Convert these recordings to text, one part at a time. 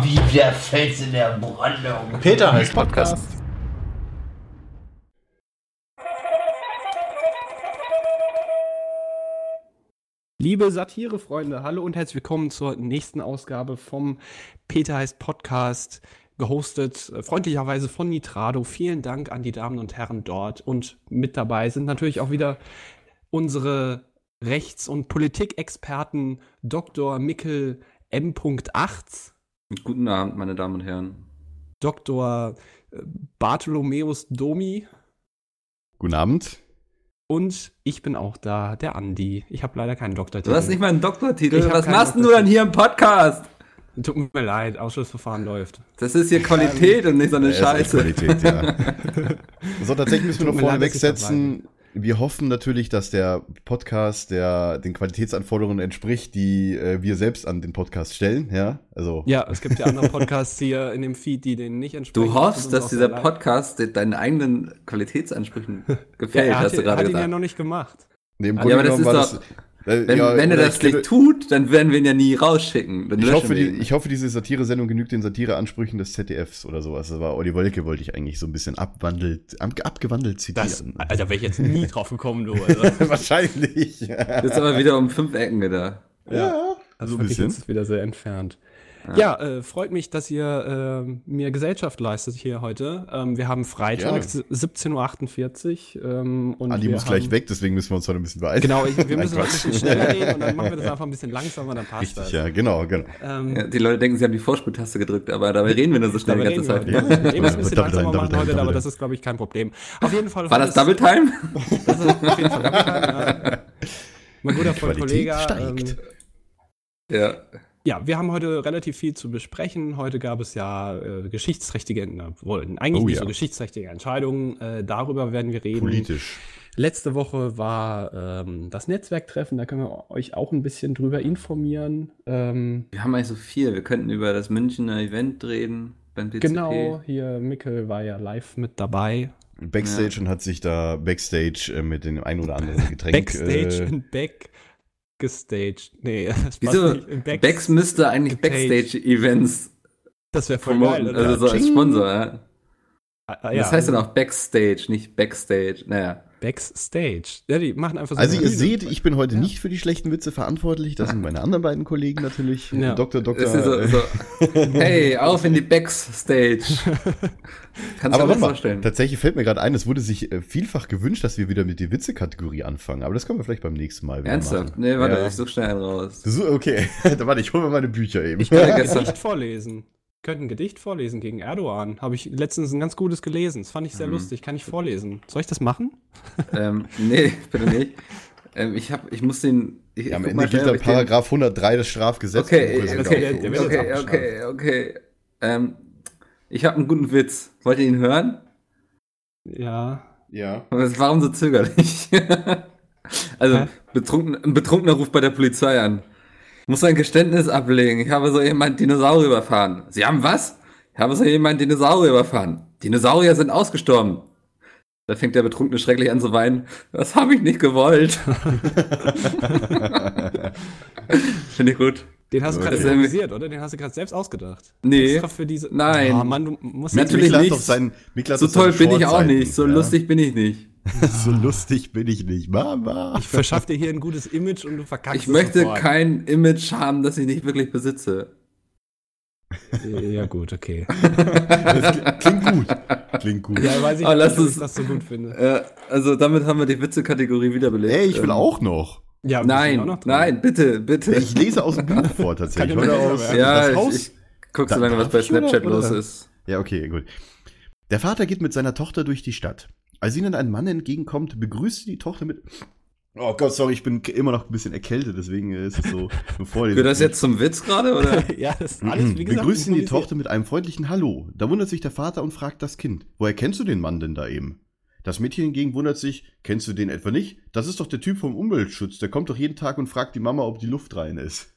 Wie der Fels in der Brandung. Peter heißt Podcast. Liebe Satirefreunde, hallo und herzlich willkommen zur nächsten Ausgabe vom Peter heißt Podcast, gehostet äh, freundlicherweise von Nitrado. Vielen Dank an die Damen und Herren dort und mit dabei sind natürlich auch wieder unsere Rechts- und Politikexperten Dr. Mickel M.8, Guten Abend, meine Damen und Herren. Dr. Bartholomäus Domi Guten Abend. und ich bin auch da, der Andi. Ich habe leider keinen Doktortitel. Du hast nicht mal einen Doktortitel. Was machst denn du dann hier im Podcast? Tut mir leid, Ausschlussverfahren läuft. Das ist hier Qualität und nicht so eine Ja, ist Scheiße. Qualität, ja. so, tatsächlich müssen wir noch vorne wegsetzen. Wir hoffen natürlich, dass der Podcast der den Qualitätsanforderungen entspricht, die äh, wir selbst an den Podcast stellen. Ja, also Ja, es gibt ja andere Podcasts hier in dem Feed, die denen nicht entsprechen. Du hoffst, dass dieser. Podcast deinen eigenen Qualitätsansprüchen ja, gefällt, er hat, hast du er gerade hat ihn ja gesagt. noch nicht gemacht. nee, im Ja, aber das genommen ist war doch- äh, Wenn, ja, wenn er das nicht tut, dann werden wir ihn ja nie rausschicken. Dann Ich hoffe, die, ich hoffe, diese Satire-Sendung genügt den Satire-Ansprüchen des ZDFs oder sowas. Das war Olli Wolke, wollte ich eigentlich so ein bisschen abwandelt, ab, abgewandelt Das, zitieren. Alter, wäre ich jetzt nie drauf gekommen, du. Also, Wahrscheinlich. Jetzt aber wieder um fünf Ecken gedacht. ja, das so ein bisschen. jetzt wieder sehr entfernt. Ja, äh, freut mich, dass ihr äh, mir Gesellschaft leistet hier heute. Ähm, wir haben Freitag, Gerne. 17.48 Uhr. Ähm, und Andi wir muss gleich haben- weg, deswegen müssen wir uns heute ein bisschen beeilen. Genau, ich, wir müssen ein bisschen schneller reden und dann machen wir das einfach ein bisschen langsamer, dann passt Richtig, das. ja, genau, genau. Ähm, Ja, die Leute denken, sie haben die Vorspultaste gedrückt, aber dabei reden wir nur so schnell die ganze Zeit. wir heute. Wir müssen ein bisschen Double langsamer time, machen double heute, aber das ist, glaube ich, kein Problem. Auf jeden Fall. War das Double Time? Das ist auf jeden Fall Double Time, ja. Mein guter Freund Qualität Kollege. steigt. Ähm, Ja. Ja, wir haben heute relativ viel zu besprechen. Heute gab es ja äh, geschichtsträchtige, na, wohl, eigentlich Oh nicht ja. so geschichtsträchtige Entscheidungen. Äh, darüber werden wir reden. Politisch. Letzte Woche war ähm, das Netzwerktreffen, da können wir euch auch ein bisschen drüber informieren. Ähm, Wir haben eigentlich so viel. Wir könnten über das Münchner Event reden beim DCP. genau, hier Mikkel war ja live mit dabei. Backstage und hat sich da Backstage äh, mit dem ein oder anderen Getränk. Backstage äh, und Back gestage. Nee, das Wieso? nicht. Back- Bex müsste eigentlich Gestaged. Backstage-Events Das wäre voll promoten, geil. oder? also so als. Sponsor. Ja. Ah, Das heißt dann auch Backstage, nicht Backstage. Naja. Backstage. Ja, die machen einfach so. Also ihr Bühne. seht, ich bin heute Ja. nicht für die schlechten Witze verantwortlich. Das sind meine anderen beiden Kollegen natürlich. Ja. Dr. Dr. Ist so, äh, so, hey, auf in die Backstage. Kannst du aber dir warte das mal, vorstellen? tatsächlich fällt mir gerade ein, es wurde sich äh, vielfach gewünscht, dass wir wieder mit der Witze-Kategorie anfangen. Aber das können wir vielleicht beim nächsten Mal wieder Ernsthaft? machen. Nee, warte, Ja. ich such schnell einen raus. So, okay, da warte, ich hole mir meine Bücher eben. Ich kann ein gestern- Gedicht vorlesen. Ich könnte ein Gedicht vorlesen gegen Erdogan. Habe ich letztens ein ganz gutes gelesen. Das fand ich sehr Mhm. lustig. Kann ich vorlesen? Soll ich das machen? ähm, nee, bitte nicht. Ähm, ich, hab, ich muss den. Ich, ja, am Ende gilt dann Paragraph 103 des Strafgesetzbuches. Okay, okay, okay, jetzt okay, okay. Ähm, ich habe einen guten Witz. Wollt ihr ihn hören? Ja. Ja. Warum so zögerlich? also, betrunken, ein Betrunkener ruft bei der Polizei an. Muss ein Geständnis ablegen. Ich habe soeben einen Dinosaurier überfahren. Sie haben was? Ich habe soeben einen Dinosaurier überfahren. Dinosaurier sind ausgestorben. Da fängt der Betrunkene schrecklich an zu weinen. Das habe ich nicht gewollt. Finde ich gut. Den hast du gerade improvisiert, oder? Den hast du gerade selbst ausgedacht. Nee. Extra für diese. Nein. Oh, Mann, du musst Natürlich Mikl hat nicht. doch sein, Mikl hat So toll bin ich auch nicht. So ja. lustig bin ich nicht. so lustig bin ich nicht. Mama. Ich verschaff dir hier ein gutes Image und du verkackst Ich es möchte sofort. kein Image haben, das ich nicht wirklich besitze. Ja, gut, okay. Das klingt gut. Klingt gut. Ja, weiß ich Aber nicht, lass ob uns- ich das so gut finde. Äh, also damit haben wir die Witze-Kategorie wiederbelebt. Ey, ich will Ähm, auch noch. Ja, sind auch Nein, noch nein, bitte, bitte. Ich lese aus dem Buch vor tatsächlich. Nicht aus ja, das ich, Haus. ich guck so lange, was bei ich Snapchat oder? los ist. Ja, okay, gut. Der Vater geht mit seiner Tochter durch die Stadt. Als ihnen ein Mann entgegenkommt, begrüßt die Tochter mit. Oh Gott, sorry, ich bin immer noch ein bisschen erkältet, deswegen ist es so bevor Gehört das jetzt zum Witz gerade, oder? Ja, das ist alles, wie gesagt, Begrüßt ihn die. Tochter mit einem freundlichen Hallo. Da wundert sich der Vater und fragt das Kind: Woher kennst du den Mann denn da eben? Das Mädchen hingegen wundert sich: Kennst du den etwa nicht? Das ist doch der Typ vom Umweltschutz. Der kommt doch jeden Tag und fragt die Mama, ob die Luft rein ist.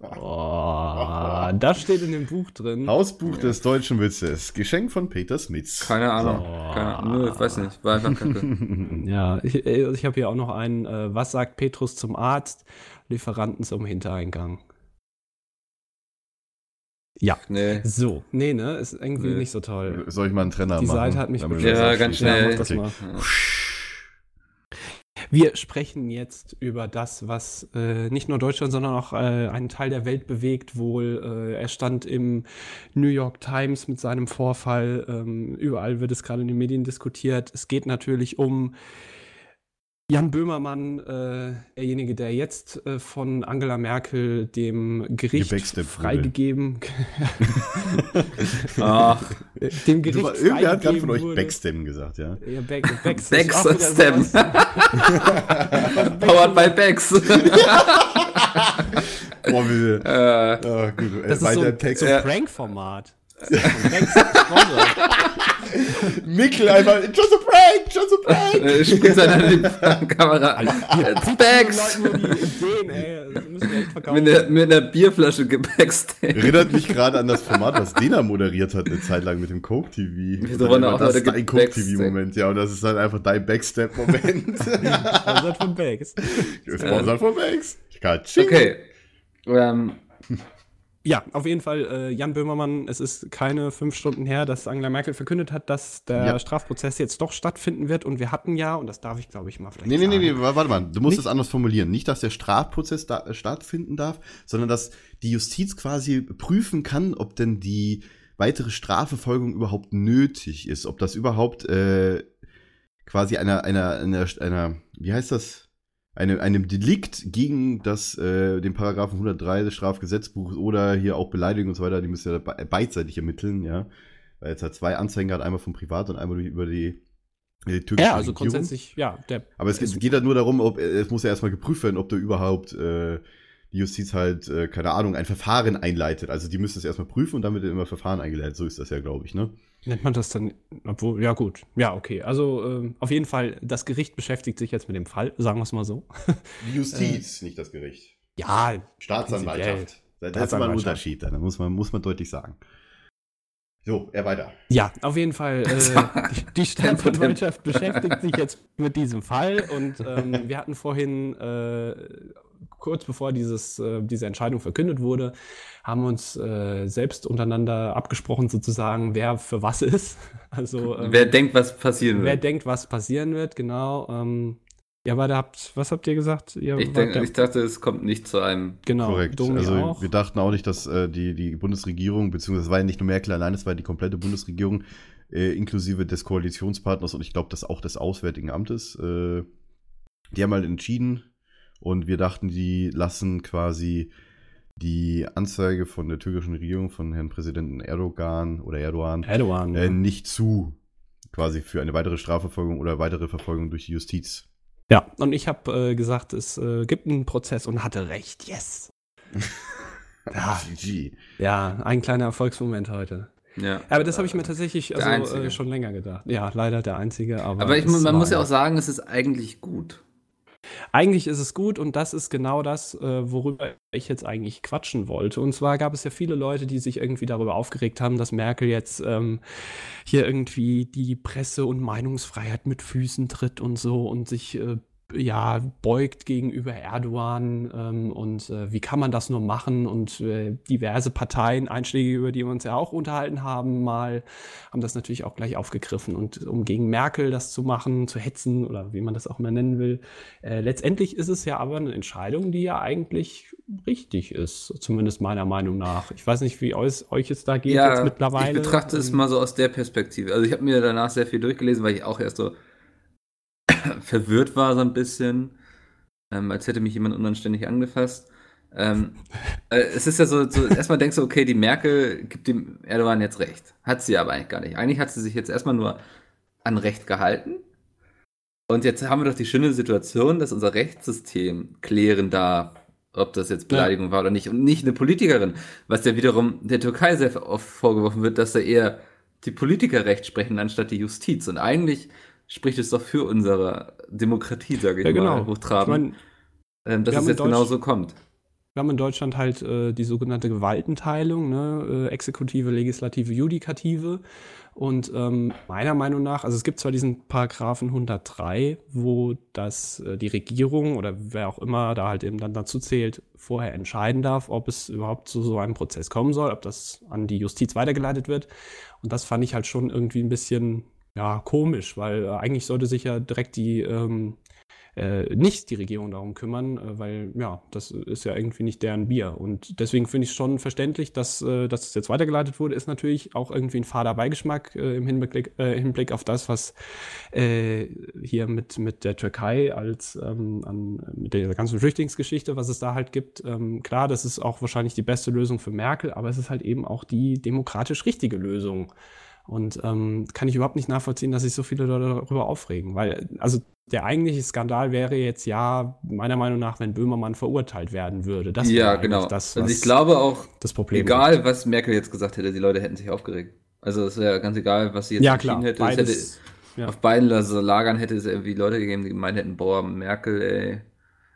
Oh, das steht in dem Buch drin. Hausbuch des deutschen Witzes. Geschenk von Peter Smits. Keine Ahnung. Keine Ahnung. Nö, ich weiß nicht. War einfach kacke. Ja, ich, äh, ich habe hier auch noch einen. Äh, was sagt Petrus zum Arzt? Lieferanten zum Hintereingang. Ja. Nee. So, nee, ne? Ist irgendwie Nee. nicht so toll. Soll ich mal einen Trenner Die machen? Seite hat mich Ja, ganz schnell. mach das Okay. mal. Wir sprechen jetzt über das, was äh, nicht nur Deutschland, sondern auch äh, einen Teil der Welt bewegt. Wohl, äh, er stand im New York Times mit seinem Vorfall. Ähm, überall wird es gerade in den Medien diskutiert. Es geht natürlich um Jan Böhmermann, äh, derjenige, der jetzt äh, von Angela Merkel dem Gericht freigegeben, Ach, dem Gericht war- irgendwer hat gerade von euch wurde. Backstem gesagt, ja? Ja, Back, Backs Backstem. sowas. Powered by Becks. Boah, wie, äh, oh, gut, äh, Das ist so, so ein Prank-Format. Mickel einfach, just a prank, just a prank. äh, spielt seine in die Kamera. It's Becks. Leuten nur die Ideen, ey. Das müssen wir echt verkaufen. Mit einer, mit einer Bierflasche gebackstage. Erinnert mich gerade an das Format, was Dena moderiert hat eine Zeit lang mit dem Coke TV. Wollen dann auch das ist dein Coke TV Moment, ja, und das ist dann einfach dein Backstep-Moment. Sponsert von Bakes. Sponsor von. Katsching. Okay. Ähm, Ja, auf jeden Fall, äh, Jan Böhmermann, es ist keine fünf Stunden her, dass Angela Merkel verkündet hat, dass der Ja. Strafprozess jetzt doch stattfinden wird. Und wir hatten ja, und das darf ich, glaube ich, mal vielleicht Nee, nee, nee, sagen. nee, warte mal. Du musst es anders formulieren. Nicht, dass der Strafprozess da, äh, stattfinden darf, sondern dass die Justiz quasi prüfen kann, ob denn die weitere Strafverfolgung überhaupt nötig ist. Ob das überhaupt äh, quasi einer, einer, einer, einer, wie heißt das? Eine, einem Delikt gegen das, äh, den Paragraphen 103 des Strafgesetzbuchs oder hier auch Beleidigung und so weiter, die müssen ja be beidseitig ermitteln, ja. Weil jetzt halt zwei Anzeigen hat, einmal vom Privat und einmal über die, die türkische Ja, also Regierung. grundsätzlich, ja, Aber es geht, geht halt nur darum, ob es muss ja erstmal geprüft werden, ob da überhaupt äh, die Justiz halt, äh, keine Ahnung, ein Verfahren einleitet. Also die müssen es erstmal prüfen und dann wird immer Verfahren eingeleitet. So ist das ja, glaube ich, ne? Nennt man das dann, obwohl, ja gut, ja okay. Also ähm, auf jeden Fall, das Gericht beschäftigt sich jetzt mit dem Fall, sagen wir es mal so. Die Justiz, nicht das Gericht. Ja, Staatsanwaltschaft. Das ist mal ein. Unterschied, da muss man, muss man deutlich sagen. So, er weiter. ja, auf jeden Fall, äh, die, die Staatsanwaltschaft beschäftigt sich jetzt mit diesem Fall und ähm, wir hatten vorhin, äh, kurz bevor dieses, äh, diese Entscheidung verkündet wurde, haben uns äh, selbst untereinander abgesprochen sozusagen, wer für was ist. Also ähm, wer denkt, was passieren wer wird? denkt, was passieren wird, genau. Ähm, ja, beide habt, was habt ihr gesagt? Ihr Ich, denk, ich dachte, es kommt nicht zu einem. Genau, Korrekt. Domi also auch. wir dachten auch nicht, dass äh, die, die Bundesregierung, beziehungsweise es war ja nicht nur Merkel allein, es war die komplette Bundesregierung, äh, inklusive des Koalitionspartners und ich glaube, das auch des Auswärtigen Amtes, äh, die haben halt entschieden und wir dachten, die lassen quasi die Anzeige von der türkischen Regierung, von Herrn Präsidenten Erdogan oder Erdogan, Erdogan. äh, ja. nicht zu, quasi für eine weitere Strafverfolgung oder weitere Verfolgung durch die Justiz. ja, und ich habe äh, gesagt, es äh, gibt einen Prozess und hatte recht. Yes. Ja. GG. Ja, ein kleiner Erfolgsmoment heute. Ja. Aber das habe ich mir tatsächlich also, äh, schon länger gedacht. Ja, leider der einzige. Aber, Aber ich, man muss ja auch sagen, es ist eigentlich gut. Eigentlich ist es gut und das ist genau das, äh, worüber ich jetzt eigentlich quatschen wollte. Und zwar gab es ja viele Leute, die sich irgendwie darüber aufgeregt haben, dass Merkel jetzt ähm, hier irgendwie die Presse- und Meinungsfreiheit mit Füßen tritt und so und sich äh, ja beugt gegenüber Erdogan ähm, und äh, wie kann man das nur machen und äh, diverse Parteien, Einschläge, über die wir uns ja auch unterhalten haben, mal haben das natürlich auch gleich aufgegriffen und um gegen Merkel das zu machen, zu hetzen oder wie man das auch immer nennen will, äh, letztendlich ist es ja aber eine Entscheidung, die ja eigentlich richtig ist, zumindest meiner Meinung nach. Ich weiß nicht, wie euch, euch es da geht jetzt mittlerweile. ich betrachte es Ähm, mal so aus der Perspektive. Also ich habe mir danach sehr viel durchgelesen, weil ich auch erst so verwirrt war so ein bisschen, ähm, als hätte mich jemand unanständig angefasst. Ähm, äh, es ist ja so, so erstmal denkst du, okay, die Merkel gibt dem Erdogan jetzt recht. Hat sie aber eigentlich gar nicht. Eigentlich hat sie sich jetzt erstmal nur an Recht gehalten. Und jetzt haben wir doch die schöne Situation, dass unser Rechtssystem klären darf, ob das jetzt Beleidigung war oder nicht. Und nicht eine Politikerin, was ja wiederum der Türkei sehr oft vorgeworfen wird, dass da eher die Politiker Recht sprechen, anstatt die Justiz. Und eigentlich spricht es doch für unsere Demokratie, sage ich ja, genau. mal, Ich hochtrabend, mein, ähm, dass es jetzt genau Deutsch- so kommt. Wir haben in Deutschland halt äh, die sogenannte Gewaltenteilung, ne? äh, Exekutive, Legislative, Judikative. Und ähm, meiner Meinung nach, also es gibt zwar diesen Paragraphen 103, wo das äh, die Regierung oder wer auch immer da halt eben dann dazu zählt, vorher entscheiden darf, ob es überhaupt zu so einem Prozess kommen soll, ob das an die Justiz weitergeleitet wird. Und das fand ich halt schon irgendwie ein bisschen ja komisch, weil äh, eigentlich sollte sich ja direkt die ähm, äh, nicht die Regierung darum kümmern, äh, weil ja, das ist ja irgendwie nicht deren Bier. Und deswegen finde ich schon verständlich, dass, äh, dass es jetzt weitergeleitet wurde, ist natürlich auch irgendwie ein fader Beigeschmack äh, im Hinblick, äh, Hinblick auf das, was äh, hier mit, mit der Türkei als ähm, an, mit der ganzen Flüchtlingsgeschichte, was es da halt gibt. Ähm, klar, das ist auch wahrscheinlich die beste Lösung für Merkel, aber es ist halt eben auch die demokratisch richtige Lösung. Und ähm, kann ich überhaupt nicht nachvollziehen, dass sich so viele Leute darüber aufregen. Weil, also der eigentliche Skandal wäre jetzt ja, meiner Meinung nach, wenn Böhmermann verurteilt werden würde. Das ja, genau. Das, also ich glaube auch, das Problem egal ist. was Merkel jetzt gesagt hätte, die Leute hätten sich aufgeregt. Also es wäre ganz egal, was sie jetzt ja, entschieden klar, hätte. Beides, hätte ja. Auf beiden Lagern hätte es irgendwie Leute gegeben, die gemeint hätten, boah, Merkel, ey.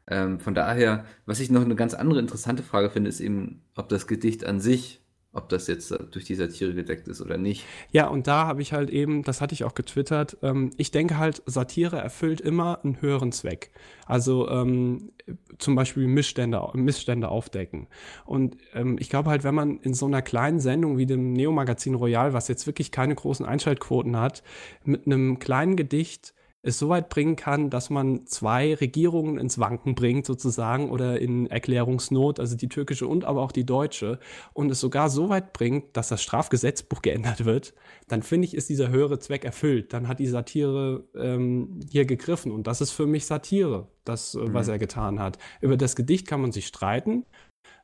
Ähm, von daher, was ich noch eine ganz andere interessante Frage finde, ist eben, ob das Gedicht an sich ob das jetzt durch die Satire gedeckt ist oder nicht. Ja, und da habe ich halt eben, das hatte ich auch getwittert, ähm, ich denke halt, Satire erfüllt immer einen höheren Zweck. Also ähm, zum Beispiel Missstände, Missstände aufdecken. Und ähm, ich glaube halt, wenn man in so einer kleinen Sendung wie dem Neo-Magazin Royal, was jetzt wirklich keine großen Einschaltquoten hat, mit einem kleinen Gedicht es so weit bringen kann, dass man zwei Regierungen ins Wanken bringt, sozusagen, oder in Erklärungsnot, also die türkische und aber auch die deutsche, und es sogar so weit bringt, dass das Strafgesetzbuch geändert wird, dann finde ich, ist dieser höhere Zweck erfüllt. Dann hat die Satire ähm, hier gegriffen. Und das ist für mich Satire, das, äh, mhm. was er getan hat. Über das Gedicht kann man sich streiten.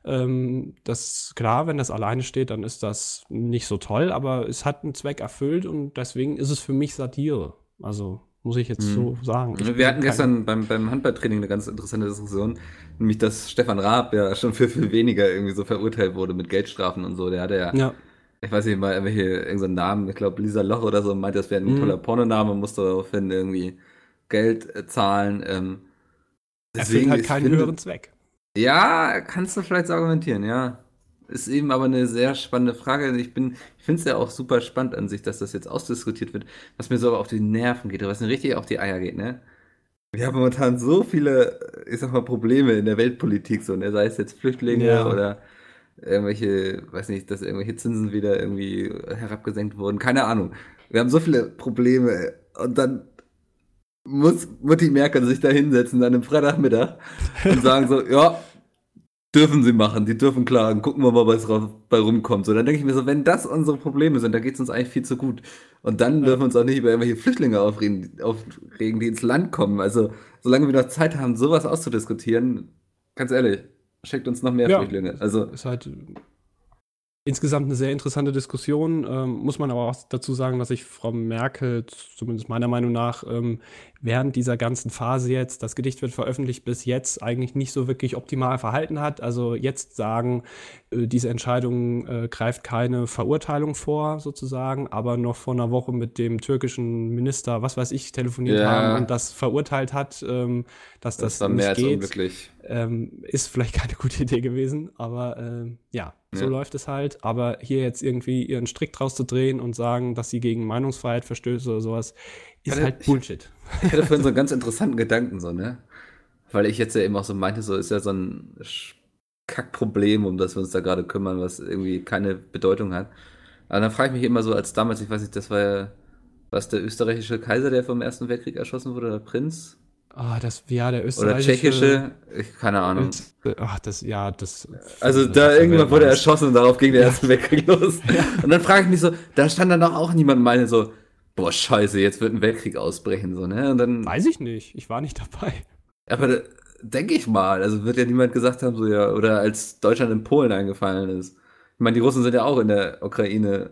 Ähm, das klar, wenn das alleine steht, dann ist das nicht so toll, aber es hat einen Zweck erfüllt und deswegen ist es für mich Satire. Also muss ich jetzt mhm. so sagen. Ich wir hatten gestern beim, beim Handballtraining eine ganz interessante Diskussion, nämlich dass Stefan Raab ja schon für viel weniger irgendwie so verurteilt wurde mit Geldstrafen und so. Der hatte ja, ja. ich weiß nicht mal, irgendwelche, irgendeinen Namen, ich glaube Lisa Loch oder so, meinte, das wäre ein mhm. toller Pornoname, musste daraufhin irgendwie Geld äh, zahlen. Ähm, deswegen halt keinen finde, höheren Zweck. Ja, kannst du vielleicht so argumentieren, ja ist eben aber eine sehr spannende Frage. Ich bin, ich finde es ja auch super spannend an sich, dass das jetzt ausdiskutiert wird, was mir so aber auf die Nerven geht, was mir richtig auf die Eier geht, ne? Wir haben momentan so viele, ich sag mal, Probleme in der Weltpolitik, so, ne? sei es jetzt Flüchtlinge ja. oder irgendwelche, weiß nicht, dass irgendwelche Zinsen wieder irgendwie herabgesenkt wurden, keine Ahnung. Wir haben so viele Probleme und dann muss Mutti Merkel sich da hinsetzen an einem Freitagmittag und sagen so, ja, dürfen sie machen, die dürfen klagen, gucken wir mal, was bei rumkommt. So, dann denke ich mir so, wenn das unsere Probleme sind, dann geht es uns eigentlich viel zu gut. Und dann ja. dürfen wir uns auch nicht über irgendwelche Flüchtlinge aufregen, aufregen, die ins Land kommen. Also, solange wir noch Zeit haben, sowas auszudiskutieren, ganz ehrlich, schickt uns noch mehr ja, Flüchtlinge. Also, ist halt Insgesamt eine sehr interessante Diskussion. Ähm, muss man aber auch dazu sagen, dass sich Frau Merkel, zumindest meiner Meinung nach, ähm, während dieser ganzen Phase jetzt, das Gedicht wird veröffentlicht, bis jetzt eigentlich nicht so wirklich optimal verhalten hat. Also jetzt sagen, äh, diese Entscheidung äh, greift keine Verurteilung vor, sozusagen, aber noch vor einer Woche mit dem türkischen Minister, was weiß ich, telefoniert ja. haben und das verurteilt hat, ähm, dass das, das nicht geht. Ähm, ist vielleicht keine gute Idee gewesen, aber äh, ja, so ja. läuft es halt. Aber hier jetzt irgendwie ihren Strick draus zu drehen und sagen, dass sie gegen Meinungsfreiheit verstößt oder sowas, ist hatte, halt Bullshit. Ich, ich hatte vorhin so einen ganz interessanten Gedanken, so, ne? Weil ich jetzt ja eben auch so meinte, so ist ja so ein Kackproblem, um das wir uns da gerade kümmern, was irgendwie keine Bedeutung hat. Aber dann frage ich mich immer so, als damals, ich weiß nicht, das war ja, was der österreichische Kaiser, der vom Ersten Weltkrieg erschossen wurde, der Prinz? Ah, oh, das, ja, der österreichische. Oder tschechische, keine Ahnung. Ach, das, ja, das. Also, da irgendwann wurde er erschossen und darauf ging der ja. Erste Weltkrieg los. Ja. Und dann frage ich mich so, da stand dann doch auch niemand meine so, boah, scheiße, jetzt wird ein Weltkrieg ausbrechen, so, ne? Und dann. Weiß ich nicht, ich war nicht dabei. Aber denke ich mal, also wird ja niemand gesagt haben, so, ja, oder als Deutschland in Polen eingefallen ist. Ich meine, die Russen sind ja auch in der Ukraine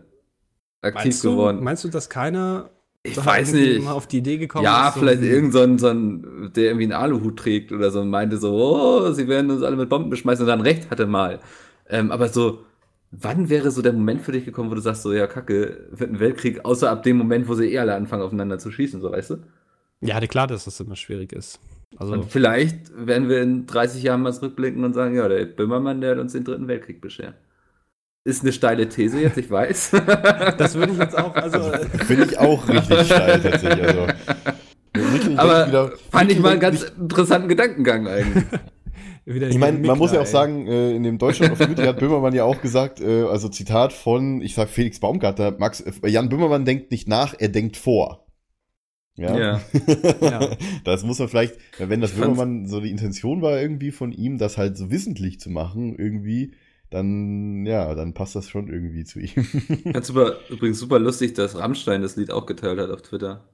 aktiv meinst du, geworden. Meinst du, dass keiner ich weiß nicht. Mal auf die Idee gekommen ja, ist, vielleicht so irgend so ein, so ein, der irgendwie einen Aluhut trägt oder so und meinte so, oh, sie werden uns alle mit Bomben beschmeißen und dann recht hatte mal. Ähm, aber so, wann wäre so der Moment für dich gekommen, wo du sagst, so, ja, kacke, wird ein Weltkrieg, außer ab dem Moment, wo sie eh alle anfangen, aufeinander zu schießen, so, weißt du? Ja, klar, dass das immer schwierig ist. Also, Und vielleicht werden wir in 30 Jahren mal zurückblicken und sagen, ja, der Böhmermann, der hat uns den dritten Weltkrieg beschert. Ist eine steile These jetzt, ich weiß. das würde ich jetzt auch, also, Finde ich auch richtig steil tatsächlich. Also, Aber wieder- fand ich mal einen ganz interessanten Gedankengang eigentlich. Ich meine, man muss ja auch sagen, äh, in dem Deutschland auf Twitter hat Böhmermann ja auch gesagt, äh, also Zitat von, ich sag Felix Baumgartner, Max, äh, Jan Böhmermann denkt nicht nach, er denkt vor. Ja. ja. Das muss man vielleicht, wenn das Böhmermann so die Intention war irgendwie von ihm, das halt so wissentlich zu machen, irgendwie, dann, ja, dann passt das schon irgendwie zu ihm. Ganz super, übrigens super lustig, dass Rammstein das Lied auch geteilt hat auf Twitter.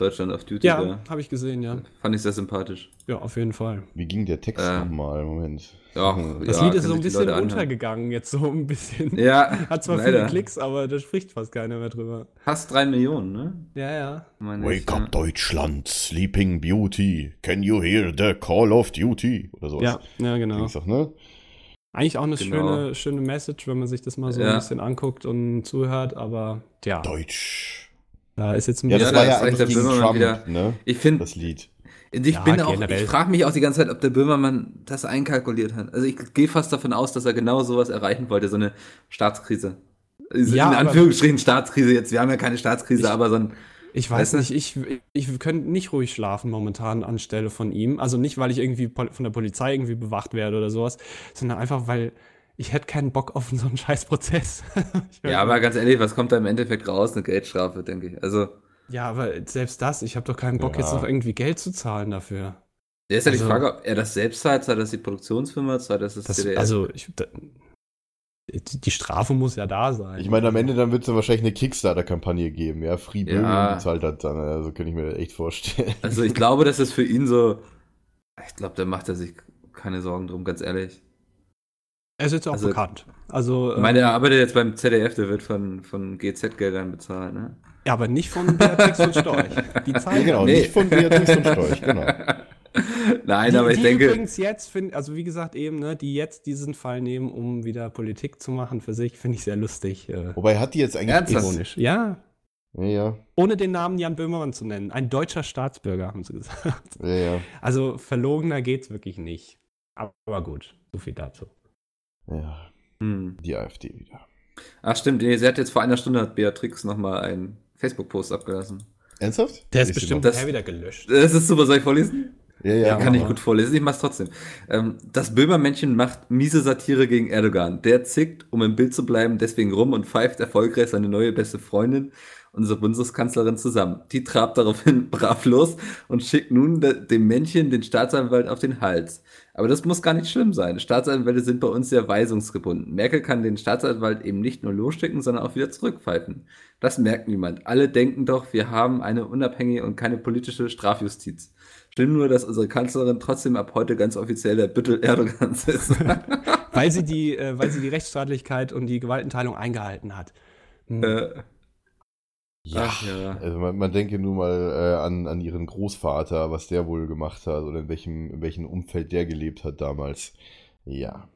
Deutschland auf Duty. Ja, habe ich gesehen, ja. Fand ich sehr sympathisch. Ja, auf jeden Fall. Wie ging der Text Äh, nochmal? Moment. Ja, Das Ja, Lied ist so ein bisschen untergegangen, jetzt so ein bisschen. Ja, Hat zwar leider. viele Klicks, aber da spricht fast keiner mehr drüber. Fast drei Millionen, ne? Ja, ja. Meine ich, Wake ja. up Deutschland, Sleeping Beauty, can you hear the call of duty? Oder sowas. Ja, ja, genau. Ging's doch, ne? Eigentlich auch eine Genau. schöne, schöne Message, wenn man sich das mal so Ja. ein bisschen anguckt und zuhört, aber ja, Deutsch. da ist jetzt ein Ja, bisschen. das da war ja ist eigentlich der Böhmermann Trump, wieder- ne? Ich finde, Das Lied. ich Ja, bin auch, ich frage mich auch die ganze Zeit, ob der Böhmermann das einkalkuliert hat. Also ich gehe fast davon aus, dass er genau sowas erreichen wollte, so eine Staatskrise. Also Ja, in Anführungsstrichen Staatskrise jetzt. Wir haben ja keine Staatskrise, Ich- aber so ein, Ich weiß nicht, ich, ich könnte nicht ruhig schlafen momentan anstelle von ihm. Also nicht, weil ich irgendwie von der Polizei irgendwie bewacht werde oder sowas, sondern einfach, weil ich hätte keinen Bock auf so einen scheiß Prozess. Ich weiß ja, aber nicht. ganz ehrlich, was kommt da im Endeffekt raus? Eine Geldstrafe, denke ich. Also, ja, aber selbst das, ich habe doch keinen Bock, Ja. jetzt noch irgendwie Geld zu zahlen dafür. der ist ja die Also- Frage, ob er das selbst zahlt, zahlt das die Produktionsfirma, zahlt das das Das, CDF? also, ich, da, die Strafe muss ja da sein. Ich meine, am Ende dann wird es dann wahrscheinlich eine Kickstarter-Kampagne geben, ja? Free Ja. Böhmen zahlt das dann, also könnte ich mir das echt vorstellen. Also ich glaube, das ist für ihn so. Ich glaube, da macht er sich keine Sorgen drum, ganz ehrlich. er ist jetzt auch also- bekannt. Also, Ich meine, er arbeitet jetzt beim ZDF, der wird von, von GZ-Geldern bezahlt, ne? ja, aber nicht von Beatrix und Storch. Die Ja, zahlen genau, Nee. nicht von Beatrice und Storch, genau. Nein, die, aber ich die denke, übrigens jetzt finden, also wie gesagt eben, ne, die jetzt diesen Fall nehmen, um wieder Politik zu machen für sich, finde ich sehr lustig. Äh, Wobei hat die jetzt eigentlich. Ernsthaft? ironisch. Ja, Ja, ja, ohne den Namen Jan Böhmermann zu nennen. Ein deutscher Staatsbürger, haben sie gesagt. ja, ja. Also verlogener geht's wirklich nicht. Aber gut, so viel dazu. ja. hm. Die AfD wieder. Ach stimmt, nee, sie hat jetzt vor einer Stunde hat Beatrix nochmal einen Facebook-Post abgelassen. Ernsthaft? Der ist bestimmt. Das- wieder gelöscht. Das ist super, soll ich vorlesen? Ja, ja. Kann ich gut vorlesen, ich mach's trotzdem. Ähm, das Böhmermännchen macht miese Satire gegen Erdogan. Der zickt, um im Bild zu bleiben, deswegen rum und pfeift erfolgreich seine neue beste Freundin, unsere Bundeskanzlerin, zusammen. Die trabt daraufhin brav los und schickt nun de dem Männchen den Staatsanwalt auf den Hals. Aber das muss gar nicht schlimm sein. Staatsanwälte sind bei uns sehr weisungsgebunden. Merkel kann den Staatsanwalt eben nicht nur losschicken, sondern auch wieder zurückpfeifen. Das merkt niemand. Alle denken doch, wir haben eine unabhängige und keine politische Strafjustiz. Schlimm nur, dass unsere Kanzlerin trotzdem ab heute ganz offiziell der Büttel Erdogans ist. Weil sie die, äh, weil sie die Rechtsstaatlichkeit und die Gewaltenteilung eingehalten hat. Hm. äh, Ja, Ach ja. also man, man denke nur mal äh, an, an ihren Großvater, was der wohl gemacht hat oder in welchem, in welchem Umfeld der gelebt hat damals. Ja.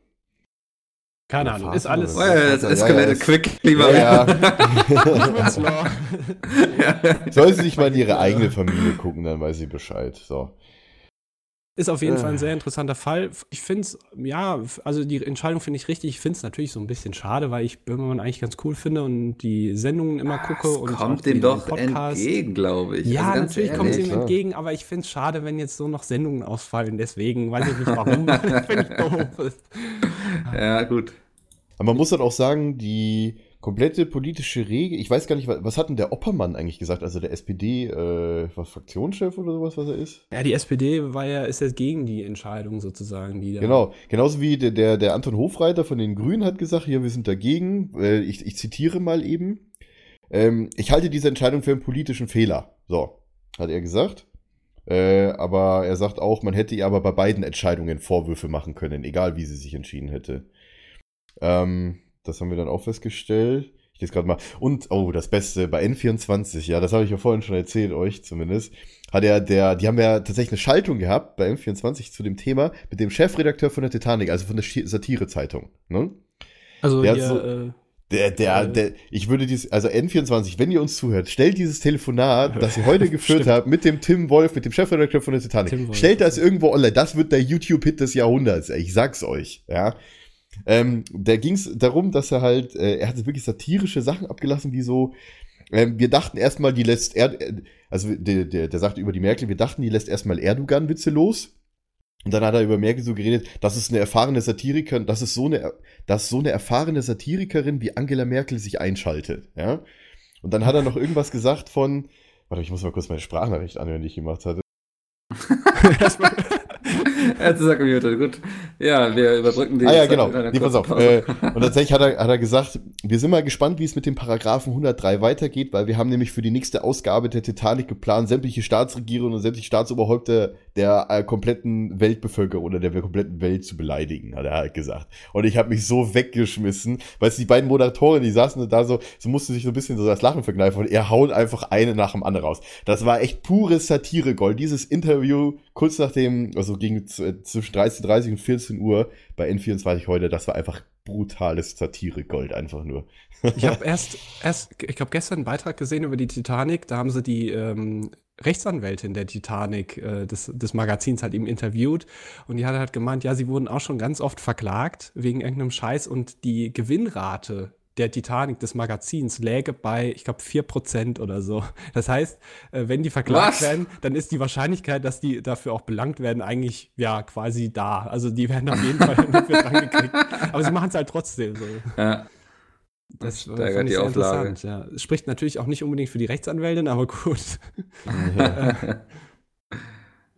Keine Ahnung, ist alles. oh ja, das Ja, ja, escalated ist- quick, lieber. Ja, Law. Soll sie sich mal in ihre eigene Familie gucken, dann weiß sie Bescheid. So. Ist auf jeden Äh. Fall ein sehr interessanter Fall. Ich finde es, ja, also die Entscheidung finde ich richtig. Ich finde es natürlich so ein bisschen schade, weil ich Böhmermann eigentlich ganz cool finde und die Sendungen immer gucke Es und kommt dem doch Podcast. entgegen, glaube ich. Ja, Also ganz natürlich kommt es ihm entgegen, aber ich finde es schade, wenn jetzt so noch Sendungen ausfallen. Deswegen weiß ich nicht warum. finde ich doof. Ja, gut. Aber man muss dann auch sagen, die komplette politische Regel, ich weiß gar nicht, was, was hat denn der Oppermann eigentlich gesagt, also der SPD, äh, was, Fraktionschef oder sowas, was er ist? Ja, die SPD war ja, ist jetzt gegen die Entscheidung sozusagen, die da. Genau, genauso wie der, der, der Anton Hofreiter von den Grünen hat gesagt, hier, wir sind dagegen. Äh, ich, ich zitiere mal eben. Ähm, ich halte diese Entscheidung für einen politischen Fehler. So, hat er gesagt. Äh, aber er sagt auch, man hätte ihr aber bei beiden Entscheidungen Vorwürfe machen können, egal wie sie sich entschieden hätte. Ähm, das haben wir dann auch festgestellt. Ich lese gerade mal. Und, oh, das Beste, bei N24, ja, das habe ich ja vorhin schon erzählt, euch zumindest, hat er der, die haben ja tatsächlich eine Schaltung gehabt bei M24 zu dem Thema mit dem Chefredakteur von der Titanic, also von der Satire-Zeitung. Ne? Also Der hier, so- äh, Der, der, der, ich würde dies, also N24, wenn ihr uns zuhört, stellt dieses Telefonat, das ihr heute geführt habt, mit dem Tim Wolf, mit dem Chefredakteur von der Titanic, Wolf. stellt das irgendwo online. Das wird der YouTube-Hit des Jahrhunderts, ey, ich sag's euch, ja. Ähm, da ging's darum, dass er halt, äh, er hatte wirklich satirische Sachen abgelassen, wie so, ähm, wir dachten erstmal, die lässt, er also der, der, der sagte über die Merkel, wir dachten, die lässt erstmal Erdogan-Witze los. Und dann hat er über Merkel so geredet, das ist eine erfahrene Satirikerin, das ist so eine, dass so eine erfahrene Satirikerin wie Angela Merkel sich einschaltet, ja. Und dann hat er noch irgendwas gesagt von, warte, ich muss mal kurz meine Sprachnachricht anhören, die ich gemacht hatte. Er hat gesagt, gemutet, gut. Ja, wir überbrücken die ah ja, genau. Nee, pass auf. Äh, und tatsächlich hat er, hat er gesagt, wir sind mal gespannt, wie es mit dem Paragraphen 103 weitergeht, weil wir haben nämlich für die nächste Ausgabe der Titanic geplant, sämtliche Staatsregierungen und sämtliche Staatsoberhäupter der äh, kompletten Weltbevölkerung oder der kompletten Welt zu beleidigen, hat er halt gesagt. Und ich habe mich so weggeschmissen, weil die beiden Moderatoren, die saßen da so, so mussten sich so ein bisschen so das Lachen verkneifen und er hauen einfach eine nach dem anderen raus. Das war echt pures Satire-Gold. Dieses Interview kurz nachdem, also gegen z- zwischen 13.30 und 14 Uhr bei N24 heute, das war einfach brutales Satire-Gold, einfach nur. Ich habe erst, erst, ich glaube, gestern einen Beitrag gesehen über die Titanic. Da haben sie die ähm, Rechtsanwältin der Titanic äh, des, des Magazins halt eben interviewt. Und die hat halt gemeint, ja, sie wurden auch schon ganz oft verklagt wegen irgendeinem Scheiß und die Gewinnrate der Titanic des Magazins läge bei, ich glaube, 4% oder so. Das heißt, äh, wenn die verklagt Was? werden, dann ist die Wahrscheinlichkeit, dass die dafür auch belangt werden, eigentlich ja quasi da. Also die werden auf jeden Fall dran gekriegt. Aber sie machen es halt trotzdem so. Ja. Das äh, steigert die Auflage. ja. Spricht natürlich auch nicht unbedingt für die Rechtsanwältin, aber gut.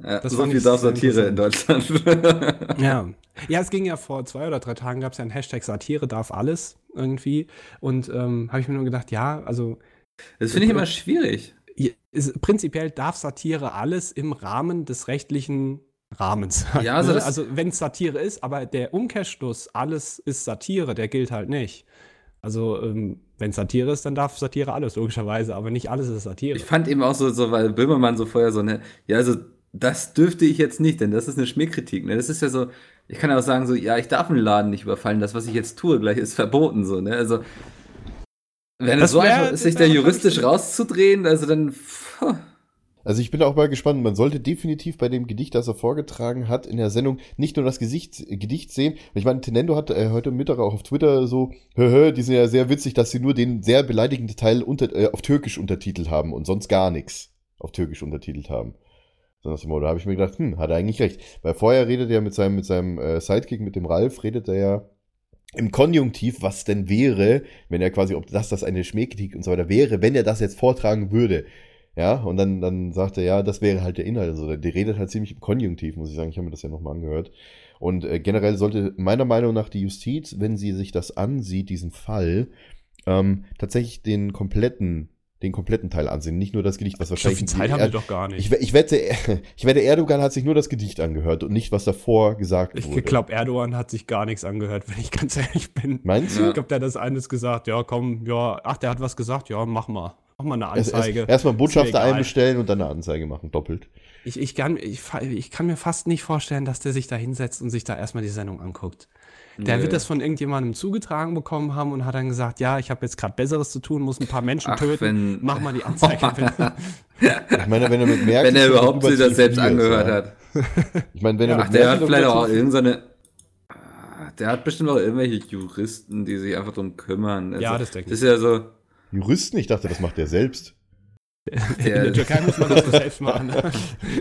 Ja, Das so viel darf Satire in Deutschland. Ja. Ja, es ging ja vor zwei oder drei Tagen, gab es ja einen Hashtag Satire darf alles irgendwie. Und ähm, habe ich mir nur gedacht, ja, also Das finde ich immer schwierig. ist, prinzipiell darf Satire alles im Rahmen des rechtlichen Rahmens. Ja, also ne? also wenn es Satire ist, aber der Umkehrschluss, alles ist Satire, der gilt halt nicht. Also ähm, wenn Satire ist, dann darf Satire alles, logischerweise, aber nicht alles ist Satire. Ich fand eben auch so, so weil Böhmermann so vorher so eine, ja, also das dürfte ich jetzt nicht, denn das ist eine Schmähkritik. Ne? Das ist ja so, ich kann auch sagen, so, ja, ich darf einen Laden nicht überfallen, das, was ich jetzt tue, gleich ist verboten, so, ne? Also, wenn Das es so einfach ist, sich da juristisch rauszudrehen, also dann, pff, Also ich bin auch mal gespannt, man sollte definitiv bei dem Gedicht, das er vorgetragen hat, in der Sendung nicht nur das Gesicht, Gedicht sehen. Ich meine, Tenendo hat äh, heute Mittag auch auf Twitter so, hö, die sind ja sehr witzig, dass sie nur den sehr beleidigenden Teil unter, äh, auf Türkisch untertitelt haben und sonst gar nichts auf Türkisch untertitelt haben. So nach da habe ich mir gedacht, hm, hat er eigentlich recht. Weil vorher redet er mit seinem, mit seinem äh, Sidekick, mit dem Ralf, redet er ja im Konjunktiv, was denn wäre, wenn er quasi, ob das das eine Schmähkritik und so weiter wäre, wenn er das jetzt vortragen würde. Ja, und dann, dann sagt er, ja, das wäre halt der Inhalt. Also der redet halt ziemlich im Konjunktiv, muss ich sagen. Ich habe mir das ja nochmal angehört. Und äh, generell sollte meiner Meinung nach die Justiz, wenn sie sich das ansieht, diesen Fall, ähm, tatsächlich den kompletten, den kompletten Teil ansehen. Nicht nur das Gedicht, was so wahrscheinlich. viel Zeit haben wir doch gar nicht. ich, ich, wette, ich wette, Erdogan hat sich nur das Gedicht angehört und nicht, was davor gesagt Ich wurde. glaube, Erdogan hat sich gar nichts angehört, wenn ich ganz ehrlich bin. Meinst du? Ich glaube, der hat das eines gesagt, ja, komm, ja, ach, der hat was gesagt, ja, mach mal. Mach mal eine Erst- Anzeige. Erst, Erstmal Botschafter Ist mir egal. einbestellen und dann eine Anzeige machen, doppelt. Ich, ich, kann, ich, ich kann mir fast nicht vorstellen, dass der sich da hinsetzt und sich da erstmal die Sendung anguckt. Der Nö. wird das von irgendjemandem zugetragen bekommen haben und hat dann gesagt, ja, ich habe jetzt gerade Besseres zu tun, muss ein paar Menschen Ach, töten, wenn- mach mal die Anzeige. Ich meine, wenn er mit Merkel. wenn er überhaupt sich das selbst angehört ja. hat. Ich meine, wenn er Ach, der hat vielleicht auch irgendeine, Ah, der hat bestimmt auch irgendwelche Juristen, die sich einfach drum kümmern. Also, Ja, das denke Das ist ja so, Juristen, ich dachte, das macht er selbst. In der Türkei muss man das so selbst machen.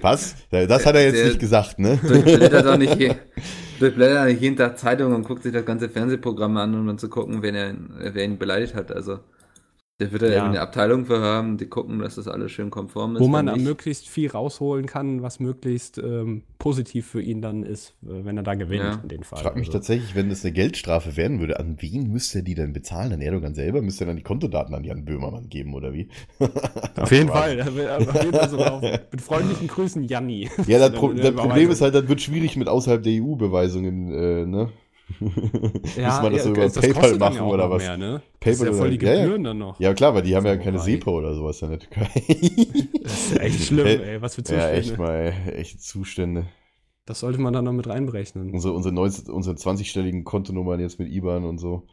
Was? Das hat er jetzt Der- nicht gesagt, ne? durchblättert doch nicht, durchblättert nicht jeden Tag Zeitung und guckt sich das ganze Fernsehprogramm an, um dann zu gucken, wen er, wer ihn beleidigt hat. Also, der wird da Ja. ja. eine Abteilung für haben, die gucken, dass das alles schön konform ist. Wo man möglichst viel rausholen kann, was möglichst ähm, positiv für ihn dann ist, äh, wenn er da gewinnt Ja. in dem Fall. Ich frage mich Also, tatsächlich, wenn das eine Geldstrafe werden würde, an wen müsste er die denn bezahlen? An Erdogan selber? Müsste er dann die Kontodaten an Jan Böhmermann geben, oder wie? Auf jeden Fall. Auf jeden Fall sogar mit freundlichen Grüßen, Janni. Ja, das, Dann Pro das Problem ist halt, das wird schwierig mit außerhalb der EU-Beweisungen, äh, ne? Ja, Muss man das so ja, über das PayPal machen ja oder was? Mehr, ne? Das ist PayPal ja voll die ja, ja. Gebühren dann noch. Ja, klar, weil die haben ja keine. SEPA oder sowas in der Türkei. Das ist ja echt schlimm, ey. Was für ja, Zustände. echt mal, echt Zustände. Das sollte man dann noch mit reinberechnen. Unsere, unsere, 19, unsere 20-stelligen Kontonummern jetzt mit IBAN und so.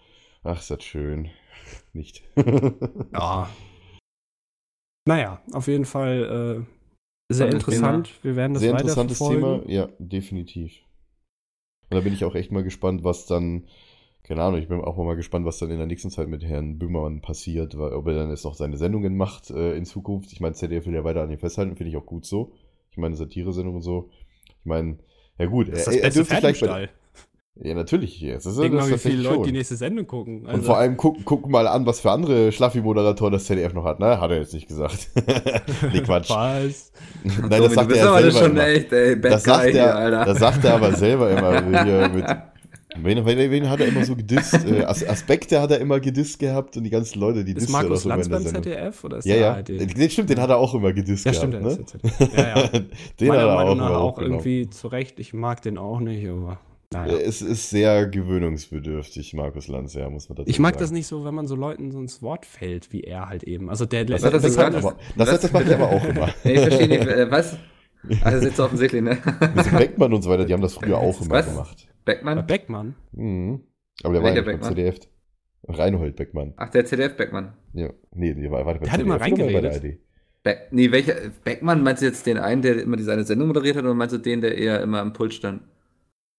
Ach, ist das schön. nicht. Ja. Naja, auf jeden Fall äh, sehr interessant. Wir werden das Sehr weiter interessantes verfolgen. Thema, ja, definitiv. Und da bin ich auch echt mal gespannt, was dann, keine Ahnung, ich bin auch mal gespannt, was dann in der nächsten Zeit mit Herrn Böhmermann passiert, weil, ob er dann jetzt noch seine Sendungen macht äh, in Zukunft. Ich meine, ZDF will ja weiter an ihm festhalten, finde ich auch gut so. Ich meine, Satire-Sendung und so. Ich meine, ja gut, Das ist er, das er beste dürfte vielleicht bei. Ja, natürlich. Jetzt ist Denk das mal, wie viele Leute schon. die nächste Sendung gucken. Also, Und vor allem guck, guck mal an, was für andere Schlaffi-Moderatoren das ZDF noch hat. Ne? Hat er jetzt nicht gesagt. nee, Quatsch. Was? Nein, das sagt er aber selber schon immer. echt, ey, Bad Das sagt, er, Alter. das sagt er aber selber immer. Hier mit, wen, wen, wen hat er immer so gedisst? Äh, As Aspekte hat er immer gedisst gehabt und die ganzen Leute, die Ist disst er Markus Lanz beim. ZDF oder ist Ja, der ja. ARD? Den, stimmt, den hat er auch immer gedisst Ja, gehabt. stimmt, der ne? ist der ZDF. Ja, ja. den Meiner hat er auch Meinung nach immer auch irgendwie zu Recht. Ich mag den auch nicht, aber naja. Äh, Es ist sehr gewöhnungsbedürftig, Markus Lanz, ja, muss man dazu Ich mag sagen. das nicht so, wenn man so Leuten so ins Wort fällt, wie er halt eben. Also der Was hat das Das, gesagt? hat aber, das, hat, das macht er aber auch immer. Nee, ich verstehe nicht, äh, was? Also ist jetzt offensichtlich, ne? Dem Beckmann und so weiter, die haben das früher auch immer Was? gemacht. Bei Beckmann? Beckmann. Mhm. Aber der war Welcher ja beim Beckmann? ZDF. Reinhold Beckmann. Ach, der ZDF-Beckmann. Ja. Nee, der war, war der Der hat immer bei reingeredet. ARD? Be nee, welcher? Beckmann, meinst du jetzt den einen, der immer die seine Sendung moderiert hat, oder meinst du den, der eher immer am Pult stand?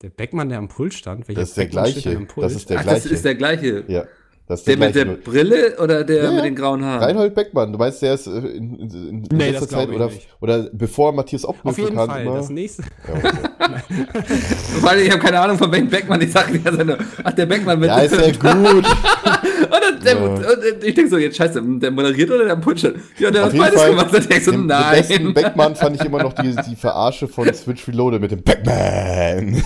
Der Beckmann, der am Pult stand. Welcher Das ist der Beckmann gleiche. am Pult? Das ist der Ach, gleiche. das ist der gleiche. ja. Das Der der, mit der. Brille oder der Ja, ja. mit den grauen Haaren? Reinhold Beckmann, du meinst, der ist äh, in, in, in Nee, letzter Zeit oder, nicht. oder bevor Matthias Obmuth Auf jeden bekannt Fall. war? Das nächste. Ja, okay. Weil ich habe keine Ahnung von welchem Beckmann. Ich sage Zeit nur, ach, der Beckmann mit ja, ist ja gut. und, der, Ja. und ich denke so, jetzt scheiße, der moderiert oder der stand? Ja, der Auf hat beides Fall, gemacht. Und ich so, den, den besten nein. Beckmann fand ich immer noch die, die Verarsche von Switch Reloaded mit dem Beckman.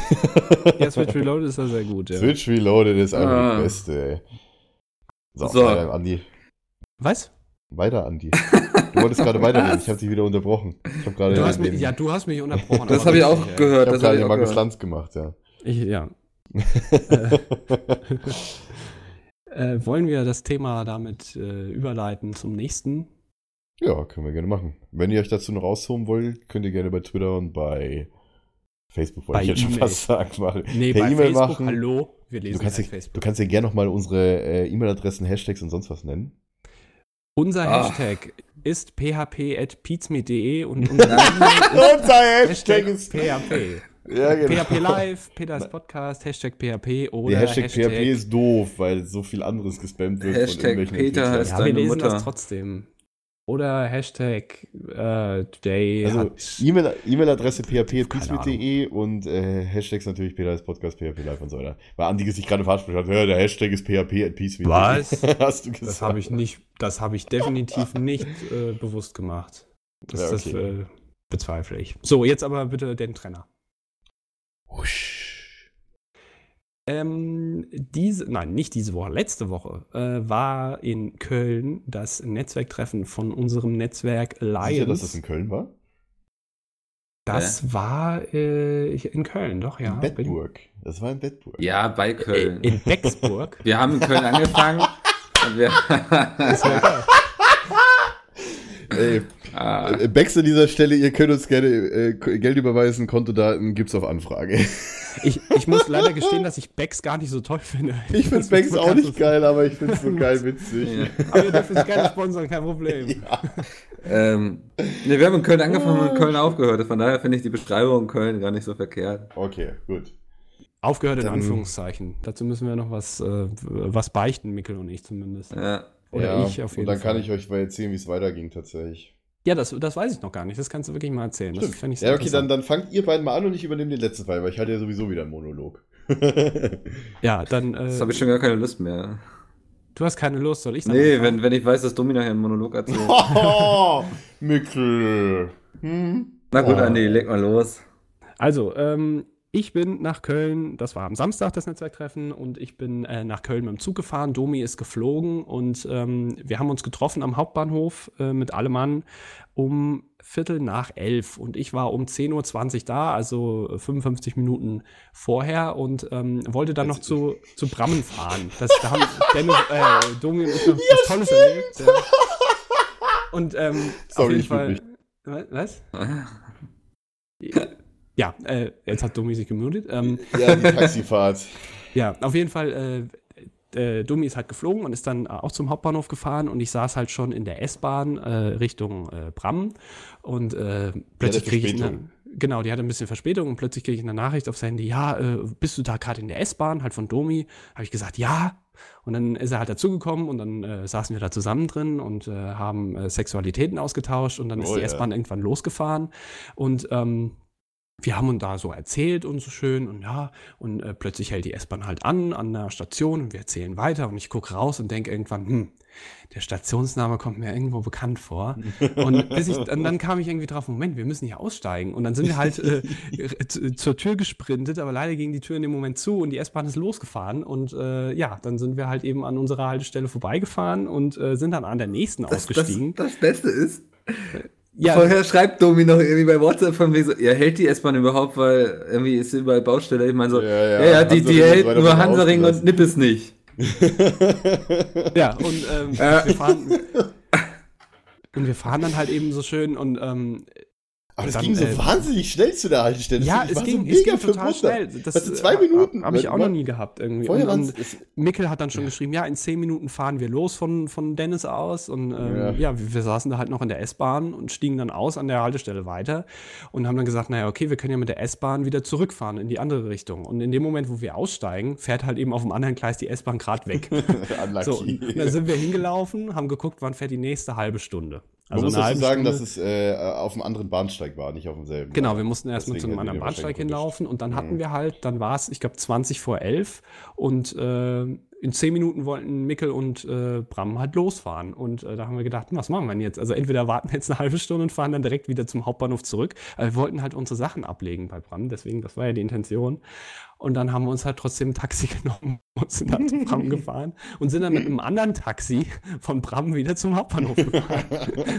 Ja, Switch Reloaded ist ja sehr gut. Ja. Switch Reloaded ist einfach Ah. das Beste, ey. So, So. weiter, Andi. Was? Weiter, Andi. Du wolltest gerade weiterreden, ich habe dich wieder unterbrochen. Ich habe gerade Du hast mich, ja, du hast mich unterbrochen. Das habe ich auch ja. gehört. ich Das habe hab gerade auch Markus gehört. Lanz gemacht, ja. Ich, ja. äh, äh, wollen wir das Thema damit äh, überleiten zum nächsten? Ja, können wir gerne machen. Wenn ihr euch dazu noch ausholen wollt, könnt ihr gerne bei Twitter und bei Facebook, wollte Bei ich jetzt schon E-Mail. fast sagen, machen. Nee, per bei E-Mail Facebook, machen. hallo. Wir lesen Du kannst, halt dir, Facebook. du kannst dir gerne nochmal unsere äh, E-Mail-Adressen, Hashtags und sonst was nennen. Unser Ah. Hashtag ist php.pizme.de und unser Unser ist Hashtag PHP. Ja, genau. PHP Live, Peters Podcast, Hashtag PHP oder Der Hashtag, PHP ist doof, weil so viel anderes gespammt wird Hashtag irgendwelchen Peter heißt Ja, wir deine lesen Mutter. das trotzdem. Oder Hashtag äh, Today Also E-Mail-Adresse Keine php.peacemeet.de und äh, Hashtags natürlich Peter ist Podcast, PHP Live und so weiter. Weil Andi sich gerade falsch hat, ja, der Hashtag ist php.peacemeet.de. Was? Hast du gesagt? Das habe ich nicht, das habe ich definitiv nicht äh, bewusst gemacht. Das, Ja, das okay. äh, bezweifle ich. So, jetzt aber bitte den Trenner. Husch. Ähm, diese, nein, nicht diese Woche, letzte Woche äh, war in Köln das Netzwerktreffen von unserem Netzwerk Lions. Sicher, dass das in Köln war? Das war äh, in Köln, doch, ja. in Bedburg. Das war in Bedburg. Ja, bei In, Köln. in Becksburg. Wir haben in Köln angefangen. wir Ey, ah, äh, Becks an dieser Stelle, ihr könnt uns gerne äh, Geld überweisen, Kontodaten gibt's auf Anfrage. Ich, ich muss leider gestehen, dass ich Becks gar nicht so toll finde. Ich finde Becks auch nicht geil, aber ich find's so geil witzig. ja. Aber ihr dürft uns gerne sponsern, kein Problem. ähm, nee, wir haben in Köln angefangen und in Köln aufgehört. Von daher finde ich die Beschreibung in Köln gar nicht so verkehrt. Okay, gut. Aufgehört in Dann- Anführungszeichen. Dazu müssen wir noch was, äh, was beichten, Mikkel und ich zumindest. Ja. Oder ja, ich auf jeden Und dann Fall. kann ich euch mal erzählen, wie es weiterging tatsächlich. Ja, das, das weiß ich noch gar nicht. Das kannst du wirklich mal erzählen. Das Stimmt. fände ich sehr Ja, okay, dann, dann fangt ihr beiden mal an und ich übernehme den letzten Fall, weil ich halte ja sowieso wieder einen Monolog. Ja, dann. Äh, Jetzt habe ich schon gar keine Lust mehr. du hast keine Lust, soll ich dann Nee, wenn, wenn ich weiß, dass Domi nachher einen Monolog erzählt. oh, Mikkel. Hm? Na gut, Oh. Andi, leg mal los. Also, ähm, ich bin nach Köln, das war am Samstag das Netzwerktreffen und ich bin äh, nach Köln mit dem Zug gefahren. Domi ist geflogen und ähm, wir haben uns getroffen am Hauptbahnhof äh, mit allem Mann um Viertel nach elf und ich war um 10.20 Uhr da, also 55 Minuten vorher und ähm, wollte dann noch zu, zu Brammen fahren. Das, da haben Dennis, äh, Domi und ich noch was Tolles erlebt. Ja. Und ähm, auf Sorry, jeden ich würd Fall. Was? Ja, äh, jetzt hat Domi sich gemutet. Ähm, Ja, die Taxifahrt. ja, auf jeden Fall, äh, äh, Dummi ist halt geflogen und ist dann äh, auch zum Hauptbahnhof gefahren und ich saß halt schon in der S-Bahn äh, Richtung äh, Bram und äh, plötzlich kriege ich eine, genau, die hatte ein bisschen Verspätung und plötzlich kriege ich eine Nachricht aufs Handy, ja, äh, bist du da gerade in der S-Bahn, halt von Domi? Habe ich gesagt, ja. Und dann ist er halt dazugekommen und dann äh, saßen wir da zusammen drin und äh, haben äh, Sexualitäten ausgetauscht und dann ist Oh die ja. S-Bahn irgendwann losgefahren und ähm, wir haben uns da so erzählt und so schön und ja, und äh, plötzlich hält die S-Bahn halt an, an der Station und wir erzählen weiter und ich gucke raus und denke irgendwann, hm, der Stationsname kommt mir irgendwo bekannt vor. Und, ich, und dann kam ich irgendwie drauf, Moment, wir müssen hier aussteigen. Und dann sind wir halt äh, zu- zur Tür gesprintet, aber leider ging die Tür in dem Moment zu und die S-Bahn ist losgefahren. Und äh, ja, dann sind wir halt eben an unserer Haltestelle vorbeigefahren und äh, sind dann an der nächsten Das, das, ausgestiegen. das Beste ist, ja, vorher schreibt Domi noch irgendwie bei WhatsApp von wegen so, ja, hält die S-Bahn überhaupt, weil irgendwie ist überall Baustelle. Ich meine so, Ja, ja, ja, ja, die, die hält nur Hansaring und. Nippes nicht. Ja, und ähm, Äh. wir fahren. Und wir fahren dann halt eben so schön und ähm, Aber es Dann, ging so äh, wahnsinnig schnell zu der Haltestelle. ja, es ging, so es ging mega total schnell. Das du, zwei äh, Minuten. Habe ich auch noch nie gehabt irgendwie. Vorher und, und Mikkel hat dann schon geschrieben, ja, in zehn Minuten fahren wir los von, von Dennis aus. Und ähm, Ja. ja, wir, wir saßen da halt noch in der S-Bahn und stiegen dann aus an der Haltestelle weiter und haben dann gesagt, naja, okay, wir können ja mit der S-Bahn wieder zurückfahren in die andere Richtung. Und in dem Moment, wo wir aussteigen, fährt halt eben auf dem anderen Gleis die S-Bahn gerade weg. So, dann sind wir hingelaufen, haben geguckt, wann fährt die nächste halbe Stunde. Man muss dazu sagen, Stunde. dass es äh, auf einem anderen Bahnsteig war, nicht auf demselben. Genau, wir mussten erstmal zu einem anderen Bahnsteig hinlaufen und dann Mhm. hatten wir halt, dann war es, ich glaube, 20 vor 11 und äh, in 10 Minuten wollten Mickel und äh, Bram halt losfahren und äh, da haben wir gedacht, hm, was machen wir denn jetzt? Also entweder warten wir jetzt eine halbe Stunde und fahren dann direkt wieder zum Hauptbahnhof zurück, aber wir wollten halt unsere Sachen ablegen bei Bram, deswegen, das war ja die Intention und dann haben wir uns halt trotzdem ein Taxi genommen und sind dann zu Bram gefahren und sind dann mit einem anderen Taxi von Bram wieder zum Hauptbahnhof gefahren.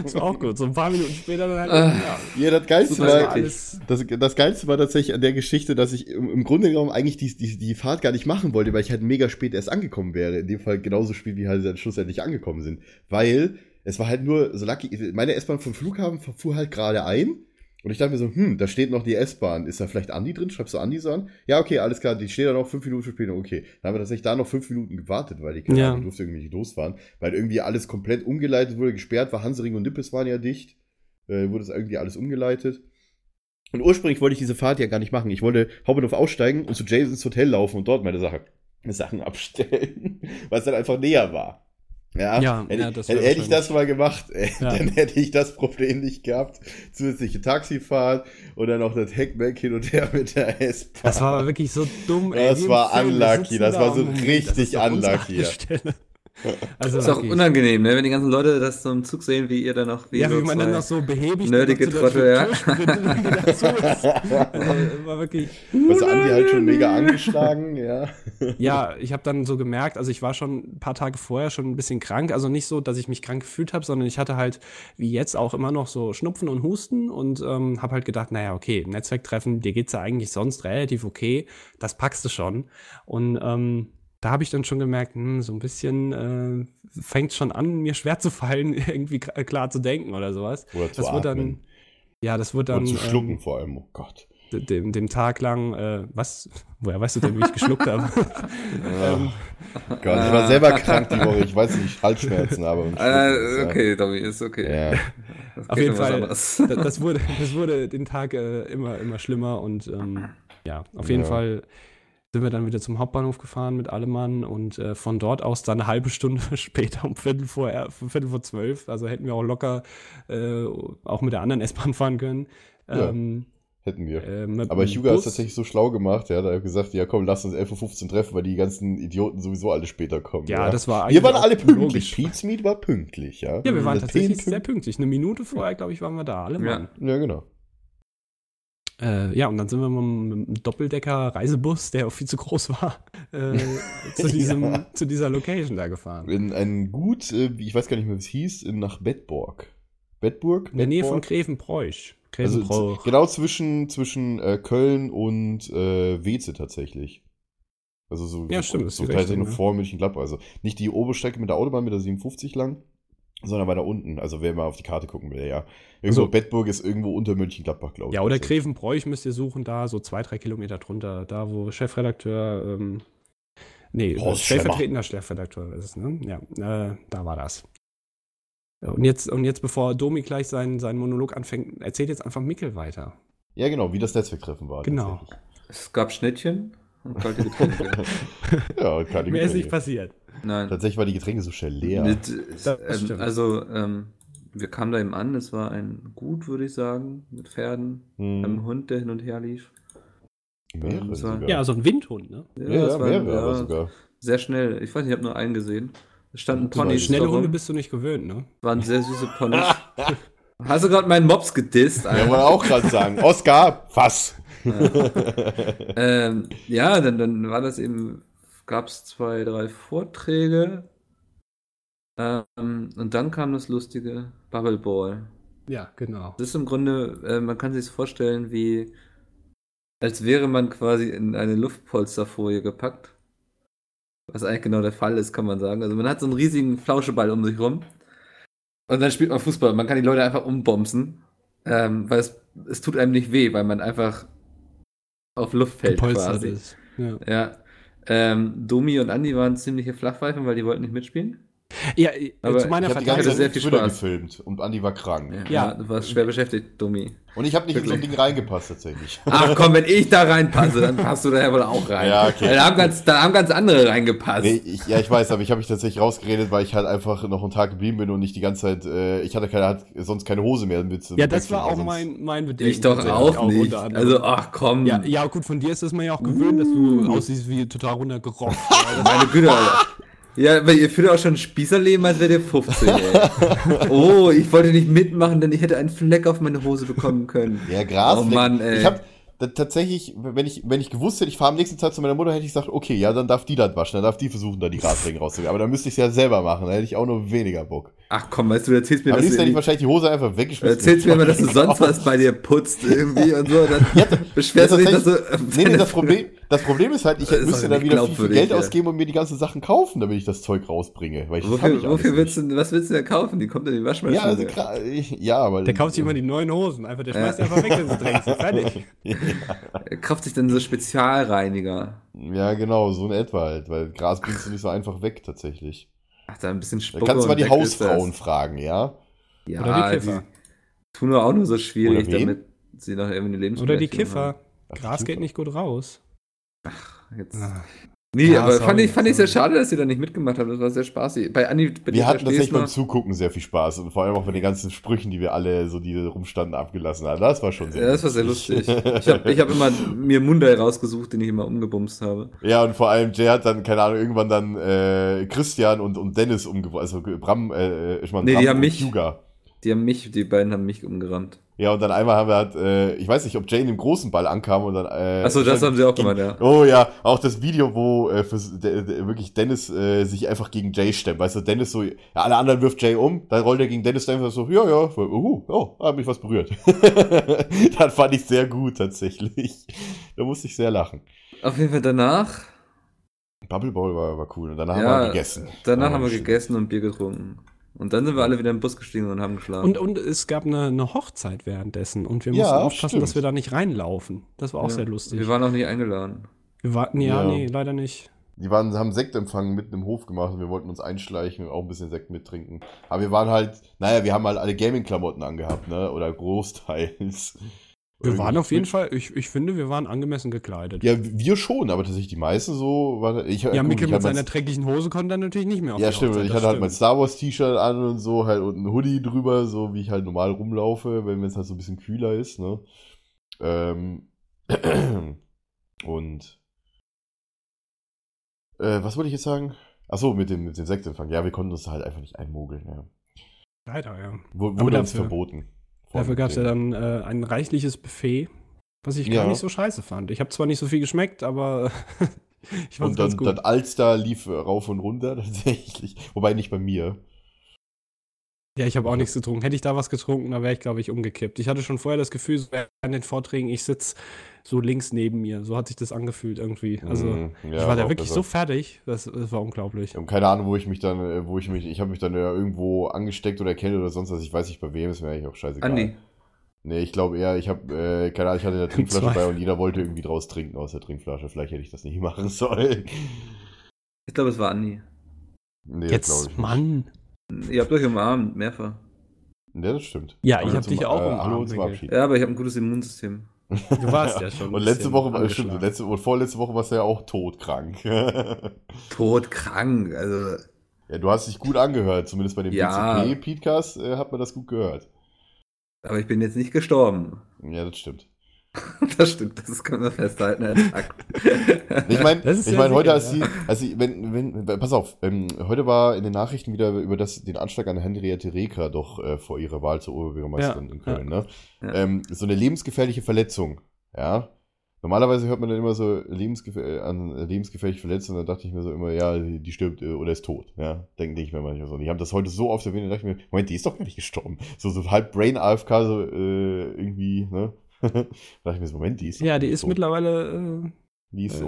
das war auch gut, so ein paar Minuten später dann halt, Ah. ja, Ja, das Geilste Super war, alles das, das Geilste war tatsächlich an der Geschichte, dass ich im, im Grunde genommen eigentlich die, die, die Fahrt gar nicht machen wollte, weil ich halt mega spät erst angekommen wäre. In dem Fall genauso spät, wie halt dann schlussendlich angekommen sind. Weil es war halt nur so lucky, meine S-Bahn vom Flughafen fuhr halt gerade ein. Und ich dachte mir so, hm, da steht noch die S-Bahn. Ist da vielleicht Andi drin? Schreibst du Andi so an? Ja, okay, alles klar, die steht da noch fünf Minuten später, okay. Dann haben wir tatsächlich da noch fünf Minuten gewartet, weil die keine Ja. Ahnung, durfte irgendwie nicht losfahren. Weil irgendwie alles komplett umgeleitet wurde, gesperrt war. Hansering und Nippes waren ja dicht. Äh, wurde es irgendwie alles umgeleitet. Und ursprünglich wollte ich diese Fahrt ja gar nicht machen. Ich wollte Hauptbahnhof aussteigen und zu Jasons Hotel laufen und dort meine Sache, Sachen abstellen, weil es dann einfach näher war. Ja, Ja, hätte, ja, das hätte, ich das mal gemacht, äh, Ja. dann hätte ich das Problem nicht gehabt. Zusätzliche Taxifahrt und dann noch das Heckback hin und her mit der S-Bahn. Das war aber wirklich so dumm. Das wie im war unlucky, das da war so richtig das unlucky. Also Ist auch wirklich. unangenehm, ne? wenn die ganzen Leute das so im Zug sehen, wie ihr dann noch wie Ja, wie man dann noch so behäbig nerdige Trottel, ja. Also, war wirklich. Was Andi halt schon mega angeschlagen, ja. Ja, ich habe dann so gemerkt, also ich war schon ein paar Tage vorher schon ein bisschen krank. Also nicht so, dass ich mich krank gefühlt habe, sondern ich hatte halt wie jetzt auch immer noch so Schnupfen und Husten und ähm, habe halt gedacht, naja, okay, Netzwerktreffen, dir geht's ja eigentlich sonst relativ okay, das packst du schon. Und ähm, da habe ich dann schon gemerkt, hm, so ein bisschen äh, fängt schon an, mir schwer zu fallen, irgendwie klar zu denken oder sowas. Oder zu das wird dann, atmen. ja, das wird dann Oder zu schlucken ähm, vor allem, oh Gott. dem, dem Tag lang, äh, was, woher weißt du denn, wie ich geschluckt habe? ähm, Gott, ich war selber krank die Woche, ich weiß nicht, ich Halsschmerzen habe. und Ah, ja. okay, Dobby, ist okay. Ja. Auf jeden was Fall, das, das, wurde, das wurde den Tag äh, immer, immer schlimmer und ähm, ja, auf jeden Ja. Fall sind wir dann wieder zum Hauptbahnhof gefahren mit allem Mann und äh, von dort aus dann eine halbe Stunde später um Viertel vor, Viertel vor zwölf, also hätten wir auch locker äh, auch mit der anderen S-Bahn fahren können. Ja. Ähm, Hätten wir. äh, Aber dem Hugo hat es Bus. tatsächlich so schlau gemacht, ja, da hat er gesagt, ja komm, lass uns 11.15 Uhr treffen, weil die ganzen Idioten sowieso alle später kommen. Ja, das war Wir waren eigentlich alle pünktlich. Pete's Meet war pünktlich, ja. Ja, wir waren Das tatsächlich sehr pünktlich. Eine Minute vorher, glaube ich, waren wir da, alle Ja. Mann. Ja, genau. Äh, ja, und dann sind wir mit einem Doppeldecker-Reisebus, der auch viel zu groß war, äh, zu, diesem, zu dieser Location da gefahren. In ein Gut, äh, ich weiß gar nicht mehr, wie es hieß, nach Bedburg. Bedburg? In der Nähe von Bedburg? Grevenbroich. Also genau zwischen, zwischen äh, Köln und äh, Weze tatsächlich. Also so, Ja, so, stimmt, so tatsächlich Richtung, nur ja. vor München-Gladbach. Also nicht die Oberstrecke mit der Autobahn mit der 57 lang, sondern weiter unten. Also wer mal auf die Karte gucken will, ja. Irgendwo Also- Bedburg ist irgendwo unter München-Gladbach, glaube ich. ja, oder Also, Grevenbroich müsst ihr suchen, da so zwei, drei Kilometer drunter, da wo Chefredakteur ähm, Nee, Horst Schlemmer. stellvertretender Chefredakteur ist es, ne? Ja, äh, da war das. Und jetzt, und jetzt, bevor Domi gleich seinen, seinen Monolog anfängt, erzählt jetzt einfach Mickel weiter. Ja, genau, wie das Netzwerktreffen war. Genau. Es gab Schnittchen und kalte Getränke. Ja, und keine Mehr ist nicht Getränke. passiert. Nein. Tatsächlich war die Getränke so schnell leer. Mit, ähm, also, ähm, wir kamen da eben an, es war ein Gut, würde ich sagen, mit Pferden, Hm. einem Hund, der hin und her lief. mehrere war- sogar. Ja, so ein Windhund, ne? ja, ja, das war- mehrere ja, sogar. Sehr schnell. Ich weiß nicht, ich habe nur einen gesehen. Es standen Ponys. Schnelle darum. Hunde bist du nicht gewöhnt, ne? Waren sehr süße Ponys. Hast du gerade meinen Mops gedisst? Ja, Alter? wollte auch gerade sagen. Oscar, was? ähm, ja, dann, dann war das eben, gab es zwei, drei Vorträge. Ähm, und dann kam das lustige Bubble Ball. Ja, genau. Das ist im Grunde, äh, man kann sich es vorstellen, wie als wäre man quasi in eine Luftpolsterfolie gepackt. Was eigentlich genau der Fall ist, kann man sagen. Also man hat so einen riesigen Flauscheball um sich rum. Und dann spielt man Fußball. Man kann die Leute einfach umbomsen. Ähm, weil es, es tut einem nicht weh, weil man einfach auf Luft fällt quasi. ist. Ja. Ja. Ähm, Domi und Andi waren ziemliche Flachpfeifen, weil die wollten nicht mitspielen. Ja, äh, Aber zu meiner Ich habe die hatte ganze Verteidigung. sehr Zeit viel Twitter Spaß. gefilmt und Andi war krank. Ja. du warst schwer beschäftigt, Domi. Und ich habe nicht in so ein Wirklich. Ding reingepasst tatsächlich. Ach komm, wenn ich da reinpasse, dann passt du da ja wohl auch rein. Ja, okay. Da haben ganz, da haben ganz andere reingepasst. Nee, ich, ja, ich weiß, aber ich habe mich tatsächlich rausgeredet, weil ich halt einfach noch einen Tag geblieben bin und nicht die ganze Zeit, äh, ich hatte keine, hat sonst keine Hose mehr mit. Ja, das war auch mein, mein Bedenken. ich doch tatsächlich auch nicht. Also, ach komm. ja, ja, gut, von dir ist es mir ja auch gewöhnt, dass du aussiehst wie total runtergerockt. Meine Güte, Alter. Ja, weil ihr führt auch schon ein Spießerleben, als wärt ihr 15, ey. Oh, ich wollte nicht mitmachen, denn ich hätte einen Fleck auf meine Hose bekommen können. Ja, Gras. Oh Mann, ey. Ich habe tatsächlich, wenn ich, wenn ich gewusst hätte, ich fahre am nächsten Tag zu meiner Mutter, hätte ich gesagt, okay, ja, dann darf die das waschen, dann darf die versuchen, da die Grasflecken rauszukriegen. Aber dann müsste ich es ja selber machen, dann hätte ich auch nur weniger Bock. Ach komm, weißt du, du erzählst mir, Am dass liebsten du, hätte ich wahrscheinlich die Hose einfach du weggeschmissen. erzählst mir immer, dass du sonst was bei dir putzt irgendwie und so. Dann beschwerst du dich, dass du. Nee, nee, das Problem, das Problem ist halt, ich Das ist müsste dann wieder viel, viel Geld ja. ausgeben und mir die ganzen Sachen kaufen, damit ich das Zeug rausbringe. Weil ich, das hab Wofür, wofür willst du, was willst du denn kaufen? Die kommt in die Waschmaschine. Ja, also, ich- ja, aber. Der kauft sich immer die neuen Hosen. Einfach, der Ja. schmeißt die einfach weg, wenn sie dreckig sind. Fertig. Er kauft sich dann so Spezialreiniger. Ja, genau, so in etwa halt, weil Gras bringst du nicht so einfach weg, tatsächlich. Ach, da ein bisschen Da Spucke kannst du mal die. Hausfrauen fragen, ja? Ja, Oder die Kiffer. tun wir auch nur so schwierig, damit sie noch irgendwie eine Oder die Kiffer. Ach, die Gras geht Kiffer. nicht gut raus. haben. Jetzt. Ah. Nee, Ja, aber sorry, fand ich, fand ich sehr schade, dass ihr da nicht mitgemacht habt. Das war sehr spaßig. Bei Andi, bei Wir hatten tatsächlich beim Zugucken sehr viel Spaß und vor allem auch bei den ganzen Sprüchen, die wir alle, so die rumstanden, abgelassen haben. Das war schon sehr Ja, das war sehr lustig. Ich habe ich hab immer mir Mundai rausgesucht, den ich immer umgebumst habe. Ja, und vor allem Jay hat dann, keine Ahnung, irgendwann dann äh, Christian und, und Dennis umgebracht, also Bram, äh, ich meine, Nee, die Bram haben und mich- Hyuga. Die haben mich, die beiden haben mich umgerammt. Ja, und dann einmal haben wir halt, äh, ich weiß nicht, ob Jay in dem großen Ball ankam und dann. Äh, Achso, das haben sie auch gemacht, ja. Oh ja, auch das Video, wo äh, für, de, de, wirklich Dennis äh, sich einfach gegen Jay stemmt. Weißt du, Dennis so, ja, alle anderen wirft Jay um, dann rollt er gegen Dennis einfach so, ja, ja, uh, oh, hat mich was berührt. das fand ich sehr gut tatsächlich. Da musste ich sehr lachen. Auf jeden Fall danach. Bubble Bowl war, war cool und danach ja, haben wir gegessen. Danach Ja, haben wir gegessen und Bier getrunken. Und dann sind wir alle wieder im Bus gestiegen und haben geschlafen. Und, und es gab eine, eine Hochzeit währenddessen und wir Ja, mussten aufpassen, stimmt. dass wir da nicht reinlaufen. Das war auch Ja. sehr lustig. Wir waren auch nicht eingeladen. Wir warten, ja, Ja. nee, leider nicht. Die waren, haben Sektempfang mitten im Hof gemacht und wir wollten uns einschleichen und auch ein bisschen Sekt mittrinken. Aber wir waren halt, naja, wir haben halt alle Gaming-Klamotten angehabt, ne? Oder großteils. Wir waren auf jeden Fall. Ich, ich finde, wir waren angemessen gekleidet. Ja, wir schon, aber tatsächlich die meisten so. War, ich, Ja, gut, Mikkel mit seiner dreckigen Hose konnte dann natürlich nicht mehr auf Ja, stimmt. Hochzeit, ich hatte halt mein stimmt. Star Wars T-Shirt an und so, halt und ein Hoodie drüber, so wie ich halt normal rumlaufe, wenn es halt so ein bisschen kühler ist, ne? Ähm, und äh, was wollte ich jetzt sagen? Achso, mit dem, mit dem Sektempfang. Ja, wir konnten uns halt einfach nicht einmogeln, ja. Leider, ja. Aber Wurde uns verboten. Dafür gab es ja dann äh, ein reichliches Buffet, was ich Ja. gar nicht so scheiße fand. Ich habe zwar nicht so viel geschmeckt, aber ich fand Und es dann ganz gut. das Alster lief rauf und runter tatsächlich. Wobei nicht bei mir. Ja, ich habe auch nichts getrunken. Hätte ich da was getrunken, dann wäre ich, glaube ich, umgekippt. Ich hatte schon vorher das Gefühl, so während den Vorträgen, ich sitze so links neben mir. So hat sich das angefühlt irgendwie. Also, Mhm, ja, ich war da wirklich besser. so fertig. Das, das war unglaublich. Ich habe keine Ahnung, wo ich mich dann, äh, wo ich mich, ich habe mich dann ja irgendwo angesteckt oder erkältet oder sonst was. Ich weiß nicht bei wem, ist mir eigentlich auch scheißegal. Andi. Nee, ich glaube eher, ich habe, äh, keine Ahnung, ich hatte eine Trinkflasche bei und jeder wollte irgendwie draus trinken aus der Trinkflasche. Vielleicht hätte ich das nicht machen sollen. Ich glaube, es war Andi. Nee, Jetzt, nicht. Mann. Ihr habt euch umarmt, mehrfach. Ja, das stimmt. Ja, ich Hallo hab zum- dich auch äh, umarmt. Ja, aber ich habe ein gutes Immunsystem. Du warst ja schon. Und letzte Woche, war stimmt, letzte und vorletzte Woche warst du ja auch todkrank. Todkrank, also. ja, du hast dich gut angehört, zumindest bei dem Ja. BCP-Podcast äh, hat man das gut gehört. Aber ich bin jetzt nicht gestorben. Ja, das stimmt. Das stimmt, das können wir festhalten als Fakt. Ich meine, ich mein, heute, als die, als die, wenn, wenn, pass auf, ähm, heute war in den Nachrichten wieder über das, den Anschlag an Henriette Reker doch äh, vor ihrer Wahl zur Oberbürgermeisterin Ja, in Köln, ne? Ja. Ähm, so eine lebensgefährliche Verletzung, ja. Normalerweise hört man dann immer so lebensgefähr äh, an äh, lebensgefährliche Verletzungen, dann dachte ich mir so immer, ja, die, stirbt äh, oder ist tot, ja. Denke denk ich mir manchmal so. Und die haben das heute so oft erwähnt, da dachte ich mir, Moment, die ist doch gar nicht gestorben. So, so halb Brain AFK, so äh, irgendwie, ne? da dachte ich mir so, Moment, die ist Ja, die ist tot. mittlerweile Die ist äh.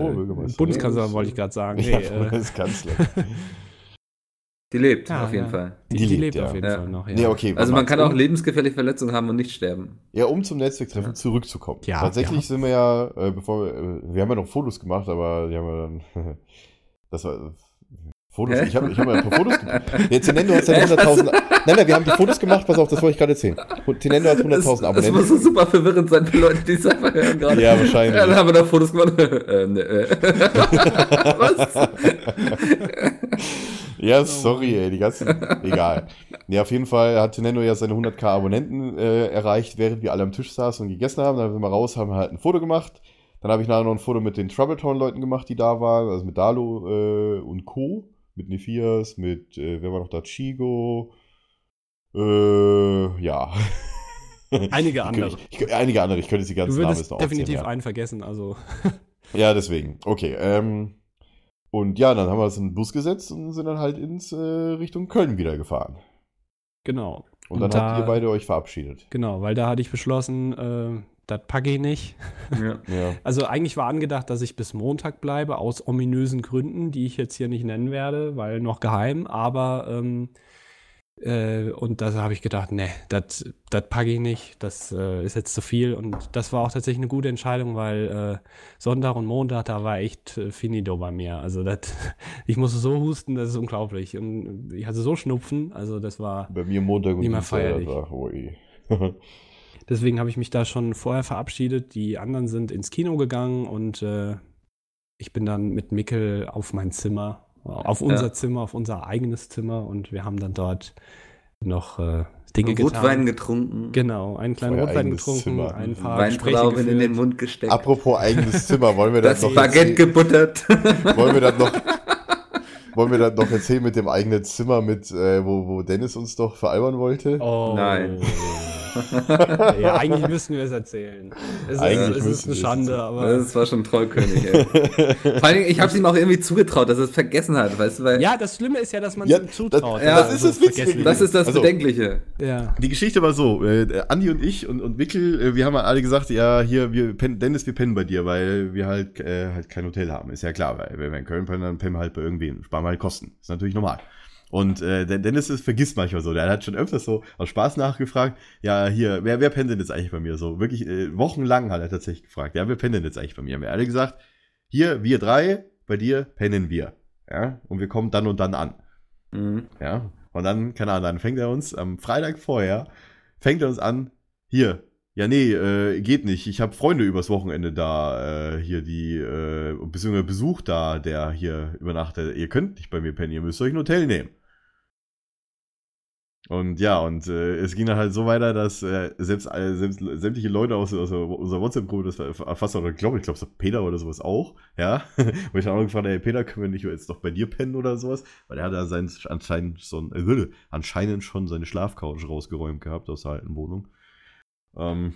Bundeskanzlerin, wollte ich gerade sagen. Nee, Ja, äh, Bundeskanzler. Die lebt, Ja, auf jeden ja. Fall. die, Die die lebt, lebt ja. auf jeden Ja. Fall noch. Ja, Nee, okay. Also man kann auch um, lebensgefährliche Verletzungen haben und nicht sterben. Ja, um zum Netzwerktreffen Ja. zurückzukommen. Ja, Tatsächlich ja. sind wir ja, äh, bevor wir, äh, wir haben ja noch Fotos gemacht, aber die haben wir dann, das war, Fotos, Hä? ich habe ich hab ja ein paar Fotos gemacht. Der Tenendo hat seine 100.000, nein, nein, wir haben die Fotos gemacht, pass auf, das wollte ich gerade erzählen. Und Tenendo hat 100.000 Das, das muss Abonnenten. so super verwirrend sein für Leute, die es einfach hören gerade. Ja, wahrscheinlich. Ja, dann haben wir da Fotos gemacht. äh, ne, äh. Was? Ja, sorry, ey, die ganzen, egal. Ja, auf jeden Fall hat Tenendo ja seine 100k Abonnenten äh, erreicht, während wir alle am Tisch saßen und gegessen haben. Dann sind wir raus, haben halt ein Foto gemacht. Dann habe ich nachher noch ein Foto mit den Troubletown-Leuten gemacht, die da waren, also mit Dalo äh, und Co., mit Nephias, mit, äh, wer war noch da, Chigo, äh, ja. Einige andere. Ich, ich, einige andere, ich könnte jetzt die ganzen Namen jetzt noch definitiv aufzählen, einen vergessen, also. ja. ja, deswegen. Okay, ähm, und ja, dann haben wir uns in den Bus gesetzt und sind dann halt ins äh, Richtung Köln wieder gefahren. Genau. Und, Und dann da- habt ihr beide euch verabschiedet. Genau, weil da hatte ich beschlossen, äh, das packe ich nicht. Ja. Ja. Also eigentlich war angedacht, dass ich bis Montag bleibe, aus ominösen Gründen, die ich jetzt hier nicht nennen werde, weil noch geheim, aber ähm, äh, und da habe ich gedacht, nee, das packe ich nicht, das äh, ist jetzt zu viel und das war auch tatsächlich eine gute Entscheidung, weil äh, Sonntag und Montag, da war echt äh, finito bei mir. Also das, ich musste so husten, das ist unglaublich und ich hatte so Schnupfen, also das war Bei mir Montag und Nicht mehr feierlich. ui. Deswegen habe ich mich da schon vorher verabschiedet. Die anderen sind ins Kino gegangen und äh, ich bin dann mit Mickel auf mein Zimmer, auf unser Ja. Zimmer, auf unser eigenes Zimmer und wir haben dann dort noch äh, Dinge Rotwein getan. getrunken, Genau, einen kleinen Euer Rotwein getrunken, Zimmer. ein paar Weintrauben in den. Mund gesteckt, Apropos eigenes Zimmer, wollen wir das, das noch Baguette erzählen? gebuttert. Wollen wir das noch, wollen wir das noch erzählen mit dem eigenen Zimmer, mit, äh, wo, wo Dennis uns doch veralbern wollte? Oh. Nein. ja, eigentlich müssten wir es erzählen. Es ist, Eigentlich es ist eine es Schande, aber. Das war schon Trollkönig, ey. Vor allem, ich habe es ihm auch irgendwie zugetraut, dass er es vergessen hat, weißt du, weil ja, das Schlimme ist ja, dass man Ja, es ihm zutraut. das- ja, das ist das Witzige. das ist das Also- Bedenkliche. Ja. Die Geschichte war so, äh, Andi und ich und, und Wickel, äh, wir haben alle gesagt, ja, hier, wir pennen, Dennis, wir pennen bei dir, weil wir halt, äh, halt kein Hotel haben. Ist ja klar, weil wenn wir in Köln pennen, dann pennen wir halt bei irgendwen, sparen wir halt Kosten. Ist natürlich normal. Und äh, Dennis ist, vergisst manchmal so. Der hat schon öfters so aus Spaß nachgefragt, ja, hier, wer, wer pennt denn jetzt eigentlich bei mir? So, wirklich, äh, wochenlang hat er tatsächlich gefragt, ja, wer pennt denn jetzt eigentlich bei mir? Haben wir alle gesagt, hier, wir drei, bei dir pennen wir. Ja, und wir kommen dann und dann an. Mhm. Ja. Und dann, keine Ahnung, dann fängt er uns am Freitag vorher, fängt er uns an, hier, ja, nee, äh, geht nicht. Ich habe Freunde übers Wochenende da, äh, hier, die, äh, beziehungsweise Besuch da, der hier übernachtet. Ihr könnt nicht bei mir pennen, ihr müsst euch ein Hotel nehmen. Und ja, und äh, es ging dann halt so weiter, dass äh, selbst, äh, selbst sämtliche Leute aus, aus unserer WhatsApp-Gruppe, das war fast auch, ich glaube, ich glaube, so Peter oder sowas auch, ja, wo ich dann auch gefragt habe, Peter, können wir nicht jetzt doch bei dir pennen oder sowas? Weil er hat da sein, anscheinend, so äh, anscheinend schon seine Schlafcouch rausgeräumt gehabt aus der alten Wohnung. Ähm,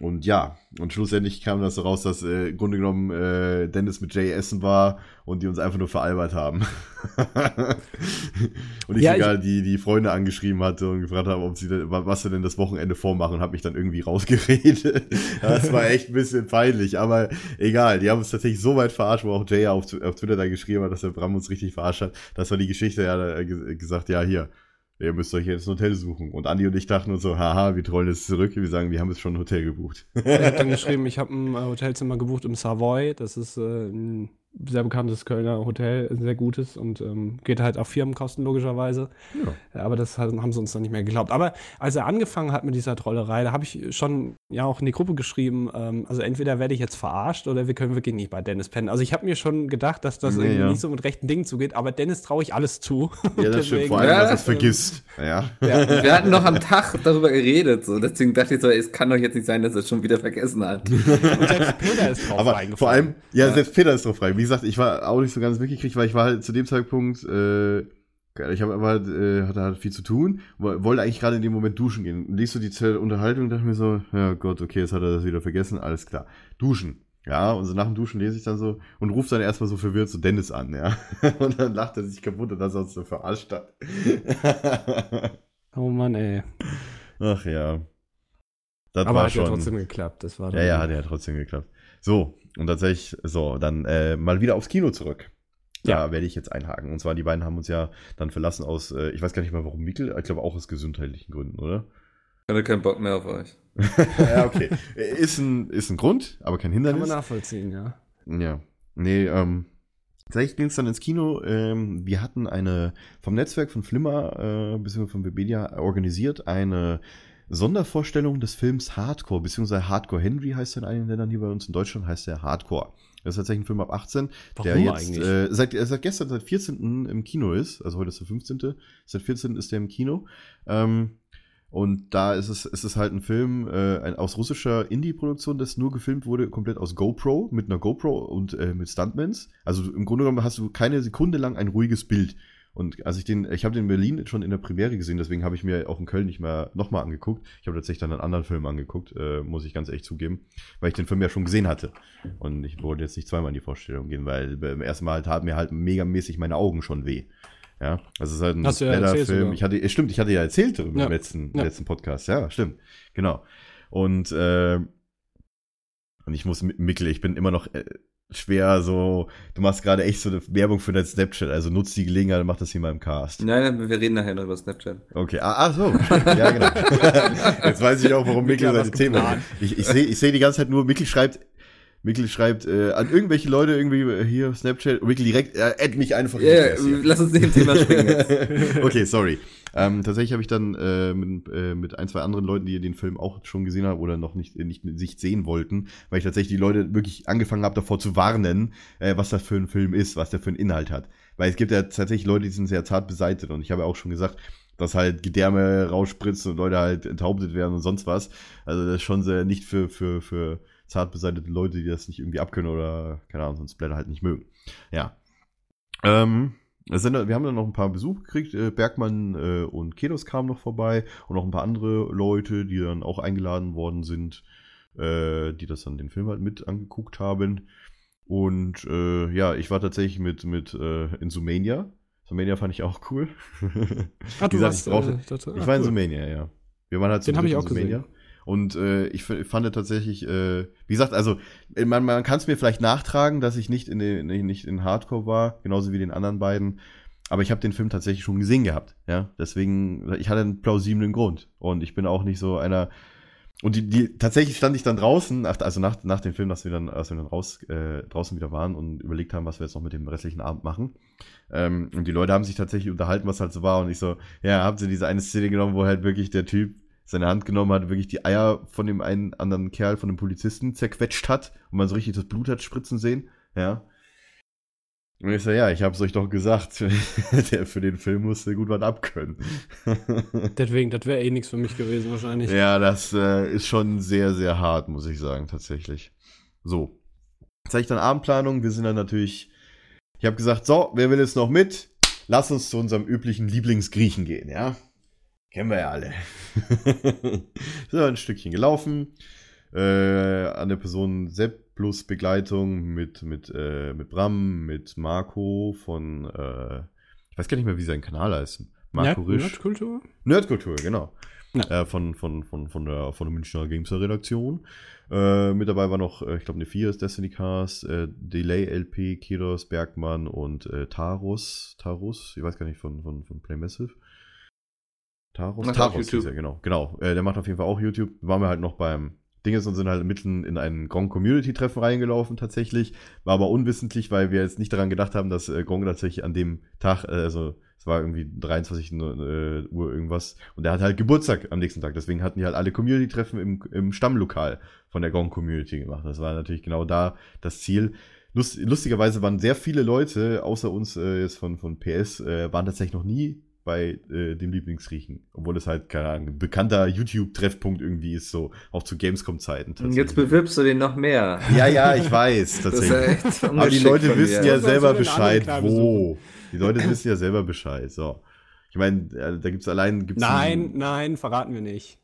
und ja, und schlussendlich kam das so raus, dass äh, im Grunde genommen äh, Dennis mit Jay essen war und die uns einfach nur veralbert haben. und ich Ja, sogar die, die Freunde angeschrieben hatte und gefragt habe, ob sie denn, wa- was sie denn das Wochenende vormachen, habe mich dann irgendwie rausgeredet. das war echt ein bisschen peinlich, aber egal, die haben uns tatsächlich so weit verarscht, wo auch Jay auf, auf Twitter da geschrieben hat, dass der Bram uns richtig verarscht hat. Das war die Geschichte, er hat äh, ge- gesagt, ja, hier, ihr müsst euch jetzt ein Hotel suchen. Und Andi und ich dachten uns so, haha, wir trollen jetzt zurück, wir sagen, wir haben jetzt schon ein Hotel gebucht. Er hat dann geschrieben, ich habe ein äh, Hotelzimmer gebucht im Savoy. Das ist äh, ein sehr bekanntes Kölner Hotel, sehr gutes und ähm, geht halt auf Firmenkosten logischerweise. Ja. Aber das haben sie uns dann nicht mehr geglaubt. Aber als er angefangen hat mit dieser Trollerei, da habe ich schon ja auch in die Gruppe geschrieben, ähm, also entweder werde ich jetzt verarscht oder wir können wirklich nicht bei Dennis pennen. Also ich habe mir schon gedacht, dass das Nee, irgendwie ja. nicht so mit rechten Dingen zugeht, aber Dennis traue ich alles zu. Ja, das stimmt. Vor allem, Ja, dass er es ähm, vergisst. Ja. Ja, Wir hatten noch am Tag darüber geredet, so. Deswegen dachte ich so, es kann doch jetzt nicht sein, dass er es schon wieder vergessen hat. und selbst Peter ist drauf Aber reingefallen. vor allem, ja, selbst Peter ist drauf frei. Wie gesagt, ich war auch nicht so ganz mitgekriegt, weil ich war halt zu dem Zeitpunkt, äh, ich habe aber halt, äh, hatte halt viel zu tun, wo- wollte eigentlich gerade in dem Moment duschen gehen. Und liest so die Unterhaltung und dachte mir so, ja Gott, okay, jetzt hat er das wieder vergessen, alles klar. Duschen. Ja, und so nach dem Duschen lese ich dann so und ruft dann erstmal so verwirrt so Dennis an, ja. Und dann lacht er sich kaputt und dass er uns so verarscht hat. oh Mann, ey. Ach ja. Das Aber war hat ja schon. trotzdem geklappt. Das war Ja, ja, hat ja trotzdem geklappt. So, und tatsächlich, so, dann äh, mal wieder aufs Kino zurück. Da werde ich jetzt einhaken. Und zwar, die beiden haben uns ja dann verlassen aus, äh, ich weiß gar nicht mal warum Mikkel, ich glaube auch aus gesundheitlichen Gründen, oder? Ich hatte keinen Bock mehr auf euch. ja, okay. ist, ein, ist ein Grund, aber kein Kann man Hindernis. nachvollziehen, ja. Ja. Nee, ähm, tatsächlich ging es dann ins Kino. Ähm, wir hatten eine vom Netzwerk von Flimmer, äh, beziehungsweise von Webedia organisiert, eine Sondervorstellung des Films Hardcore, beziehungsweise Hardcore Henry heißt er in einigen Ländern hier bei uns in Deutschland, heißt der Hardcore. Das ist tatsächlich ein Film ab 18, der Warum jetzt eigentlich? äh, seit, seit gestern, seit 14. im Kino ist. Also heute ist der 15. Seit 14. ist der im Kino. Ähm, und da ist es, ist es halt ein Film äh, ein, aus russischer Indie-Produktion, das nur gefilmt wurde, komplett aus GoPro, mit einer GoPro und äh, mit Stuntmans. Also im Grunde genommen hast du keine Sekunde lang ein ruhiges Bild. Und als ich den, ich habe den in Berlin schon in der Premiere gesehen, deswegen habe ich mir auch in Köln nicht mehr nochmal angeguckt. Ich habe tatsächlich dann einen anderen Film angeguckt, äh, muss ich ganz ehrlich zugeben, weil ich den Film ja schon gesehen hatte. Und ich wollte jetzt nicht zweimal in die Vorstellung gehen, weil beim ersten Mal taten mir halt megamäßig meine Augen schon weh. Ja, also es ist halt ein ja Splatter-Film. Ich hatte, stimmt, ich hatte ja erzählt darüber Ja. im letzten, Ja. letzten Podcast. Ja, stimmt. Genau. Und, äh, und ich muss, Mikkel, ich bin immer noch äh, schwer so, du machst gerade echt so eine Werbung für dein Snapchat, also nutzt die Gelegenheit und mach das hier mal im Cast. Nein, nein, wir reden nachher noch über Snapchat. Okay, ah, ach so, ja genau. Jetzt weiß ich auch, warum Mikkel hat seine Themen. geplant. Ich, ich sehe ich seh die ganze Zeit nur, Mikkel schreibt, Mikkel schreibt äh, an irgendwelche Leute irgendwie äh, hier Snapchat Mikkel direkt, äh, add mich einfach. Hier. lass uns nicht im Thema springen okay, sorry. Ähm, tatsächlich habe ich dann äh, mit, äh, mit ein, zwei anderen Leuten, die den Film auch schon gesehen haben oder noch nicht, äh, nicht mit sich sehen wollten, weil ich tatsächlich die Leute wirklich angefangen habe, davor zu warnen, äh, was das für ein Film ist, was der für einen Inhalt hat. Weil es gibt ja tatsächlich Leute, die sind sehr zart beseitet und ich habe ja auch schon gesagt, dass halt Gedärme rausspritzen und Leute halt enthauptet werden und sonst was. Also das ist schon sehr nicht für, für, für zart beseitete Leute, die das nicht irgendwie abkönnen oder, keine Ahnung, sonst Blätter halt nicht mögen. Ja. Ähm, sind, wir haben dann noch ein paar Besuch gekriegt. Äh, Bergmann äh, und Kedos kamen noch vorbei und noch ein paar andere Leute, die dann auch eingeladen worden sind, äh, die das dann den Film halt mit angeguckt haben. Und äh, ja, ich war tatsächlich mit, mit äh, in Sumania. Sumania fand ich auch cool. Ah, Wie gesagt, ich brauchte- äh, dazu- ich ah, war in cool. Sumania, ja. Wir waren halt Den hab dritt ich in auch gesehen. Und äh, ich fand tatsächlich, äh, wie gesagt, also äh, man, man kann es mir vielleicht nachtragen, dass ich nicht in, den, nicht- in Hardcore war, genauso wie den anderen beiden. Aber ich habe den Film tatsächlich schon gesehen gehabt. Ja, deswegen, ich hatte einen plausiblen Grund. Und ich bin auch nicht so einer. Und die, die tatsächlich stand ich dann draußen, also nach, nach dem Film, dass wir dann, als wir dann raus, äh, draußen wieder waren und überlegt haben, was wir jetzt noch mit dem restlichen Abend machen. Ähm, und die Leute haben sich tatsächlich unterhalten, was halt so war. Und ich so, ja, habt ihr diese eine Szene genommen, wo halt wirklich der Typ seine Hand genommen hat, wirklich die Eier von dem einen anderen Kerl, von dem Polizisten zerquetscht hat und man so richtig das Blut hat spritzen sehen. Ja. Und ich so, ja, ich hab's euch doch gesagt, der für den Film musste gut was abkönnen. Deswegen, das wäre eh nichts für mich gewesen wahrscheinlich. Ja, das äh, ist schon sehr, sehr hart, muss ich sagen, tatsächlich. So. Jetzt habe ich dann Abendplanung. Wir sind dann natürlich. Ich habe gesagt, so, wer will jetzt noch mit? Lass uns zu unserem üblichen Lieblingsgriechen gehen, ja? Kennen wir ja alle. wir ein Stückchen gelaufen. Äh, an der Person Sepp plus Begleitung mit, mit, äh, mit Bram, mit Marco von, äh, ich weiß gar nicht mehr, wie sein Kanal heißt. Marco Nerd- Risch. Nerdkultur? Nerdkultur, genau. Ja. Äh, von, von, von, von, der, von der Münchner Gameser Redaktion. Äh, mit dabei war noch, äh, ich glaube, eine 4 ist Destiny Cast, äh, Delay LP, Kiros, Bergmann und äh, Tarus. Tarus, ich weiß gar nicht, von, von, von Play Massive. Taros? Macht Taros YouTube. er, genau. Genau. Äh, der macht auf jeden Fall auch YouTube. Waren wir halt noch beim, Dinges und sind halt mitten in ein Gong-Community-Treffen reingelaufen tatsächlich. War aber unwissentlich, weil wir jetzt nicht daran gedacht haben, dass äh, Gong tatsächlich an dem Tag, äh, also es war irgendwie 23 äh, Uhr irgendwas und er hat halt Geburtstag am nächsten Tag. Deswegen hatten die halt alle Community-Treffen im, im Stammlokal von der Gong-Community gemacht. Das war natürlich genau da das Ziel. Lust, lustigerweise waren sehr viele Leute, außer uns äh, jetzt von, von PS, äh, waren tatsächlich noch nie bei äh, dem Lieblingsriechen. Obwohl es halt, keine Ahnung, ein bekannter YouTube-Treffpunkt irgendwie ist, so auch zu Gamescom-Zeiten. Und jetzt bewirbst du den noch mehr. Ja, ja, ich weiß, Das ist tatsächlich. echt Aber die Leute wissen ja selber Bescheid, wo. Die Leute wissen ja selber Bescheid, so. Ich meine, äh, da gibt's allein. Gibt's Nein, ein- nein, verraten wir nicht.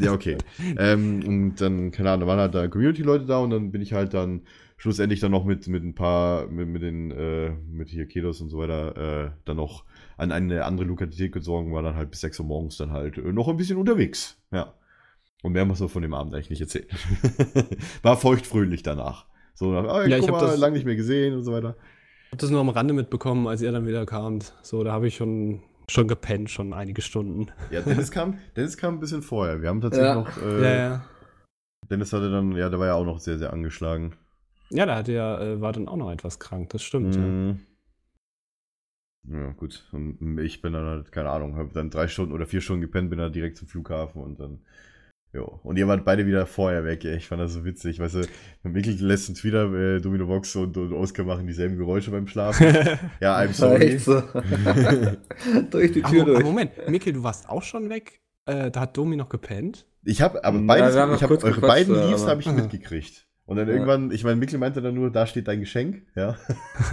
ja, okay. ähm, und dann, keine Ahnung, da waren halt da Community-Leute da und dann bin ich halt dann schlussendlich dann noch mit, mit ein paar, mit, mit den, äh, mit hier Kedos und so weiter, äh, dann noch an eine andere Lokalität gezogen, war dann halt bis 6 Uhr morgens dann halt äh, noch ein bisschen unterwegs. Ja. Und mehr muss man von dem Abend eigentlich nicht erzählen. war feuchtfröhlich danach. So, nach, ah, Ja, ich guck hab mal, das- lange nicht mehr gesehen und so weiter. Ich habe das nur am Rande mitbekommen, als ihr dann wieder kamt. So, da habe ich schon, schon gepennt, schon einige Stunden. Ja, Dennis kam, Dennis kam ein bisschen vorher. Wir haben tatsächlich Ja. noch, äh, Ja, ja. Dennis hatte dann, ja, der war ja auch noch sehr, sehr angeschlagen. Ja, da hatte er, äh, war dann auch noch etwas krank, das stimmt. Ja. Mhm. Ja, gut. Und ich bin dann halt, keine Ahnung, habe dann drei Stunden oder vier Stunden gepennt, bin dann direkt zum Flughafen und dann, ja. Und ihr wart beide wieder vorher weg, ey. Ich fand das so witzig. Weißt du, Mikkel lässt uns wieder, äh, Domino Vox und, und Oskar machen dieselben Geräusche beim Schlafen. ja, I'm sorry. echt so. durch die Tür Mo- durch. Moment, Mikkel, du warst auch schon weg? Äh, da hat Domi noch gepennt? Ich habe aber Ja, beides, noch ich habe kurz eure gequatscht, beiden aber- Leaves habe ich mitgekriegt. Und dann Ja. irgendwann, ich meine, Mikkel meinte dann nur, da steht dein Geschenk, ja.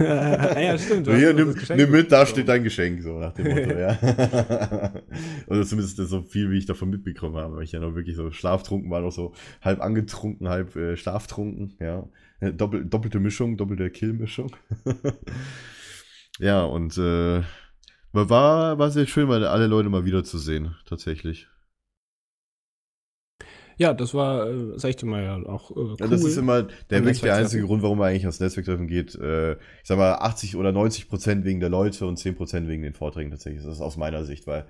Ja, stimmt. du hier, nimm, nimm mit, da steht dein Geschenk, so nach dem Motto, ja. Oder zumindest so viel, wie ich davon mitbekommen habe, weil ich ja noch wirklich so schlaftrunken war, noch so halb angetrunken, halb äh, schlaftrunken, ja. Äh, Doppel, doppelte Mischung, doppelte Killmischung. ja, und äh, war, war sehr schön, mal alle Leute mal wiederzusehen, tatsächlich. Ja, das war, äh, sag ich dir mal, ja, auch äh, cool. Ja, das ist immer der wirklich der einzige Grund, warum man eigentlich aufs Netzwerktreffen geht. Äh, ich sag mal 80 oder 90 Prozent wegen der Leute und 10 Prozent wegen den Vorträgen tatsächlich. Das ist aus meiner Sicht, weil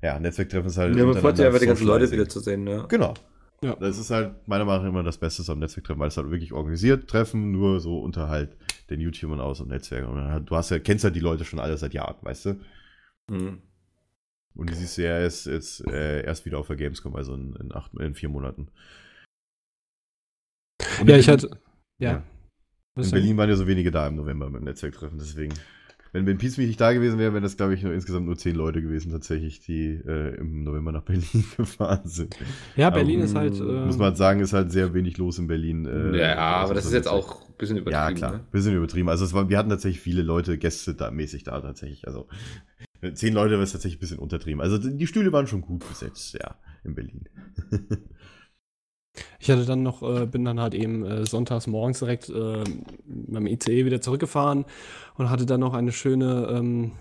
ja, Netzwerktreffen ist halt. Ja, man freut sich einfach die ganzen Leute Socializing. wiederzusehen, ne? Genau. Ja. Das ist halt meiner Meinung nach immer das Beste am Netzwerktreffen, weil es halt wirklich organisiert Treffen, nur so unter halt den YouTubern aus dem Netzwerk. Und dann halt, du hast ja, kennst ja die Leute schon alle seit Jahren, weißt du? Mhm. Und die siehst du ja erst, jetzt, äh, erst wieder auf der Gamescom, also in, in, acht, in vier Monaten. Und Ja, ich Berlin- hatte. Ja. Ja. In? Berlin waren ja so wenige da im November beim Netzwerktreffen, deswegen. Wenn Ben Peace nicht da gewesen wäre, wären das, glaube ich, nur insgesamt nur zehn Leute gewesen, tatsächlich, die äh, im November nach Berlin gefahren sind. Ja, Aber Berlin ist mm, halt. Äh, Muss man halt sagen, ist halt sehr wenig los in Berlin. äh, ja, aber das ist jetzt auch ein bisschen übertrieben. Ja, klar, Ne? bisschen übertrieben. Also es war, wir hatten tatsächlich viele Leute, Gäste da mäßig da tatsächlich. Also zehn Leute ist tatsächlich ein bisschen untertrieben. Also die Stühle waren schon gut besetzt, ja, in Berlin. Ich hatte dann noch, äh, bin dann halt eben äh, sonntags morgens direkt äh, dem ICE wieder zurückgefahren und hatte dann noch eine schöne, ähm,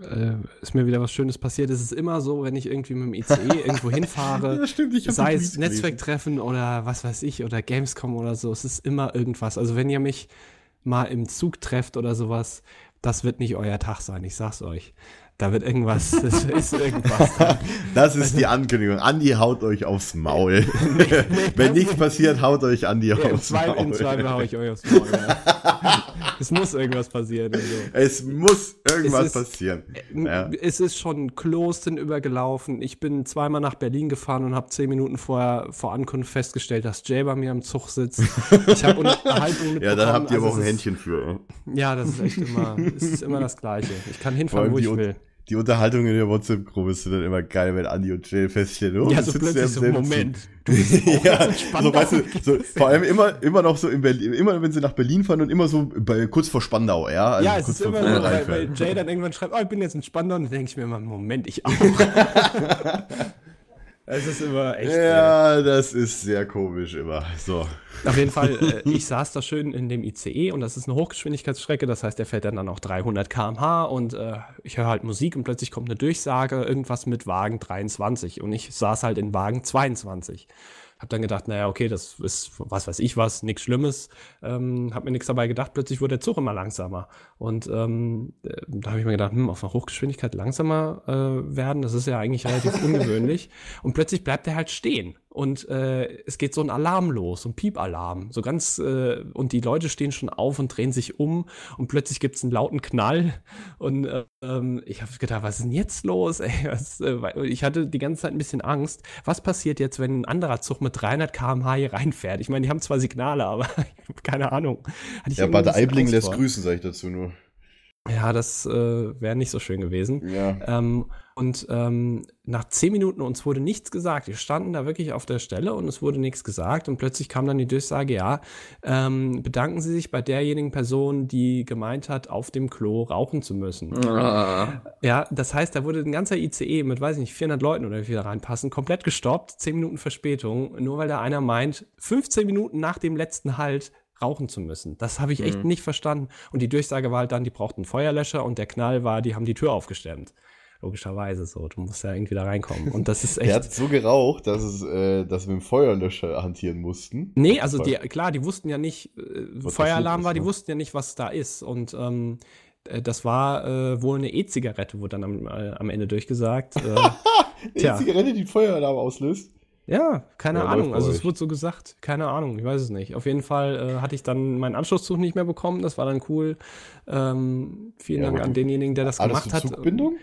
äh, ist mir wieder was Schönes passiert. Es ist immer so, wenn ich irgendwie mit dem ICE irgendwo hinfahre, ja, stimmt, sei es. Netzwerktreffen oder was weiß ich oder Gamescom oder so, es ist immer irgendwas. Also wenn ihr mich mal im Zug trefft oder sowas, das wird nicht euer Tag sein, ich sag's euch. Da wird irgendwas, es ist irgendwas. da. Das ist die Ankündigung. Andi haut euch aufs Maul. Wenn nichts passiert, haut euch Andi Ja, aufs Zweifel, Maul. im Zweifel hau ich euch aufs Maul. Ja. es muss irgendwas passieren. Also. Es muss irgendwas Es ist- passieren. Ja. Es ist schon Klosten übergelaufen. Ich bin zweimal nach Berlin gefahren und habe zehn Minuten vorher vor Ankunft festgestellt, dass Jay bei mir am Zug sitzt. Ich habe Unterhaltung mitbekommen. Ja, da habt ihr aber auch also ein Händchen für. Ist, ja, das ist echt immer, es ist immer das Gleiche. Ich kann hinfahren, wo ich will. Die Unterhaltung in der WhatsApp-Gruppe ist dann immer geil, wenn Andi und Jill feststellen. Oh, Ja, so plötzlich so, Moment. Du bist ja, so, weißt du, so, vor allem immer, immer noch so in Berlin, immer wenn sie nach Berlin fahren und immer so bei, kurz vor Spandau, ja? Also ja, es kurz ist immer so, weil, weil Jay dann irgendwann schreibt, oh, ich bin jetzt in Spandau, und dann denke ich mir immer, Moment, ich auch. es ist immer echt. äh, Ja, das ist sehr komisch immer. So. Auf jeden Fall, äh, ich saß da schön in dem ICE und das ist eine Hochgeschwindigkeitsstrecke, das heißt, der fährt dann, dann auch 300 km/h und äh, ich höre halt Musik und plötzlich kommt eine Durchsage, irgendwas mit Wagen 23 und ich saß halt in Wagen 22. Hab dann gedacht, naja, okay, das ist was weiß ich was, nichts Schlimmes. Ähm, hab mir nichts dabei gedacht, plötzlich wurde der Zug immer langsamer. Und ähm, äh, da habe ich mir gedacht, hm, auf einer Hochgeschwindigkeit langsamer äh, werden, das ist ja eigentlich relativ ungewöhnlich. Und plötzlich bleibt er halt stehen. und äh, es geht so ein Alarm los, so ein Piepalarm, so ganz äh, und die Leute stehen schon auf und drehen sich um und plötzlich gibt es einen lauten Knall und äh, ähm, ich habe gedacht, was ist denn jetzt los? Ey, was, äh, ich hatte die ganze Zeit ein bisschen Angst. Was passiert jetzt, wenn ein anderer Zug mit 300 km/h hier reinfährt? Ich meine, die haben zwar Signale, aber keine Ahnung. Ja, Bad Aibling lässt grüßen, sage ich dazu nur. Ja, das äh, wäre nicht so schön gewesen. Ja. Ähm, und ähm, nach zehn Minuten uns wurde nichts gesagt. Wir standen da wirklich auf der Stelle und es wurde nichts gesagt. Und plötzlich kam dann die Durchsage, ja, ähm, bedanken Sie sich bei derjenigen Person, die gemeint hat, auf dem Klo rauchen zu müssen. Ah. Ja, das heißt, da wurde ein ganzer ICE mit, weiß ich nicht, 400 Leuten oder wie viel da reinpassen, komplett gestoppt. Zehn Minuten Verspätung, nur weil da einer meint, 15 Minuten nach dem letzten Halt rauchen zu müssen. Das habe ich echt mhm. nicht verstanden. Und die Durchsage war halt dann, die brauchten Feuerlöscher und der Knall war, die haben die Tür aufgestemmt. Logischerweise so. Du musst ja irgendwie da reinkommen. Und das ist echt. der hat so geraucht, dass, es, äh, dass wir mit dem Feuerlöscher hantieren mussten. Nee, also die, klar, die wussten ja nicht, äh, Feueralarm war, die ne? wussten ja nicht, was da ist. Und ähm, äh, das war äh, wohl eine E-Zigarette, wurde dann am, äh, am Ende durchgesagt. Äh, E-Zigarette, die Feueralarm auslöst? Ja, keine ja, Ahnung. Also es wurde so gesagt. Keine Ahnung, ich weiß es nicht. Auf jeden Fall äh, hatte ich dann meinen Anschlusszug nicht mehr bekommen. Das war dann cool. Ähm, vielen ja, Dank an denjenigen, der das gemacht hat. Zugbindung?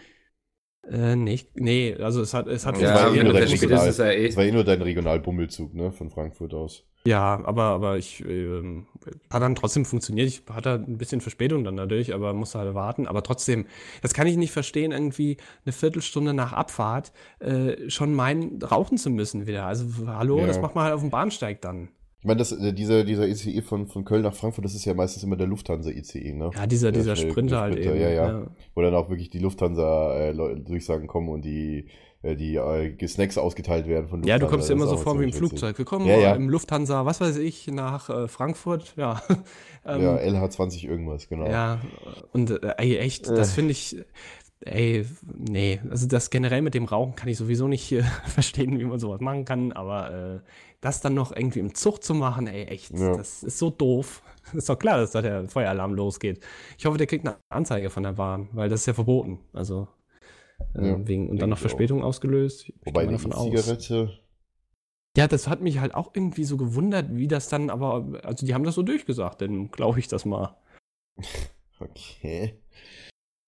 Äh, nicht, nee, also es hat, es hat ja, war eh nur dein Regional, das, ja eh. war eh nur dein Regionalbummelzug, ne, von Frankfurt aus. Ja, aber, aber ich äh, hat dann trotzdem funktioniert. Ich hatte ein bisschen Verspätung dann dadurch, aber musste halt warten. Aber trotzdem, das kann ich nicht verstehen, irgendwie eine Viertelstunde nach Abfahrt äh, schon meinen, rauchen zu müssen wieder. Also hallo, ja. das macht man halt auf dem Bahnsteig dann. Ich meine, das, äh, dieser, dieser ICE von, von Köln nach Frankfurt, das ist ja meistens immer der Lufthansa-ICE, ne? Ja, dieser, dieser Sprinter, Sprinter halt eben. Ja, ja, ja. Wo dann auch wirklich die Lufthansa-Durchsagen äh, kommen und die, äh, die Snacks ausgeteilt werden von Lufthansa. Ja, du kommst dir immer so vor wie im Flugzeug. Wir kommen ja, ja. im Lufthansa, was weiß ich, nach äh, Frankfurt, ja. ähm, ja, LH20 irgendwas, genau. Ja, und äh, ey, echt, das finde ich, ey, nee, also das generell mit dem Rauchen kann ich sowieso nicht äh, verstehen, wie man sowas machen kann, aber äh, das dann noch irgendwie im Zug zu machen, ey, echt, ja. das ist so doof. Ist doch klar, dass da der Feueralarm losgeht. Ich hoffe, der kriegt eine Anzeige von der Bahn, weil das ist ja verboten. Also, äh, ja, wegen, und dann noch Verspätung auch. ausgelöst. Ich Wobei die Zigarette. Ja, das hat mich halt auch irgendwie so gewundert, wie das dann, aber, also die haben das so durchgesagt, denn glaube ich das mal. Okay.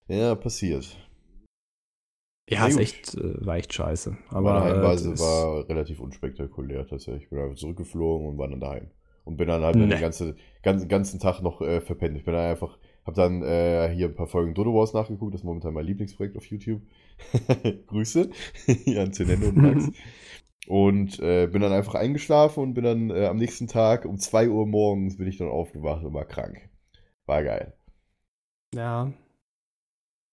Ja, passiert. Ja, ist echt, äh, war echt scheiße. Aber Meine Heimreise äh, war relativ unspektakulär tatsächlich. Ich bin einfach zurückgeflogen und war dann daheim. Und bin dann halt nee. den ganzen, ganzen, ganzen Tag noch äh, verpennt. Ich bin dann einfach, hab dann äh, hier ein paar Folgen Dodo Wars nachgeguckt. Das ist momentan mein Lieblingsprojekt auf YouTube. Grüße hier an Zenendo und Max. und äh, bin dann einfach eingeschlafen und bin dann äh, am nächsten Tag um 2 Uhr morgens bin ich dann aufgewacht und war krank. War geil. Ja.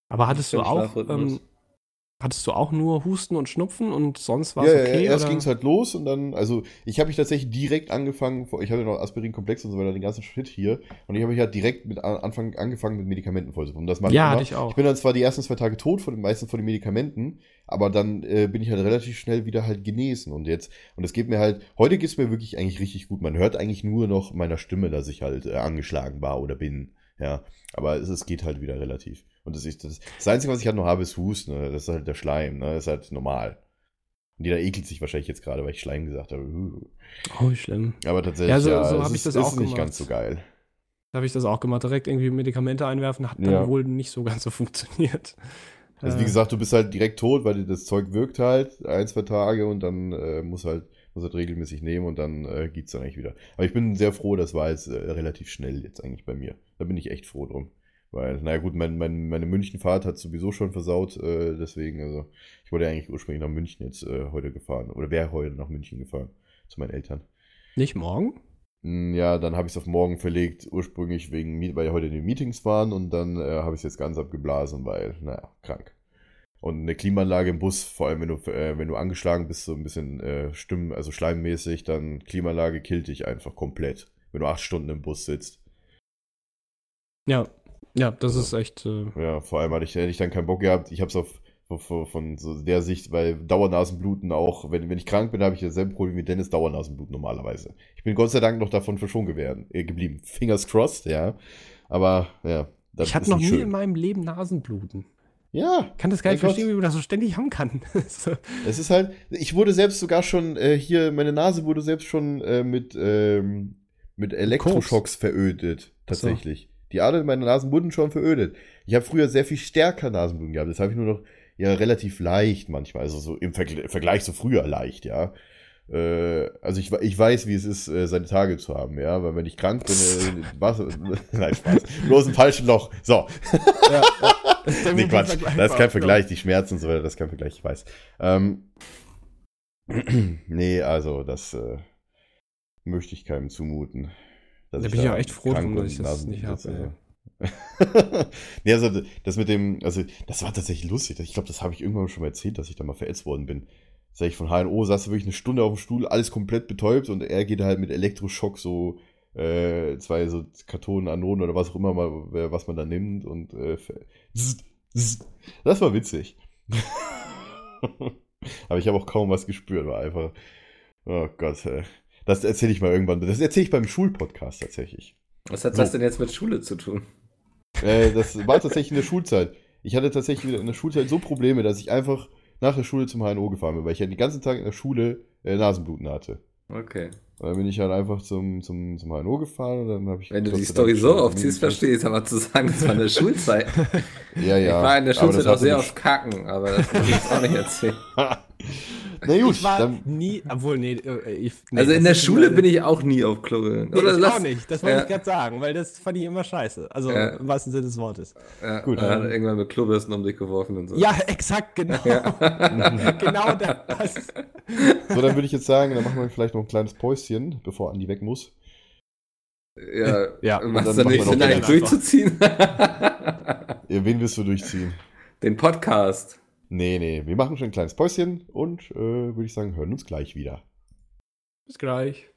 Aber hattest du auch ähm, Hattest du auch nur Husten und Schnupfen und sonst war es ja, okay? Ja, erst ging es halt los und dann, also ich habe mich tatsächlich direkt angefangen, ich hatte noch Aspirin-Komplex und so weiter, den ganzen Shit hier. Und ich habe mich halt direkt mit Anfang angefangen mit Medikamenten vollzupumpen. Das mache ja, ich, immer. ich auch. Ich bin dann zwar die ersten zwei Tage tot, von den meisten von den Medikamenten, aber dann äh, bin ich halt relativ schnell wieder halt genesen. Und jetzt, und es geht mir halt, heute geht es mir wirklich eigentlich richtig gut. Man hört eigentlich nur noch meiner Stimme, dass ich halt äh, angeschlagen war oder bin. Ja, aber es, es geht halt wieder relativ. Und das, ist, das, das Einzige, was ich halt noch habe, ist Husten. Ne? Das ist halt der Schleim. Ne? Das ist halt normal. Und jeder ekelt sich wahrscheinlich jetzt gerade, weil ich Schleim gesagt habe. Uh. Oh, schlimm. Aber tatsächlich, ja, so, ja, so habe ich das ist, auch ist nicht ganz so geil. Da habe ich das auch gemacht. Direkt irgendwie Medikamente einwerfen, hat dann ja. wohl nicht so ganz so funktioniert. Also wie äh. gesagt, du bist halt direkt tot, weil das Zeug wirkt halt ein, zwei Tage und dann äh, muss halt muss halt regelmäßig nehmen und dann äh, es dann eigentlich wieder. Aber ich bin sehr froh, das war jetzt äh, relativ schnell jetzt eigentlich bei mir. Da bin ich echt froh drum. Weil, naja gut, mein, mein, meine Münchenfahrt hat sowieso schon versaut, äh, deswegen, also ich wollte eigentlich ursprünglich nach München jetzt äh, heute gefahren. Oder wäre heute nach München gefahren, zu meinen Eltern. Nicht morgen? Hm, ja, dann habe ich es auf morgen verlegt, ursprünglich wegen, weil heute die Meetings waren und dann äh, habe ich es jetzt ganz abgeblasen, weil, naja, krank. Und eine Klimaanlage im Bus, vor allem wenn du, äh, wenn du angeschlagen bist, so ein bisschen äh, Stimmen, also schleimmäßig, dann Klimaanlage killt dich einfach komplett, wenn du acht Stunden im Bus sitzt. Ja, ja, das ist echt. Äh ja, vor allem hatte ich, hätte ich dann keinen Bock gehabt. Ich habe es auf von, so der Sicht, weil Dauernasenbluten auch, wenn, wenn ich krank bin, habe ich dasselbe Problem wie Dennis Dauernasenbluten normalerweise. Ich bin Gott sei Dank noch davon verschont äh, geblieben. Fingers crossed, ja. Aber ja. ich hatte noch nie schön. in meinem Leben Nasenbluten. Ja. Kann das gar nicht Mein Gott. verstehen, wie man das so ständig haben kann. so. Es ist halt, ich wurde selbst sogar schon, äh, hier, meine Nase wurde selbst schon äh, mit, ähm, mit Elektroschocks verödet, tatsächlich. Die Adern meiner Nasen wurden schon verödet. Ich habe früher sehr viel stärker Nasenbluten gehabt. Das habe ich nur noch, ja, relativ leicht manchmal. Also so im Vergl Vergleich zu früher leicht, ja. Äh, also ich, ich weiß, wie es ist, äh, seine Tage zu haben, ja. Weil wenn ich krank bin, äh, was, nein, Spaß. Bloß im falschen Loch. So. Ja, ja. Das ist Nee, Quatsch. Das ist kein Vergleich. Die Schmerzen und so weiter, das ist kein Vergleich, ich weiß. Ähm, nee, also, das äh, möchte ich keinem zumuten. Da bin ich auch echt froh drum, dass ich das Nasen nicht habe, nee, also, das mit dem, also, das war tatsächlich lustig. Ich glaube, das habe ich irgendwann schon mal erzählt, dass ich da mal verätzt worden bin. Sag ich von HNO, saß wirklich eine Stunde auf dem Stuhl, alles komplett betäubt und er geht halt mit Elektroschock so äh, zwei so Kartonen, Anoden oder was auch immer mal, was man da nimmt und äh, das war witzig. Aber ich habe auch kaum was gespürt, war einfach, oh Gott, äh. Das erzähle ich mal irgendwann. Das erzähle ich beim Schulpodcast tatsächlich. Was hat So. das denn jetzt mit Schule zu tun? Äh, das war tatsächlich in der Schulzeit. Ich hatte tatsächlich in der Schulzeit so Probleme, dass ich einfach nach der Schule zum HNO gefahren bin, weil ich ja den ganzen Tag in der Schule äh, Nasenbluten hatte. Okay. Und dann bin ich halt einfach zum, zum, zum HNO gefahren und dann habe ich. Wenn du die Story so aufziehst, verstehe ich es, aber zu sagen, das war eine Schulzeit. Ja, ja. Ich war in der Schulzeit auch sehr auf Kacken, aber das muss ich jetzt auch nicht erzählen. Na gut, Ich war dann, nie, obwohl, nee, äh, ich, nee Also in der Schule bin ich auch nie auf Klo gegangen. Nee, Oder ich lass, auch nicht. Das wollte Ja. ich gerade sagen, weil das fand ich immer scheiße. Also Ja. im wahrsten Sinne des Wortes. Ja, Gut, dann hat ähm, er irgendwann mit Klobürsten um dich geworfen und so. Ja, exakt, genau. genau das. so, dann würde ich jetzt sagen, dann machen wir vielleicht noch ein kleines Päuschen, bevor Andi weg muss. Ja, Ja, macht es dann dann nicht Sinn, den durchzuziehen? Äh, Wen willst du durchziehen? Den Podcast. Nee, nee, wir machen schon ein kleines Päuschen und äh, würde ich sagen, hören uns gleich wieder. Bis gleich.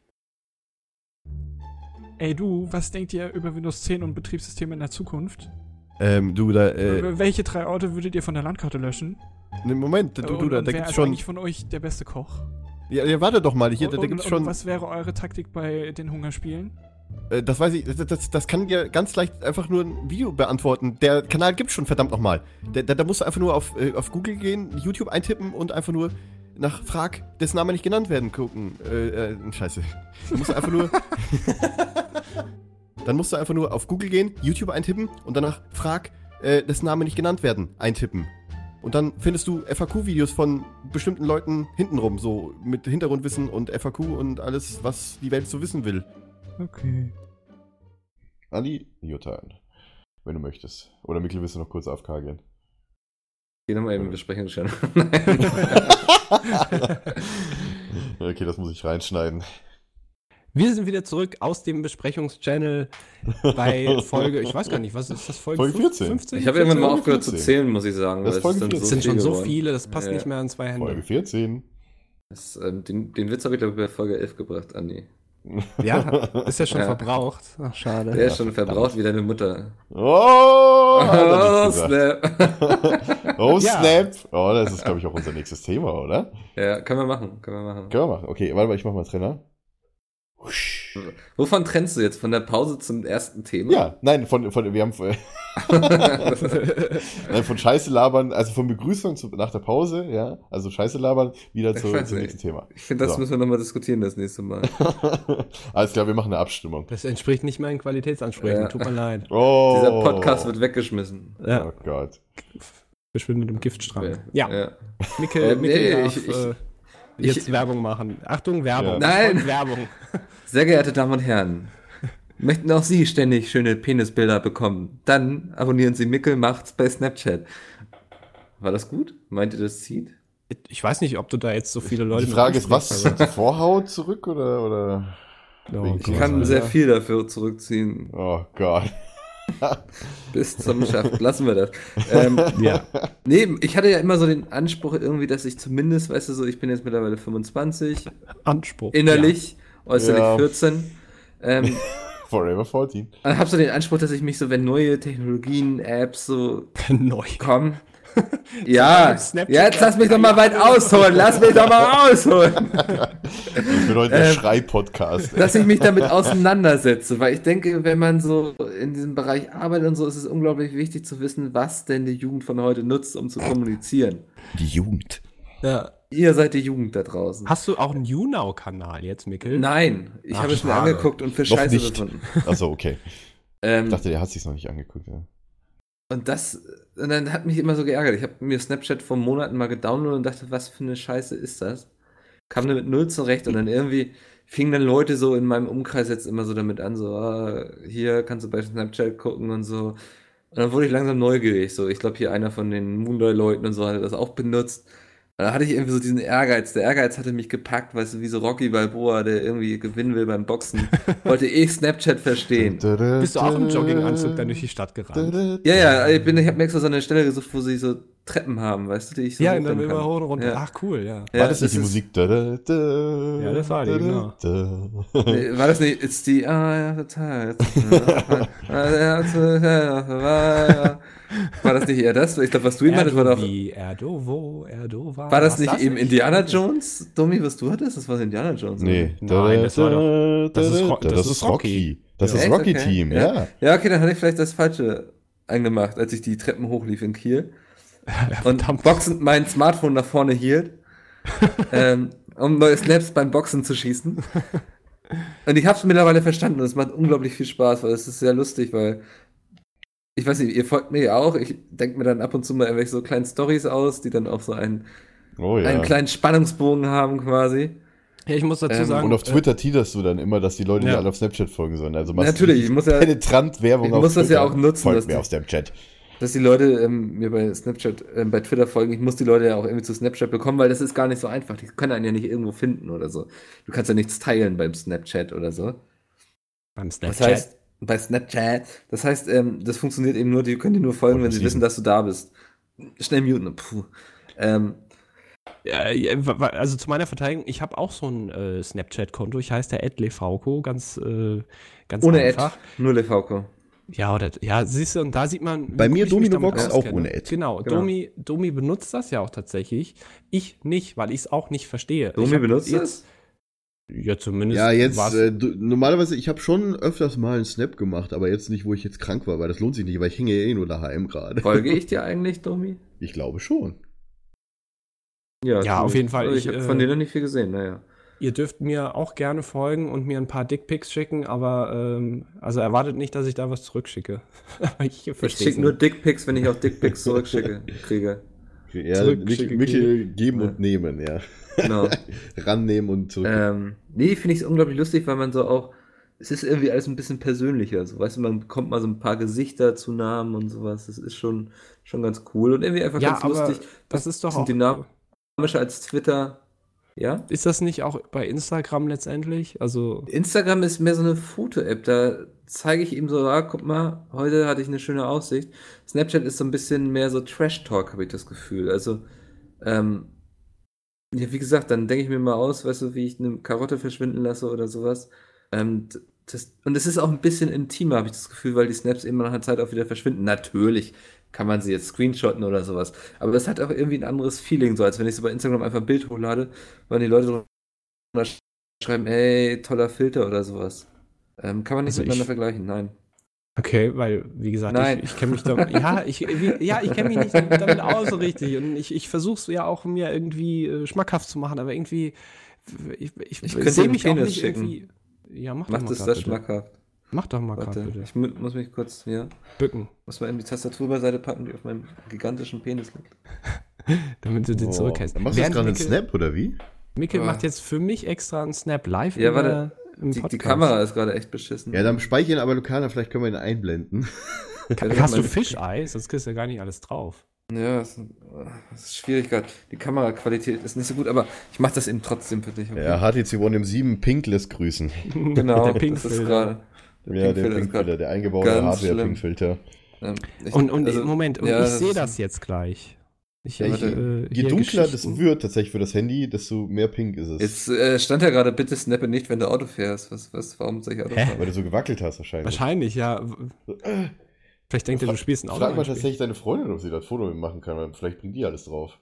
Ey du, was denkt ihr über Windows 10 und Betriebssysteme in der Zukunft? Ähm, du, da, Welche drei Orte würdet ihr von der Landkarte löschen? ne, Moment, du, und, du, da, da wer gibt's ist schon. eigentlich von euch der beste Koch? Ja, ja, warte doch mal, hier, da, und, da gibt's und, schon. und was wäre eure Taktik bei den Hungerspielen? Äh, das weiß ich, das, das, das kann dir ganz leicht einfach nur ein Video beantworten. Der Kanal gibt's schon, verdammt nochmal. Da, da, da musst du einfach nur auf, äh, auf Google gehen, YouTube eintippen und einfach nur nach Frag, dessen Name nicht genannt werden, gucken. Äh, äh, scheiße. Du musst einfach nur. Dann musst du einfach nur auf Google gehen, YouTube eintippen und danach Frag, äh, dessen Name nicht genannt werden, eintippen. Und dann findest du FAQ-Videos von bestimmten Leuten hintenrum, so mit Hintergrundwissen und FAQ und alles, was die Welt so wissen will. Okay. Andi, your turn. Wenn du möchtest. Oder Mikkel, willst du noch kurz AFK gehen? Geh nochmal eben besprechen schon. okay, das muss ich reinschneiden. Wir sind wieder zurück aus dem Besprechungschannel bei Folge, ich weiß gar nicht, was ist das? Folge, Folge 14. 15? Ich habe irgendwann mal aufgehört zu 14. zählen, muss ich sagen. Das ist weil Folge dann 14. Es sind schon so viele, das passt Ja. nicht mehr an zwei Hände. Folge 14. Das, ähm, den, den Witz habe ich, glaube ich, bei Folge 11 gebracht, Andi. Ja, ist ja schon Ja. verbraucht. Ach, schade. Der ist schon verbraucht wie deine Mutter. Oh, Oh, snap. oh Ja. snap. Oh, das ist, glaube ich, auch unser nächstes Thema, oder? ja, können wir machen, können wir machen. Können wir machen. Okay, warte mal, ich mach mal Trainer. Husch. Wovon trennst du jetzt? Von der Pause zum ersten Thema? Ja, nein, von, von, wir haben, äh, nein, von Scheiße labern, also von Begrüßung zu, nach der Pause, ja, also Scheiße labern, wieder zu, zum nächsten Thema. Ich finde, das So. müssen wir nochmal diskutieren das nächste Mal. Alles klar, wir machen eine Abstimmung. Das entspricht nicht meinen Qualitätsansprüchen, Ja. tut mir leid. Oh. Dieser Podcast wird weggeschmissen. Ja, Oh Gott. verschwindet im Giftstrang. Ja. Ja, ja. Mikkel, Äh, Mikkel nee, darf ich- ich- äh, jetzt ich- Werbung machen. Achtung, Werbung. Ja. Nein. Werbung. Sehr geehrte Damen und Herren, möchten auch Sie ständig schöne Penisbilder bekommen? Dann abonnieren Sie Mickel macht's bei Snapchat. War das gut? Meint ihr, das zieht? Ich weiß nicht, ob du da jetzt so viele Leute Die Frage ist, was? Die Vorhaut zurück oder, oder? Oh Ich Gott. kann Ja. sehr viel dafür zurückziehen. Oh Gott. Bis zum Schaft. Lassen wir das. Ähm, Ja. nee, ich hatte ja immer so den Anspruch irgendwie, dass ich zumindest, weißt du so, ich bin jetzt mittlerweile 25, Anspruch. innerlich, äußerlich Ja. 14. Ähm, Forever 14. und hab so den Anspruch, dass ich mich so, wenn neue Technologien, Apps so Ja. Neu. kommen, Ja, jetzt lass mich doch mal weit ausholen. Lass mich doch mal ausholen. Ich bin heute der Ähm, Schrei-Podcast. Dass ich mich damit auseinandersetze, weil ich denke, wenn man so in diesem Bereich arbeitet und so, ist es unglaublich wichtig zu wissen, was denn die Jugend von heute nutzt, um zu kommunizieren. Die Jugend. Ja. Ihr seid die Jugend da draußen. Hast du auch einen YouNow-Kanal jetzt, Mikkel? Nein, ich habe es mir angeguckt und für Noch Scheiße nicht. befunden. Achso, okay. Ähm, Ich dachte, der hat sich noch nicht angeguckt. Ja. Und das, und dann hat mich immer so geärgert. Ich habe mir Snapchat vor Monaten mal gedownloadet und dachte, was für eine Scheiße ist das? Kam damit null zurecht und dann irgendwie fingen dann Leute so in meinem Umkreis jetzt immer so damit an, so, ah, hier kannst du bei Snapchat gucken und so. Und dann wurde ich langsam neugierig, so. Ich glaube, hier einer von den Moondoy-Leuten und so hatte das auch benutzt. Und da hatte ich irgendwie so diesen Ehrgeiz. Der Ehrgeiz hatte mich gepackt, weißt du, wie so Rocky Balboa, der irgendwie gewinnen will beim Boxen. Wollte ich Snapchat verstehen. Bist du auch im Jogginganzug dann durch die Stadt gerannt? Ja, ja, ich, bin, ich habe mir extra so eine Stelle gesucht, wo sie so Treppen haben, weißt du, die ich so Ja, und dann hochrennen immer kann. hoch und runter. Ja. Ach, cool, ja. Ja, War das nicht die Musik? Da, da, da, Ja, das war die, genau. da. Nee, War das nicht, it's the ah, ja, total. War das nicht eher das? Ich glaube, was du ihm hattest, war doch. Wie Erdo, wo, Erdo war. Das Was nicht eben Indiana Jones, Domi, was du hattest? Das war Indiana Jones. Nee. Nein, das war doch- das ist das ist Rocky. Das ist? Rocky. Team, ja. ja. Okay, dann hatte ich vielleicht das Falsche angemacht, als ich die Treppen hochlief in Kiel. und boxend mein Smartphone nach vorne hielt, ähm, um neue Snaps beim Boxen zu schießen. Und ich habe es mittlerweile verstanden und es macht unglaublich viel Spaß, weil es ist sehr lustig, weil ich weiß nicht, ihr folgt mir ja auch. Ich denke mir dann ab und zu mal irgendwelche so kleinen Stories aus, die dann auch so einen, Oh ja. einen kleinen Spannungsbogen haben quasi. Ja, ich muss dazu Ähm, sagen. Und auf Twitter teaserst du dann immer, dass die Leute Ja. dir alle auf Snapchat folgen sollen. Also machst Natürlich, ich muss ja- penetrant Werbung ich auf muss das ja Twitter. auch nutzen, Folgt dass mir die- auf Snapchat. dass die Leute ähm, mir bei Snapchat, ähm, bei Twitter folgen. Ich muss die Leute ja auch irgendwie zu Snapchat bekommen, weil das ist gar nicht so einfach. Die können einen ja nicht irgendwo finden oder so. Du kannst ja nichts teilen beim Snapchat oder so. beim Snapchat. Das heißt, bei Snapchat, das heißt, ähm, das funktioniert eben nur, die können dir nur folgen, Und wenn sie wissen, dass du da bist. Schnell muten. Puh. Ähm, also zu meiner Verteidigung, ich habe auch so ein äh, Snapchat-Konto. Ich heiße der Ed Lefauco, ganz, äh, ganz ohne Ad, einfach. nur Lefauco. Ja, oder, ja, siehst du, und da sieht man. Bei mir gut ich mich Domino damit Box auch ohne Ad. Genau, Genau. Domi, Domi benutzt das ja auch tatsächlich. Ich nicht, weil ich es auch nicht verstehe. Domi benutzt jetzt, das? Ja, zumindest. Ja, jetzt, äh, du, normalerweise, ich habe schon öfters mal einen Snap gemacht, aber jetzt nicht, wo ich jetzt krank war, weil das lohnt sich nicht, weil ich hänge ja eh nur daheim gerade. Folge ich dir eigentlich, Domi? Ich glaube schon. Ja, Ja, auf jeden Fall. Also Ich, Ich, habe äh, von denen noch nicht viel gesehen, naja. Ihr dürft mir auch gerne folgen und mir ein paar Dickpics schicken, aber ähm, also erwartet nicht, dass ich da was zurückschicke. ich Ich schicke nur. Dickpics, wenn ich auch Dickpics zurückschicke, kriege. Ja, Michel geben Ja. und nehmen, ja. Genau. Rannehmen und zurück. ähm, nee, finde ich es unglaublich lustig, weil man so auch, es ist irgendwie alles ein bisschen persönlicher. So, weißt du, man bekommt mal so ein paar Gesichter zu Namen und sowas. Das ist schon, schon ganz cool und irgendwie einfach Ja, ganz aber lustig. das ist doch auch. dynamischer als Twitter. Ja? Ist das nicht auch bei Instagram letztendlich? Also, Instagram ist mehr so eine Foto-App. Da zeige ich ihm so, ah, guck mal, heute hatte ich eine schöne Aussicht. Snapchat ist so ein bisschen mehr so Trash-Talk, habe ich das Gefühl. Also, ähm, ja, wie gesagt, dann denke ich mir mal aus, weißt du, wie ich eine Karotte verschwinden lasse oder sowas. Ähm, das, und es ist auch ein bisschen intimer, habe ich das Gefühl, weil die Snaps eben nach einer Zeit auch wieder verschwinden. Natürlich kann man sie jetzt screenshotten oder sowas. Aber das hat auch irgendwie ein anderes Feeling, so als wenn ich so bei Instagram einfach ein Bild hochlade, weil die Leute drunter schreiben, ey, toller Filter oder sowas. Ähm, kann man nicht Also miteinander ich- vergleichen, nein. okay, weil, wie gesagt, Nein. ich, ich kenne mich da. ja, ich, wie, ja, ich kenne mich nicht damit aus so richtig. Und ich, ich versuche es ja auch mir irgendwie äh, schmackhaft zu machen, aber irgendwie. Ich, ich, Ich könnte sehe mich auch nicht schicken. irgendwie. Ja, mach grad das bitte. schmackhaft. Mach doch mal gerade bitte. ich mu muss mich kurz hier, Bücken, muss mal eben die Tastatur beiseite packen, die auf meinem gigantischen Penis liegt. damit du den Oh, zurückhältst. Machst du jetzt gerade einen Snap, oder wie? Mikkel Oh. macht jetzt für mich extra einen Snap live Ja, warte. im Die, die. Kamera ist gerade echt beschissen. Ja, dann speichern aber Lokana, vielleicht können wir ihn einblenden. Ka- Ja, Hast du meine- Fischei? Sonst kriegst du ja gar nicht alles drauf. Ja, das ist, das ist schwierig gerade. Die Kameraqualität ist nicht so gut, aber ich mache das eben trotzdem für dich. okay? Ja, HTC One M7 Pink lässt grüßen. genau. Der das ist Pinkfilter. Gerade. ja, der grad der eingebaute. Hardware-Pinkfilter. Ähm, Und, und also, Moment, und ja, ich sehe das jetzt gleich. Ich, Ja, ich, äh, Je dunkler das wird tatsächlich für das Handy, desto mehr pink ist es. Jetzt äh, stand ja gerade, bitte snappe nicht, wenn du Auto fährst. Was, was, warum soll ich Auto Hä? fahren? Weil du so gewackelt hast wahrscheinlich. Wahrscheinlich, ja. Vielleicht denkt er, du spielst ein Auto. Frag mal tatsächlich deine Freundin, ob sie das Foto machen kann, weil vielleicht bringt die alles drauf.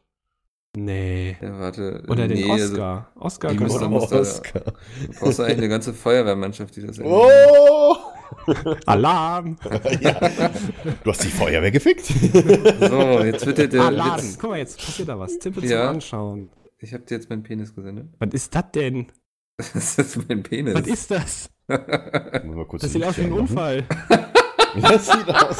Nee. Ja, warte. Oder den nee, also, Oscar. Oscar die man- muss da- Du brauchst eigentlich eine ganze Feuerwehrmannschaft, die das Oh! Alarm! ja. Du hast die Feuerwehr gefickt. So, jetzt wird der, Alarm! Witz. Guck mal, jetzt passiert da was. Tippe zum Ja. Anschauen. Ich habe dir jetzt meinen Penis gesendet. Was ist das denn? Das ist mein Penis. Was ist das? Muss mal kurz Das sieht aus wie ein Unfall. Das sieht aus.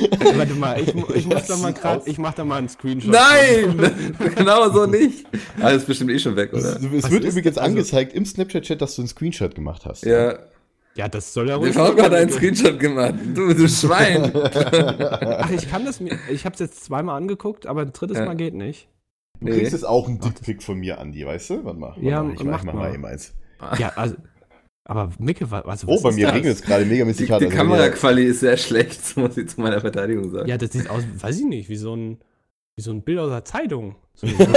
Warte mal, ich, ich muss da mal gerade, aus- ich mach da mal einen Screenshot. Nein! genau so nicht. Ah, das ist bestimmt eh schon weg, Es, oder? es Was wird ist übrigens? Also- angezeigt im Snapchat-Chat, dass du einen Screenshot gemacht hast. Ja. Ja, das soll ja Der ruhig. Falco hat einen Screenshot gemacht. Du, du Schwein. Ach, ich kann das mir. Ich hab's jetzt zweimal angeguckt, aber ein drittes Ja. Mal geht nicht. Du kriegst jetzt auch einen Dickpick von mir, Andi, weißt du? Warte mal. Warte Ja, mal, ich mach mach, mach mal. mal eben eins. Ja, also. Aber Micke, also. Oh, was bei ist mir regnet es gerade megamäßig Die, hart. die also wenn ihr- Kameraquali ist sehr schlecht, so muss ich zu meiner Verteidigung sagen. Ja, das sieht aus, weiß ich nicht, wie so ein, wie so ein Bild aus der Zeitung. So, so. Habe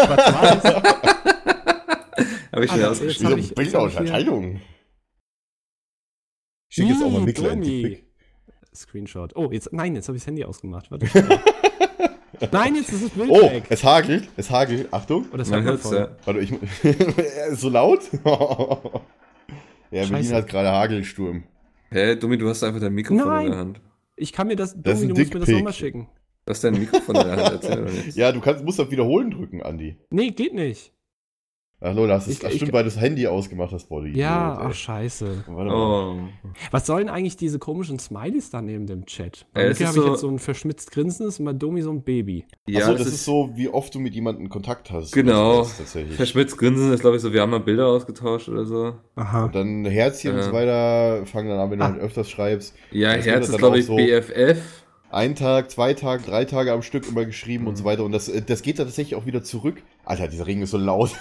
ich Ah, mir das- ausgeschrieben. Wieso hab ich- Bild aus der Zeitung? Ich schicke jetzt auch mal Mm, Mikkel einen. Screenshot. Oh, jetzt, nein, jetzt habe ich das Handy ausgemacht. Warte. nein, jetzt ist das Bild Oh, weg. es hagelt, es hagelt. Achtung. Oh, das Man hört ja. Warte, ich. so laut? Ja, Berlin Scheiße. hat gerade Hagelsturm. Hä, Dummi, du hast einfach dein Mikrofon Nein. in der Hand. Ich kann mir das, Das ein du musst mir das nochmal schicken. Du hast dein Mikrofon in der Hand, erzähl doch nichts. Ja, du kannst, musst auf Wiederholen drücken, Andi. Nee, geht nicht. Ach, hast du Ich- ich- stimmt, weil du das Handy ausgemacht hast, Body. Ja, ach scheiße. Warte mal. Oh. Was sollen eigentlich diese komischen Smileys da neben dem Chat? Bei Äh, äh, ist habe ich so- jetzt so ein verschmitzt grinsendes und bei Domi so ein Baby. Ja, Achso, das, das ist so, wie oft du mit jemandem Kontakt hast. Genau. Das ist. Verschmitzt Grinsen ist, glaube ich, so, wir haben mal Bilder ausgetauscht oder so. Aha. Und dann Herzchen und Ja. so weiter, fangen dann an, wenn du Ah. halt öfters schreibst. Ja, Das Herz ist, glaube ich, so- BFF. Ein Tag, zwei Tage, drei Tage am Stück immer geschrieben und so Mhm. weiter. Und das, äh, das geht dann tatsächlich auch wieder zurück. Alter, dieser Regen ist so laut.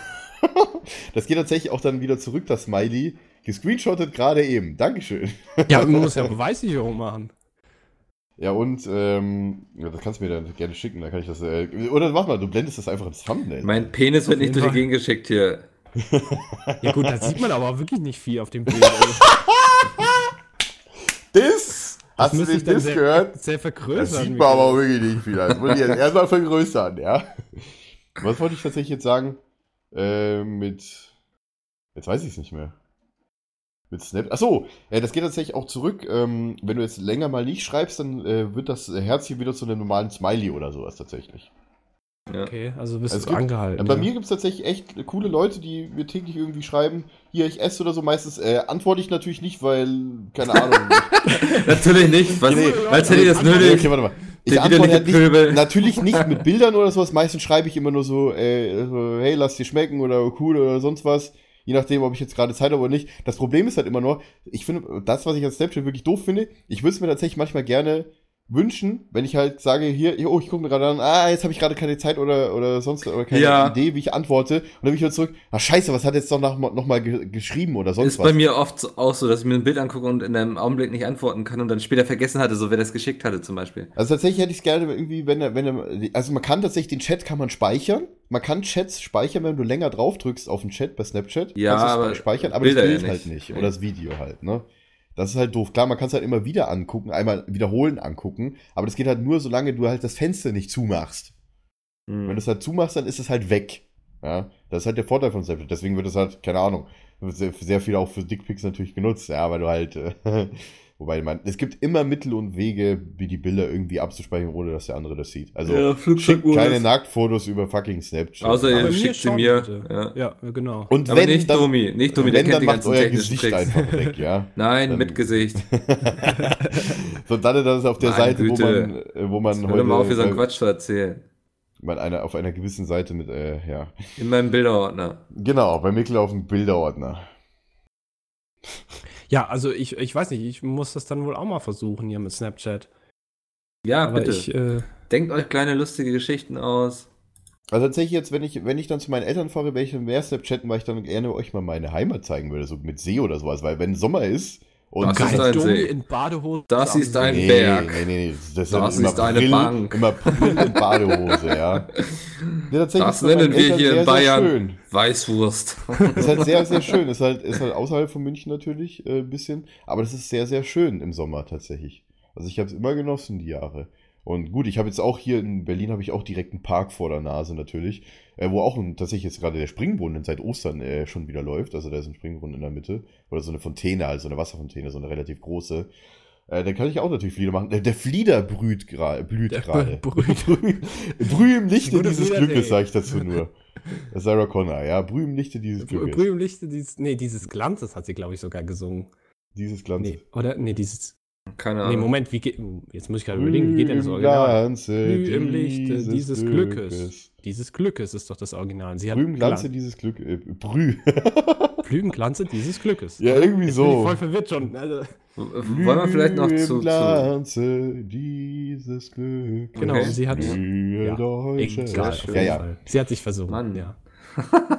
das geht tatsächlich auch dann wieder zurück, das Smiley. Gescreenshottet gerade eben. Dankeschön. Ja, man muss ja Beweissicherung machen. Ja, und, ähm, ja, das kannst du mir dann gerne schicken, dann kann ich das, äh, oder mach mal, du blendest das einfach ins Thumbnail. Mein Penis wird nicht durch die. Gegend geschickt hier. Ja gut, da sieht man aber wirklich nicht viel auf dem Bild. ey. Dis! Hast du müsste den ich dann Dis sehr- gehört? Sehr vergrößert. Das sieht man aber wirklich nicht viel. Das muss ich jetzt erstmal vergrößern, ja. Was wollte ich tatsächlich jetzt sagen? Äh, mit. Jetzt weiß ich es nicht mehr. Mit Snap. Achso, ja, das geht tatsächlich auch zurück. Ähm, wenn du jetzt länger mal nicht schreibst, dann äh, wird das Herzchen wieder zu einem normalen Smiley oder sowas tatsächlich. Ja. Okay, also bist Also es du gibt- angehalten. Ja, bei ja. mir gibt es tatsächlich echt coole Leute, die mir täglich irgendwie schreiben, hier, ich esse oder so. Meistens äh, antworte ich natürlich nicht, weil, keine Ahnung. Natürlich nicht, was, Nee, als hätte ich das nötig. Okay, warte mal. Ich antworte halt nicht, natürlich nicht mit Bildern oder sowas. Meistens schreibe ich immer nur so, äh, so, hey, lass dir schmecken oder cool oder sonst was. Je nachdem, ob ich jetzt gerade Zeit habe oder nicht. Das Problem ist halt immer nur, ich finde, das, was ich an Snapchat wirklich doof finde, ich würde es mir tatsächlich manchmal gerne wünschen, wenn ich halt sage, hier, oh, ich gucke mir gerade an, ah, jetzt habe ich gerade keine Zeit oder, oder sonst oder keine Ja. Idee, wie ich antworte. Und dann bin ich wieder zurück, ah, scheiße, was hat er jetzt doch noch, noch mal ge geschrieben oder sonst Ist was. bei mir oft auch so, dass ich mir ein Bild angucke und in einem Augenblick nicht antworten kann und dann später vergessen hatte, so wer das geschickt hatte zum Beispiel. Also tatsächlich hätte ich es gerne irgendwie, wenn er, wenn er, also man kann tatsächlich den Chat kann man speichern. Man kann Chats speichern, wenn du länger drauf drückst auf den Chat bei Snapchat. Ja, aber speichern, aber Bilder das Bild ja halt nicht. nicht. Nee. Oder das Video halt, ne? Das ist halt doof. Klar, man kann es halt immer wieder angucken, einmal wiederholen angucken, aber das geht halt nur, solange du halt das Fenster nicht zumachst. Hm. Wenn du es halt zumachst, dann ist es halt weg. Ja, das ist halt der Vorteil von Snapchat. Deswegen wird es halt, keine Ahnung, sehr, sehr viel auch für Dickpics natürlich genutzt, ja, weil du halt, äh, wobei man, es gibt immer Mittel und Wege, wie die Bilder irgendwie abzuspeichern, ohne dass der andere das sieht. Also, Ja, schickt keine Nacktfotos über fucking Snapchat. Außer ihr schickt sie mir. Ja. Ja, genau. und Aber wenn, nicht dann, Domi, nicht Domi, der wenn, kennt dann die macht ganzen euer technischen Gesicht Tricks. einfach weg, ja. Nein, Dann- mit Gesicht. so, dann das ist auf der Meine Seite, wo Güte. man, äh, wo man Hör doch mal auf, hier so einen äh, Quatsch zu erzählen. man einer, auf einer gewissen Seite mit, äh, ja. In meinem Bilderordner. Genau, bei Mikkel auf dem Bilderordner. Ja, also ich, ich weiß nicht, ich muss das dann wohl auch mal versuchen hier mit Snapchat. Ja, Aber bitte. ich, äh, Denkt euch kleine lustige Geschichten aus. Also tatsächlich jetzt, wenn ich, wenn ich dann zu meinen Eltern fahre, werde ich dann mehr Snapchatten, weil ich dann gerne euch mal meine Heimat zeigen würde, so mit See oder sowas. Weil wenn Sommer ist Und Das ist ein See. in Badehose. Das ist ein nee, Berg. Nee, nee, nee. Das, Das ist eine April, Bank. Im April in Badehose, ja. Tatsächlich Das nennen wir hier sehr, in Bayern schön. Weißwurst. Ist halt sehr, sehr schön. Ist halt, ist halt außerhalb von München natürlich äh, ein bisschen. Aber das ist sehr, sehr schön im Sommer tatsächlich. Also ich habe es immer genossen, die Jahre. Und gut, ich habe jetzt auch hier in Berlin habe ich auch direkt einen Park vor der Nase natürlich, äh, wo auch ein, tatsächlich jetzt gerade der Springbrunnen seit Ostern äh, schon wieder läuft. Also da ist ein Springbrunnen in der Mitte. Oder so eine Fontäne, also eine Wasserfontäne, so eine relativ große. Äh, da kann ich auch natürlich Flieder machen. Der, der Flieder brüht blüht gerade. brüht. Brüh im Lichte dieses Flieder, Glückes, sage ich dazu nur. Sarah Connor, ja. Brüh im Lichte dieses Glückes. Brühe im Lichte dieses, nee, dieses Glanzes hat sie, glaube ich, sogar gesungen. Dieses Glanz. Nee, oder? Nee, dieses. Keine Nee, Ahnung. Moment, wie geht. Jetzt muss ich gerade überlegen, wie geht denn das Original? Brühe im Lichte dieses Glückes. Dieses Glückes ist doch das Original. Sie hat Brüh im Glanze Glan- dieses Glück. Äh, Brüh. Brühe im Glanze dieses Glückes. ja, irgendwie Jetzt bin ich so. voll verwirrt schon. Also, Wollen wir vielleicht noch zu, Glanze dieses Glückes. genau, Okay. sie hat. Ja, Deutsche. Egal, Ja, jeden ja. Fall. Sie hat sich versucht. Mann. Ja.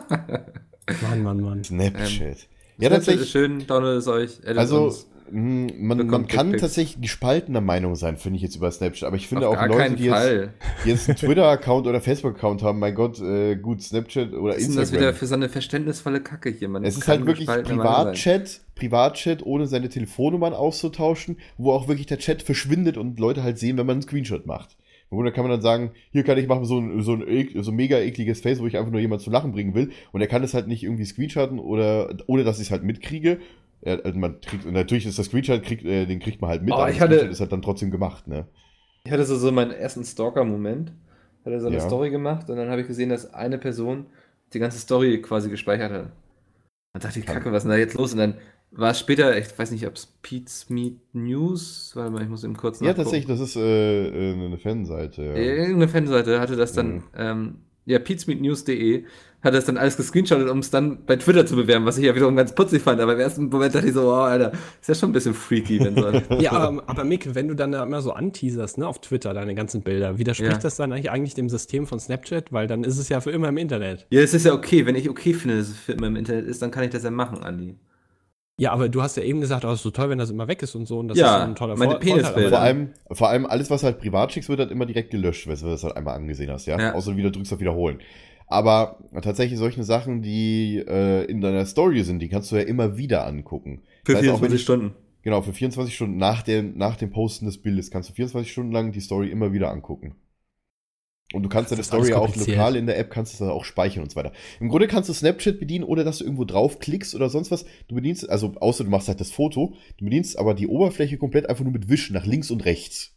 Mann, Mann, Mann. Snapchat. ja, Ja, tatsächlich. schön, downloadet es euch. Also, uns. Mh, man, man kann tatsächlich gespaltener Meinung sein, finde ich jetzt über Snapchat. Aber ich finde Auf auch Leute, die jetzt, die jetzt einen Twitter-Account oder Facebook-Account haben, mein Gott, äh, gut, Snapchat oder Was ist Instagram. das wieder für so eine verständnisvolle Kacke hier? Man Es ist halt wirklich. Privatchat, Privatchat, ohne seine Telefonnummern auszutauschen, wo auch wirklich der Chat verschwindet und Leute halt sehen, wenn man einen Screenshot macht. Und da kann man dann sagen, hier kann ich machen so ein, so ein, so ein mega ekliges Face, wo ich einfach nur jemand zu lachen bringen will. Und er kann es halt nicht irgendwie screenshotten oder, ohne dass ich es halt mitkriege. Er, also man kriegt, natürlich ist das Screenshot, kriegt, äh, den kriegt man halt mit, Oh, aber ich hatte- ist halt dann trotzdem gemacht, ne? Ich hatte so, so meinen ersten Stalker-Moment. Hat er so eine Ja. Story gemacht und dann habe ich gesehen, dass eine Person die ganze Story quasi gespeichert hat. Dann dachte ich, Kacke, was ist denn da jetzt los? Und dann war es später, ich weiß nicht, ob es Pete's Meet News, warte mal, ich muss eben kurz Ja, nachgucken. tatsächlich, das ist äh, äh, eine Fanseite. Ja. Irgendeine Fanseite hatte das dann, Mhm. ähm, ja, petesmeetnews.de hat das dann alles gescreenshottet, um es dann bei Twitter zu bewerben, was ich ja wiederum ganz putzig fand. Aber im ersten Moment dachte ich so, oh, Alter, ist ja schon ein bisschen freaky, wenn so. Ja, aber, aber Mick, wenn du dann da immer so anteaserst, ne, auf Twitter, deine ganzen Bilder, widerspricht Ja. das dann eigentlich, eigentlich dem System von Snapchat? Weil dann ist es ja für immer im Internet. ja, es ist ja okay. Wenn ich okay finde, dass es für immer im Internet ist, dann kann ich das ja machen, Andi. Ja, aber du hast ja eben gesagt, oh, ist so toll, wenn das immer weg ist und so. Und das Ja, ist so ein toller meine Vor-. Penisbilder. Vor allem, vor allem alles, was halt privat schickst, wird halt immer direkt gelöscht, wenn du das halt einmal angesehen hast, ja. Ja. Außer du wieder drückst auf Wiederholen. Aber tatsächlich solche Sachen, die äh, in deiner Story sind, die kannst du ja immer wieder angucken. Für Das heißt, auch wenn 24 ich- Stunden. Genau, für 24 Stunden nach dem, nach dem Posten des Bildes kannst du 24 Stunden lang die Story immer wieder angucken. Und du kannst deine Story auch lokal in der App, kannst du das auch speichern und so weiter. Im Grunde kannst du Snapchat bedienen, ohne dass du irgendwo draufklickst oder sonst was. Du bedienst, also außer du machst halt das Foto, du bedienst aber die Oberfläche komplett einfach nur mit Wischen nach links und rechts.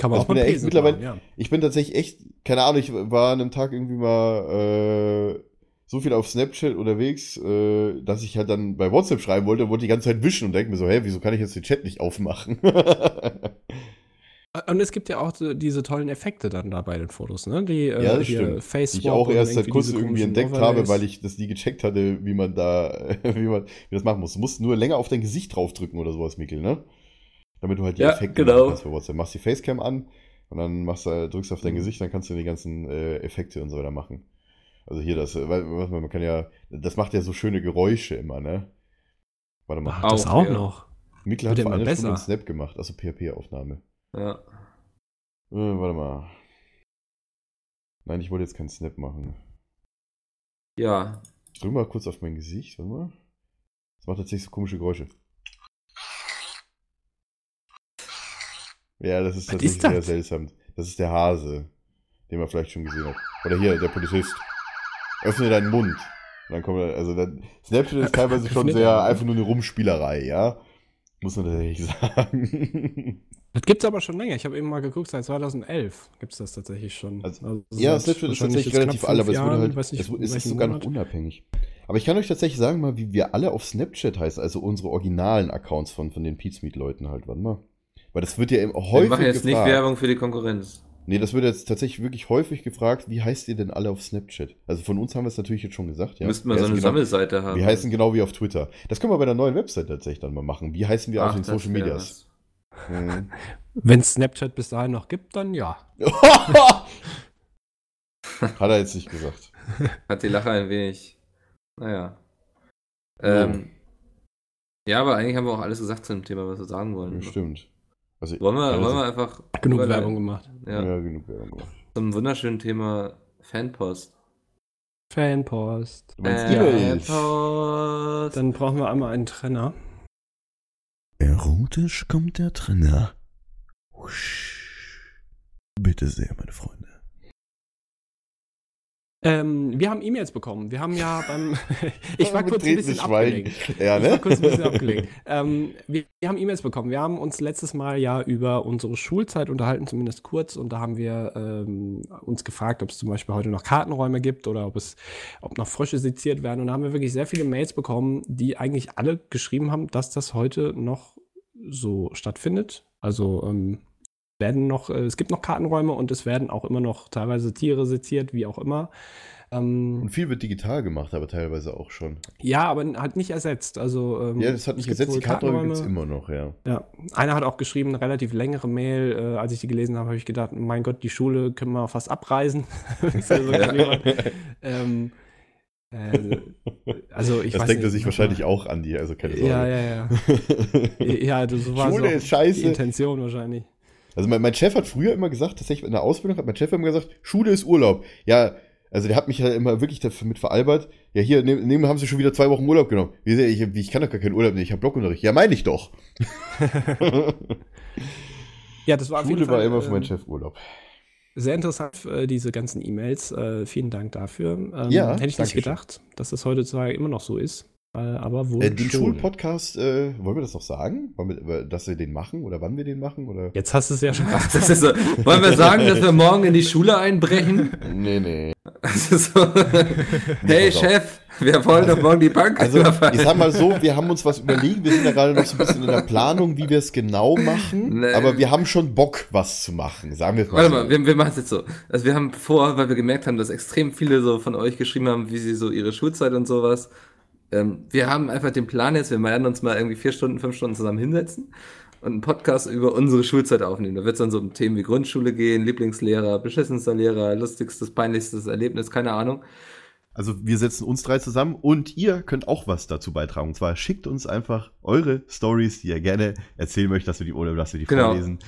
Kann man Also auch bin mit ja echt mittlerweile- machen, ja. Ich bin tatsächlich echt, keine Ahnung, ich war an einem Tag irgendwie mal äh, so viel auf Snapchat unterwegs, äh, dass ich halt dann bei WhatsApp schreiben wollte, wollte die ganze Zeit wischen und denke mir so, hä, wieso kann ich jetzt den Chat nicht aufmachen? Und es gibt ja auch so diese tollen Effekte dann da bei den Fotos, ne? Die äh, Ja, das stimmt. Face die ich auch erst seit kurzem irgendwie entdeckt Overlays. habe, weil ich das nie gecheckt hatte, wie man da, wie man, wie das machen muss. Du musst nur länger auf dein Gesicht draufdrücken oder sowas, Mikkel, ne? Damit du halt die Ja, Effekte genau. machen kannst für WhatsApp. Machst die Facecam an und dann machst du, drückst auf dein Mhm. Gesicht, dann kannst du die ganzen äh, Effekte und so weiter machen. Also hier das, äh, weil, was man man kann ja, das macht ja so schöne Geräusche immer, ne? Warte mal. Ach, das Auch, auch ja. noch. Mikkel hat vor einer Stunde einen besser. Snap gemacht, also PHP-Aufnahme. Ja. Äh, warte mal. Nein, ich wollte jetzt keinen Snap machen. Ja. Ich drück mal kurz auf mein Gesicht, warte mal. Das macht tatsächlich so komische Geräusche. Ja, das ist Was tatsächlich ist das? sehr seltsam. Das ist der Hase, den man vielleicht schon gesehen hat. Oder hier, der Polizist. Öffne deinen Mund. Und dann kommt er, also dann, Snapchat ist teilweise schon Öffne sehr einfach nur eine Rumspielerei, ja. Muss man tatsächlich sagen. Das gibt's aber schon länger. Ich habe eben mal geguckt, seit 2011 gibt's das tatsächlich schon. Also, ja, seit Snapchat ist tatsächlich relativ alt, aber es wurde halt, nicht, es, ist sogar noch unabhängig. Aber ich kann euch tatsächlich sagen mal, wie wir alle auf Snapchat heißen, also unsere originalen Accounts von, von den Pizmeet-Leuten halt, warte mal. Weil das wird ja im- Wir häufig machen jetzt nicht gefragt. Werbung für die Konkurrenz. Nee, das wird jetzt tatsächlich wirklich häufig gefragt, wie heißt ihr denn alle auf Snapchat? Also von uns haben wir es natürlich jetzt schon gesagt, ja. Müssten wir Wir so eine genau, Sammelseite haben. Wir heißen genau wie auf Twitter. Das können wir bei der neuen Website tatsächlich dann mal machen. Wie heißen wir auf Ach, den das Social Medias? Mhm. Wenn es Snapchat bis dahin noch gibt, dann ja. Hat er jetzt nicht gesagt. Hat die Lache ein wenig. Naja. Ähm, Ja, aber eigentlich haben wir auch alles gesagt zu dem Thema, was wir sagen wollen. Stimmt. Also, Wollen wir, also- wollen wir einfach Genug? Werbung gemacht. Ja, Ja, genug Werbung gemacht. zum wunderschönen Thema Fanpost. Fanpost. Äh? Fanpost. Dann brauchen wir einmal einen Trenner. Erotisch kommt der Trenner. Bitte sehr, meine Freunde. Ähm, wir haben E-Mails bekommen. Wir haben ja beim. ich war kurz ein bisschen Schweigen. abgelenkt. Ja, Ich war ne? kurz ein bisschen abgelenkt. Ähm, wir, wir haben E-Mails bekommen. Wir haben uns letztes Mal ja über unsere Schulzeit unterhalten, zumindest kurz. Und da haben wir ähm, uns gefragt, ob es zum Beispiel heute noch Kartenräume gibt oder ob es, ob noch Frösche seziert werden. Und da haben wir wirklich sehr viele Mails bekommen, die eigentlich alle geschrieben haben, dass das heute noch so stattfindet. Also ähm, werden noch, äh, es gibt noch Kartenräume und es werden auch immer noch teilweise Tiere seziert, wie auch immer. Ähm, Und viel wird digital gemacht, aber teilweise auch schon. ja, aber halt nicht ersetzt. Also, ähm, Ja, das hat nicht gesetzt. Die Kartenräume gibt es immer noch, ja. Ja, einer hat auch geschrieben, eine relativ längere Mail. Äh, als ich die gelesen habe, habe ich gedacht, mein Gott, die Schule können wir fast abreisen. Ähm, äh, also ich das weiß denkt er sich wahrscheinlich auch an die, also keine Sorge. Ja, ja, ja. Ja, du, so war Schule so ist scheiße. die Intention wahrscheinlich. Also mein, mein Chef hat früher immer gesagt, tatsächlich in der Ausbildung hat mein Chef immer gesagt, Schule ist Urlaub. Ja, also der hat mich halt immer wirklich damit veralbert. Ja, hier, nehmen nehmen haben sie schon wieder zwei Wochen Urlaub genommen. Wie, ich, ich kann doch gar keinen Urlaub nehmen, ich habe Blockunterricht. Ja, meine ich doch. Ja, das war Schule war Fall, immer für meinen ähm, Chef Urlaub. Sehr interessant, äh, diese ganzen E-Mails. Äh, vielen Dank dafür. Ähm, Ja, hätte ich nicht schön. gedacht, dass das heutzutage immer noch so ist. Äh, aber wohl Äh, den. Schulpodcast, äh, wollen wir das noch sagen? Wollen wir, dass wir den machen oder wann wir den machen? Oder? Jetzt hast du es ja schon ist so. Wollen wir sagen, dass wir morgen in die Schule einbrechen? Nee, nee. So. Hey. Chef, wir wollen doch morgen die Bank Also, überfallen. ich sag mal so, wir haben uns was überlegt. Wir sind ja gerade noch so ein bisschen in der Planung, wie wir es genau machen. Nee. Aber wir haben schon Bock, was zu machen. Sagen wir mal Warte mal, wir, wir machen es jetzt so. Also wir haben vor, weil wir gemerkt haben, dass extrem viele so von euch geschrieben haben, wie sie so ihre Schulzeit und sowas. Ähm, wir haben einfach den Plan jetzt, wir werden uns mal irgendwie vier Stunden, fünf Stunden zusammen hinsetzen und einen Podcast über unsere Schulzeit aufnehmen. Da wird es dann so um Themen wie Grundschule gehen, Lieblingslehrer, beschissenster Lehrer, lustigstes, peinlichstes Erlebnis, keine Ahnung. Also wir setzen uns drei zusammen und ihr könnt auch was dazu beitragen. Und zwar schickt uns einfach eure Stories, die ihr gerne erzählen möchtet, dass wir die oder dass wir die Genau. vorlesen.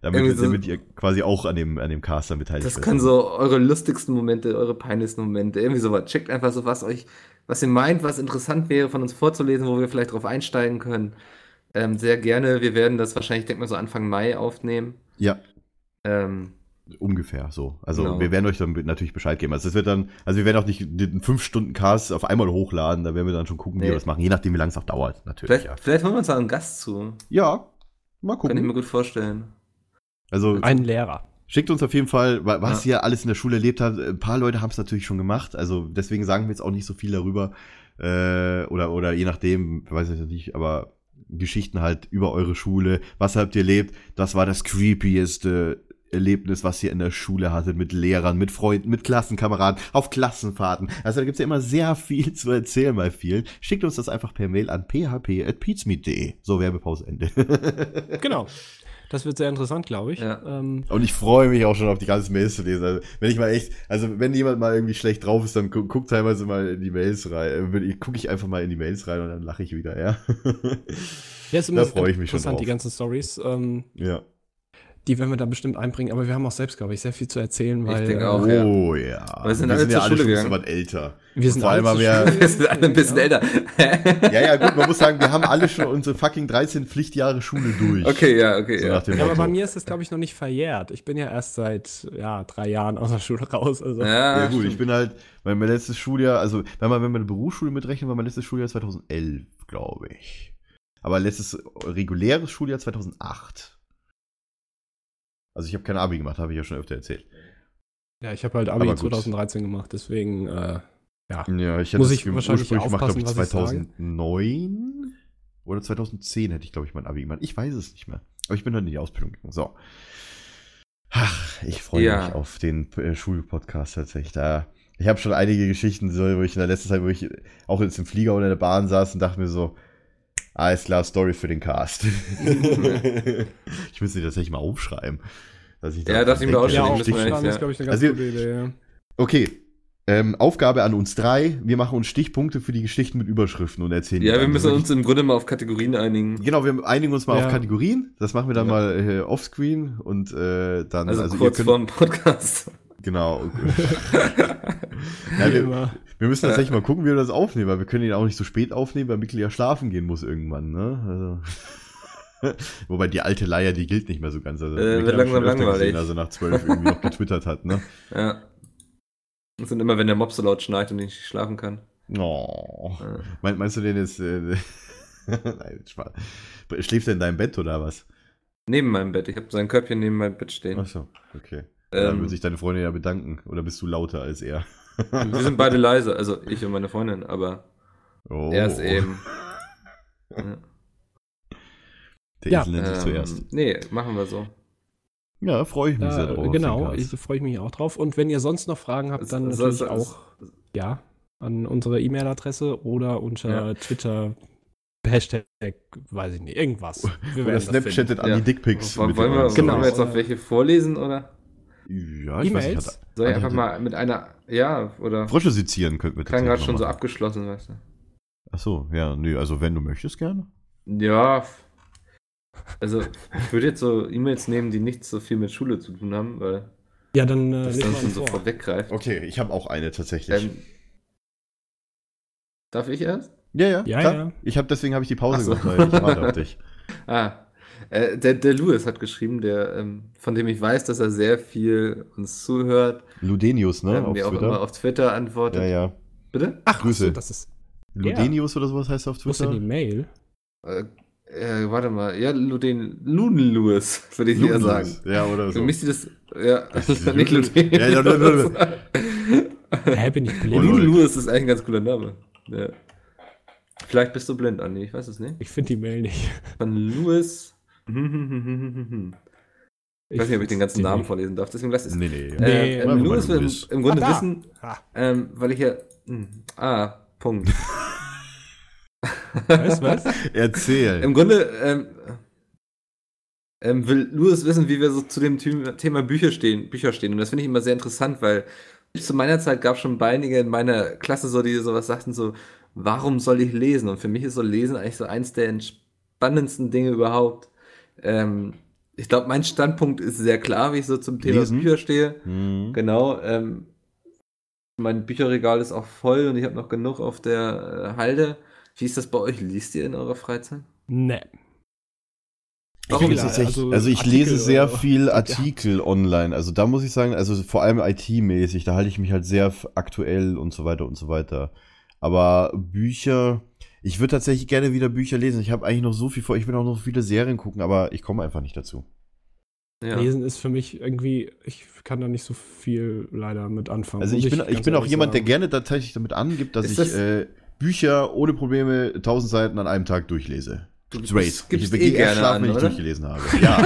Damit, so- damit ihr quasi auch an dem, an dem Cast dann beteiligt Das werdet. können so eure lustigsten Momente, eure peinlichsten Momente, irgendwie sowas. Checkt einfach so, was euch, was ihr meint, was interessant wäre, von uns vorzulesen, wo wir vielleicht drauf einsteigen können. Ähm, sehr gerne. Wir werden das wahrscheinlich, denke mal, so Anfang Mai aufnehmen. Ja, Ähm, ungefähr so. Also Genau. wir werden euch dann natürlich Bescheid geben. Also es wird dann, also wir werden auch nicht den 5-Stunden-Cast auf einmal hochladen, da werden wir dann schon gucken, wie Nee. wir das machen, je nachdem, wie lange es auch dauert, natürlich. vielleicht, Ja, vielleicht holen wir uns da einen Gast zu. ja mal Kann ich mir gucken. gut vorstellen. Also ein Lehrer. Schickt uns auf jeden Fall, wa- was Ja. ihr alles in der Schule erlebt habt. Ein paar Leute haben es natürlich schon gemacht, also deswegen sagen wir jetzt auch nicht so viel darüber. Äh, oder, oder je nachdem, weiß ich nicht, aber Geschichten halt über eure Schule. Was habt ihr erlebt? Das war das creepieste Erlebnis, was ihr in der Schule hattet, mit Lehrern, mit Freunden, mit Klassenkameraden, auf Klassenfahrten. Also da gibt's ja immer sehr viel zu erzählen bei vielen. Schickt uns das einfach per Mail an php.peatsmeet.de. So, Werbepause Ende. Genau. Das wird sehr interessant, glaube ich. Ja. Ähm, Und ich freue mich auch schon auf die ganzen Mails zu lesen. Also, wenn ich mal echt, also wenn jemand mal irgendwie schlecht drauf ist, dann gu guckt teilweise mal in die Mails rein. Äh, Gucke ich einfach mal in die Mails rein und dann lache ich wieder, ja. ja, ist immer Da freue ich mich schon interessant, drauf. die ganzen Stories. Ähm, ja. die werden wir da bestimmt einbringen, aber wir haben auch selbst, glaube ich, sehr viel zu erzählen, weil denke äh, auch. ja. Oh ja. Wir sind alle zur ja Schule schon was älter. Wir sind Vor allem haben wir- Wir sind alle ein bisschen ja. älter. Ja, ja, gut, man muss sagen, wir haben alle schon unsere fucking 13 Pflichtjahre Schule durch. Okay, ja, okay, So ja. Ja, aber bei mir ist das, glaube ich, noch nicht verjährt. Ich bin ja erst seit ja, drei Jahren aus der Schule raus. Also. Ja, Ja, gut, ich stimmt. bin halt, mein, mein letztes Schuljahr, also wenn man, wenn man eine Berufsschule mitrechnet, war mein letztes Schuljahr 2011, glaube ich. Aber letztes reguläres Schuljahr 2008. Also ich habe kein Abi gemacht, habe ich ja schon öfter erzählt. Ja, ich habe halt Abi Aber gut. 2013 gemacht, deswegen äh, ja. Ja, ich hätte Muss das ich wahrscheinlich ursprünglich gemacht, glaube ich, aufpassen, was ich sage. 2009 oder 2010 hätte ich, glaube ich, mein Abi gemacht. Ich weiß es nicht mehr. Aber ich bin dann in die Ausbildung gegangen. So. Ach, ich freue Ja. mich auf den äh, Schulpodcast tatsächlich. Da, ich habe schon einige Geschichten, so, wo ich in der letzten Zeit, wo ich auch jetzt im Flieger oder in der Bahn saß und dachte mir so, alles klar, Story für den Cast. ich müsste die tatsächlich mal aufschreiben. Dass ich Ja, dachte ich mir auch schon, Ja, die auch jetzt, ist, glaube ich, eine ganz Also- gute Idee. Ja. Okay. Ähm, Aufgabe an uns drei. Wir machen uns Stichpunkte für die Geschichten mit Überschriften und erzählen die Ja, wir müssen uns im Grunde mal auf Kategorien einigen. Genau, wir einigen uns mal Ja. auf Kategorien. Das machen wir dann Ja. mal äh, offscreen und äh, dann. Also, ihr kurz könnt- vorm Podcast. Genau. Ja, wir, wir müssen tatsächlich mal gucken, wie wir das aufnehmen, weil wir können ihn auch nicht so spät aufnehmen, weil Mikkel ja schlafen gehen muss irgendwann, ne? Also. Wobei die alte Leier, die gilt nicht mehr so ganz. Also, Äh, wird langsam langweilig. Gesehen, also nach zwölf irgendwie noch getwittert hat, ne? Ja. Das sind immer, wenn der Mob so laut schneit und ich nicht schlafen kann. Oh. Ja. Mein, meinst du den jetzt? Äh, Nein, Spaß. Schläft er in deinem Bett oder was? Neben meinem Bett. Ich habe sein Körbchen neben meinem Bett stehen. Achso, okay. Dann Ähm, würde sich deine Freundin ja bedanken. Oder bist du lauter als er? wir sind beide leise, also ich und meine Freundin, aber Oh. er ist eben. Ja. Der Ja, Esel nennt sich Ähm, zuerst. Nee, machen wir so. Ja, freue ich mich sehr Da, drauf. genau, ich freue mich auch drauf. Und wenn ihr sonst noch Fragen habt, dann Es- natürlich es- es- auch, ja, an unsere E-Mail-Adresse oder unter Ja. Twitter, Hashtag, weiß ich nicht, irgendwas. Wir Oder das Snapchattet an Ja. die Dickpics. Wollen, wollen, wir, Genau. wollen wir jetzt noch welche vorlesen oder? Ja, ich weiß E-Mails? nicht. Soll ich einfach mal mit einer. Ja, oder. Frösche sezieren könnten wir Klang gerade schon noch so machen. abgeschlossen, weißt du. Achso, ja, nö, also wenn du möchtest, gerne. Ja. Also, ich würde jetzt so E-Mails nehmen, die nicht so viel mit Schule zu tun haben, weil Ja, dann äh, das dann schon so vor. vorweggreift. Okay, ich habe auch eine tatsächlich. Ähm, darf ich erst? ja, ja, Ja, klar. ja. Ich habe deswegen habe ich die Pause so. gemacht, weil ich warte auf dich. Ah. Äh, der, der Louis hat geschrieben, der, ähm, von dem ich weiß, dass er sehr viel uns zuhört, Ludenius, ne, ähm, auf mir auch Twitter. immer auf Twitter antwortet. ja, ja. Bitte? Ach, Grüße. so, das ist, Ludenius oder sowas heißt er auf wo ist denn Twitter? die Mail? Äh, äh, warte mal. Ja, Luden, Luden Louis, würde ich eher sagen. Ja, oder so. Für mich sieht das, ja, ist nicht Luden. Ja, ja, Luden- Hä, bin ich blind? Luden Louis ist eigentlich ein ganz cooler Name. Ja. Vielleicht bist du blind, Andi, ich weiß es nicht. Ich finde die Mail nicht. Von Louis. Ich weiß nicht, ob ich den ganzen Namen vorlesen darf, deswegen lass es. Nee, nee. Nee, äh, mal Louis will im, im Grunde Ah, wissen, Ah, ähm, weil ich ja. Hm, ah, Punkt. Weißt du was? Erzähl. Im Grunde ähm, ähm, will Louis wissen, wie wir so zu dem Thema Bücher stehen, Bücher stehen. Und das finde ich immer sehr interessant, weil zu meiner Zeit gab es schon einige in meiner Klasse so, die sowas sagten, so, warum soll ich lesen? Und für mich ist so Lesen eigentlich so eins der entspannendsten Dinge überhaupt. Ähm, ich glaube, mein Standpunkt ist sehr klar, wie ich so zum Thema Lesen? Bücher stehe. Hm. Genau. Ähm, mein Bücherregal ist auch voll und ich habe noch genug auf der äh, Halde. Wie ist das bei euch? Liest ihr in eurer Freizeit? Nee. Ich, Warum? lese tatsächlich- Also also, ich Artikel lese sehr oder- viel Artikel online. Also da muss ich sagen, also vor allem IT-mäßig, da halte ich mich halt sehr aktuell und so weiter und so weiter. Aber Bücher, ich würde tatsächlich gerne wieder Bücher lesen. Ich habe eigentlich noch so viel vor. Ich will auch noch viele Serien gucken, aber ich komme einfach nicht dazu. Ja. Lesen ist für mich irgendwie, ich kann da nicht so viel leider mit anfangen. Also ich bin, ich bin auch jemand, der sagen. gerne tatsächlich damit angibt, dass Ist ich das- äh, Bücher ohne Probleme 1000 Seiten an einem Tag durchlese. Du gibst- gibst ich eh erst gerne schlafen, an, wenn ich oder? durchgelesen habe. Ja,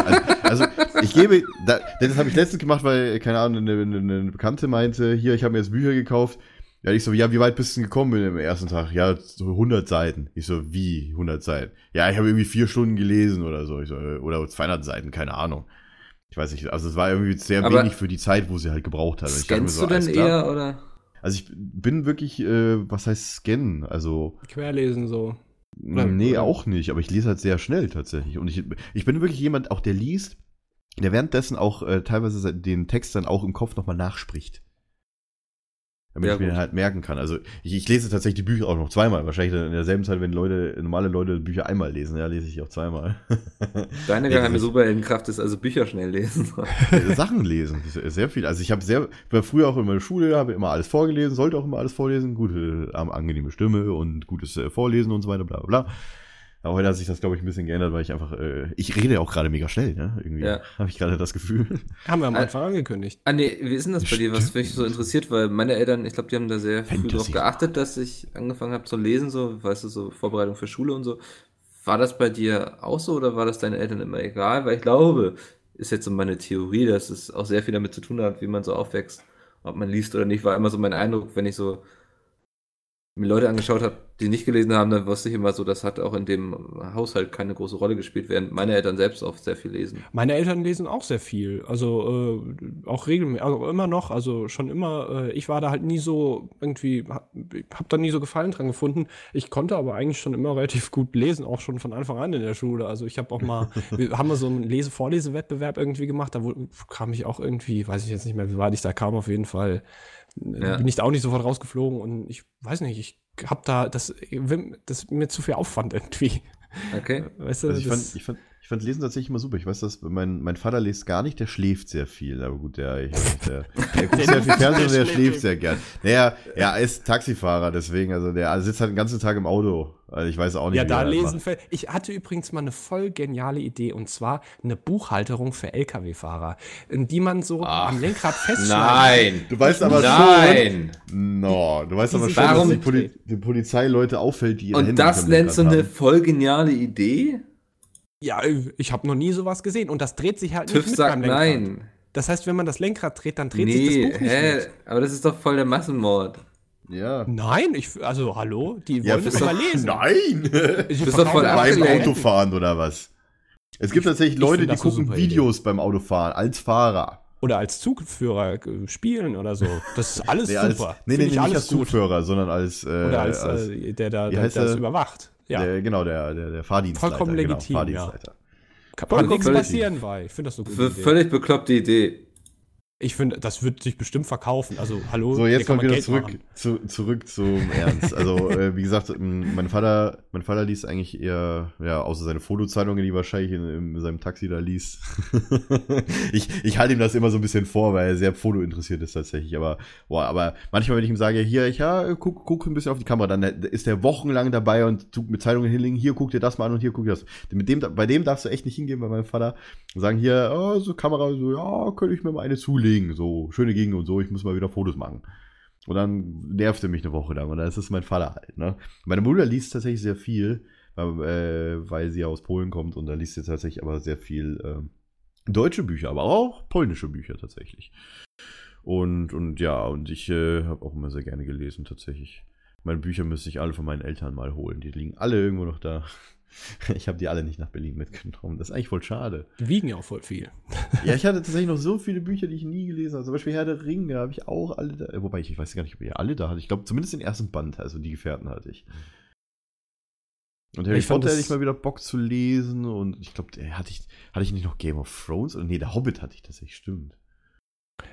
also, also ich gebe, da, denn das habe ich letztens gemacht, weil, keine Ahnung, eine, eine, eine Bekannte meinte, hier, ich habe mir jetzt Bücher gekauft. Ja, ich so, ja, wie weit bist du denn gekommen im ersten Tag? Ja, so 100 Seiten. Ich so, wie 100 Seiten? Ja, ich habe irgendwie vier Stunden gelesen oder so. Ich so, äh, oder 200 Seiten, keine Ahnung. Ich weiß nicht, also es war irgendwie sehr Aber wenig für die Zeit, wo sie halt gebraucht hat. Ich mir Scannst so, du denn eher oder? Also ich bin wirklich, äh, was heißt scannen? Also, Querlesen so. Nee, auch nicht, aber ich lese halt sehr schnell tatsächlich. Und ich, ich bin wirklich jemand, auch der liest, der währenddessen auch äh, teilweise den Text dann auch im Kopf nochmal nachspricht. Damit Ja, ich mir den halt merken kann. Also ich, ich lese tatsächlich die Bücher auch noch zweimal. Wahrscheinlich in derselben Zeit, wenn Leute, normale Leute Bücher einmal lesen, ja, lese ich auch zweimal. Deine geheime Superheldenkraft ist also Bücher schnell lesen. Sachen lesen, sehr- sehr viel. Also ich habe sehr, war früher auch in meiner Schule, habe immer alles vorgelesen, sollte auch immer alles vorlesen, gute, äh, angenehme Stimme und gutes äh, Vorlesen und so weiter, bla bla bla. Aber heute hat sich das, glaube ich, ein bisschen geändert, weil ich einfach, äh, ich rede ja auch gerade mega schnell, ne? Irgendwie Ja. habe ich gerade das Gefühl. Haben wir am Äh, Anfang angekündigt. ah nee, wie ist denn das bei dir, was mich so interessiert? Weil meine Eltern, ich glaube, die haben da sehr früh Fantasy. drauf geachtet, dass ich angefangen habe zu lesen, so, weißt du, so Vorbereitung für Schule und so. War das bei dir auch so oder war das deinen Eltern immer egal? Weil ich glaube, ist jetzt so meine Theorie, dass es auch sehr viel damit zu tun hat, wie man so aufwächst, ob man liest oder nicht, war immer so mein Eindruck, wenn ich so mir Leute angeschaut habe, die nicht gelesen haben, dann wusste ich immer so, das hat auch in dem Haushalt keine große Rolle gespielt, während meine Eltern selbst oft sehr viel lesen. Meine Eltern lesen auch sehr viel. Also äh, auch regelmäßig, also immer noch, also schon immer. Äh, ich war da halt nie so irgendwie, hab, hab da nie so Gefallen dran gefunden. Ich konnte aber eigentlich schon immer relativ gut lesen, auch schon von Anfang an in der Schule. Also ich habe auch mal, wir haben mal so einen Lese-Vorlesewettbewerb irgendwie gemacht. Da wo, kam ich auch irgendwie, weiß ich jetzt nicht mehr, wie weit ich da kam, auf jeden Fall. Ja. Bin ich da auch nicht sofort rausgeflogen und ich weiß nicht, ich hab da, das, das ist mir zu viel Aufwand irgendwie. Okay. Weißt du, Also ich, das- fand, ich, fand, fand Lesen tatsächlich immer super. Ich weiß, dass mein, mein Vater liest gar nicht, der schläft sehr viel. Aber gut, der, ich, der, der guckt sehr viel Fernsehen und der schläft sehr gern. Naja, er ist Taxifahrer, deswegen, also der sitzt halt den ganzen Tag im Auto. Also ich weiß auch nicht, Ja, wie da er das lesen. macht. fällt- Ich hatte übrigens mal eine voll geniale Idee und zwar eine Buchhalterung für Lkw-Fahrer, in die man so Ach, am Lenkrad festschneidet. Nein! Du weißt aber Nein! schon. No, du weißt aber schon, dass warum- die, Poli die Polizeileute auffällt, die ihre Und Hände das nennst du eine voll geniale Idee? Ja, ich habe noch nie sowas gesehen und das dreht sich halt TÜV nicht mit sagt beim Lenkrad. nein. Das heißt, wenn man das Lenkrad dreht, dann dreht sich Nee, das Buch nicht hä? mit. Aber das ist doch voll der Massenmord. Ja. Nein, ich, also hallo, die Ja, wollen bist das doch, aber lesen. nein! Ich bist doch voll Beim. Autofahren oder was? Es gibt tatsächlich ich Leute, find die das gucken super Idee. Videos beim Autofahren als Fahrer. Oder als Zugführer äh, spielen oder so. Das ist alles Nee, als, super. nee, nee, nee, nicht alles als gut. Zugführer, sondern als, äh, Oder als, als äh, der da der, das er? überwacht. Ja, der, genau, der, der, der Fahrdienstleiter. Vollkommen genau, legitim, Fahrdienstleiter. kann voll nichts passieren bei. Ich finde das so gut. Völlig bekloppte Idee. Ich finde, das wird sich bestimmt verkaufen. Also, hallo, So, jetzt man wieder Geld zurück, zu, zurück zum Ernst. Also, äh, wie gesagt, mein Vater, mein Vater liest eigentlich eher, ja, außer seine Fotozeitungen, die wahrscheinlich in, in seinem Taxi da liest. ich, ich halte ihm das immer so ein bisschen vor, weil er sehr fotointeressiert ist tatsächlich. Aber, boah, aber manchmal, wenn ich ihm sage, hier, ich, ja, guck, guck ein bisschen auf die Kamera, dann ist er wochenlang dabei und tut mit Zeitungen hinlegen, hier, guck dir das mal an und hier, guck dir das. Mit dem, bei dem darfst du echt nicht hingehen, bei meinem Vater. Und sagen hier, oh, so Kamera, so, ja, könnte ich mir mal eine zulegen, so, schöne Gegend und so, ich muss mal wieder Fotos machen. Und dann nervt er mich eine Woche lang und dann ist es mein Vater halt, ne? Meine Mutter liest tatsächlich sehr viel, weil, äh, weil sie ja aus Polen kommt und da liest sie tatsächlich aber sehr viel ähm, deutsche Bücher, aber auch polnische Bücher tatsächlich. Und, und ja, und ich äh, habe auch immer sehr gerne gelesen tatsächlich. Meine Bücher müsste ich alle von meinen Eltern mal holen. Die liegen alle irgendwo noch da. Ich habe die alle nicht nach Berlin mitgenommen. Das ist eigentlich voll schade. Die wiegen ja auch voll viel. Ja, ich hatte tatsächlich noch so viele Bücher, die ich nie gelesen habe. Zum Beispiel Herr der Ringe habe ich auch alle da. Wobei ich, ich weiß gar nicht, ob ich alle da hatte. Ich glaube, zumindest den ersten Band, also die Gefährten hatte ich. Und Harry Ich Potter hätte ich mal wieder Bock zu lesen. Und ich glaube, hatte ich, hatte ich nicht noch Game of Thrones? Oder nee, der Hobbit hatte ich tatsächlich, stimmt.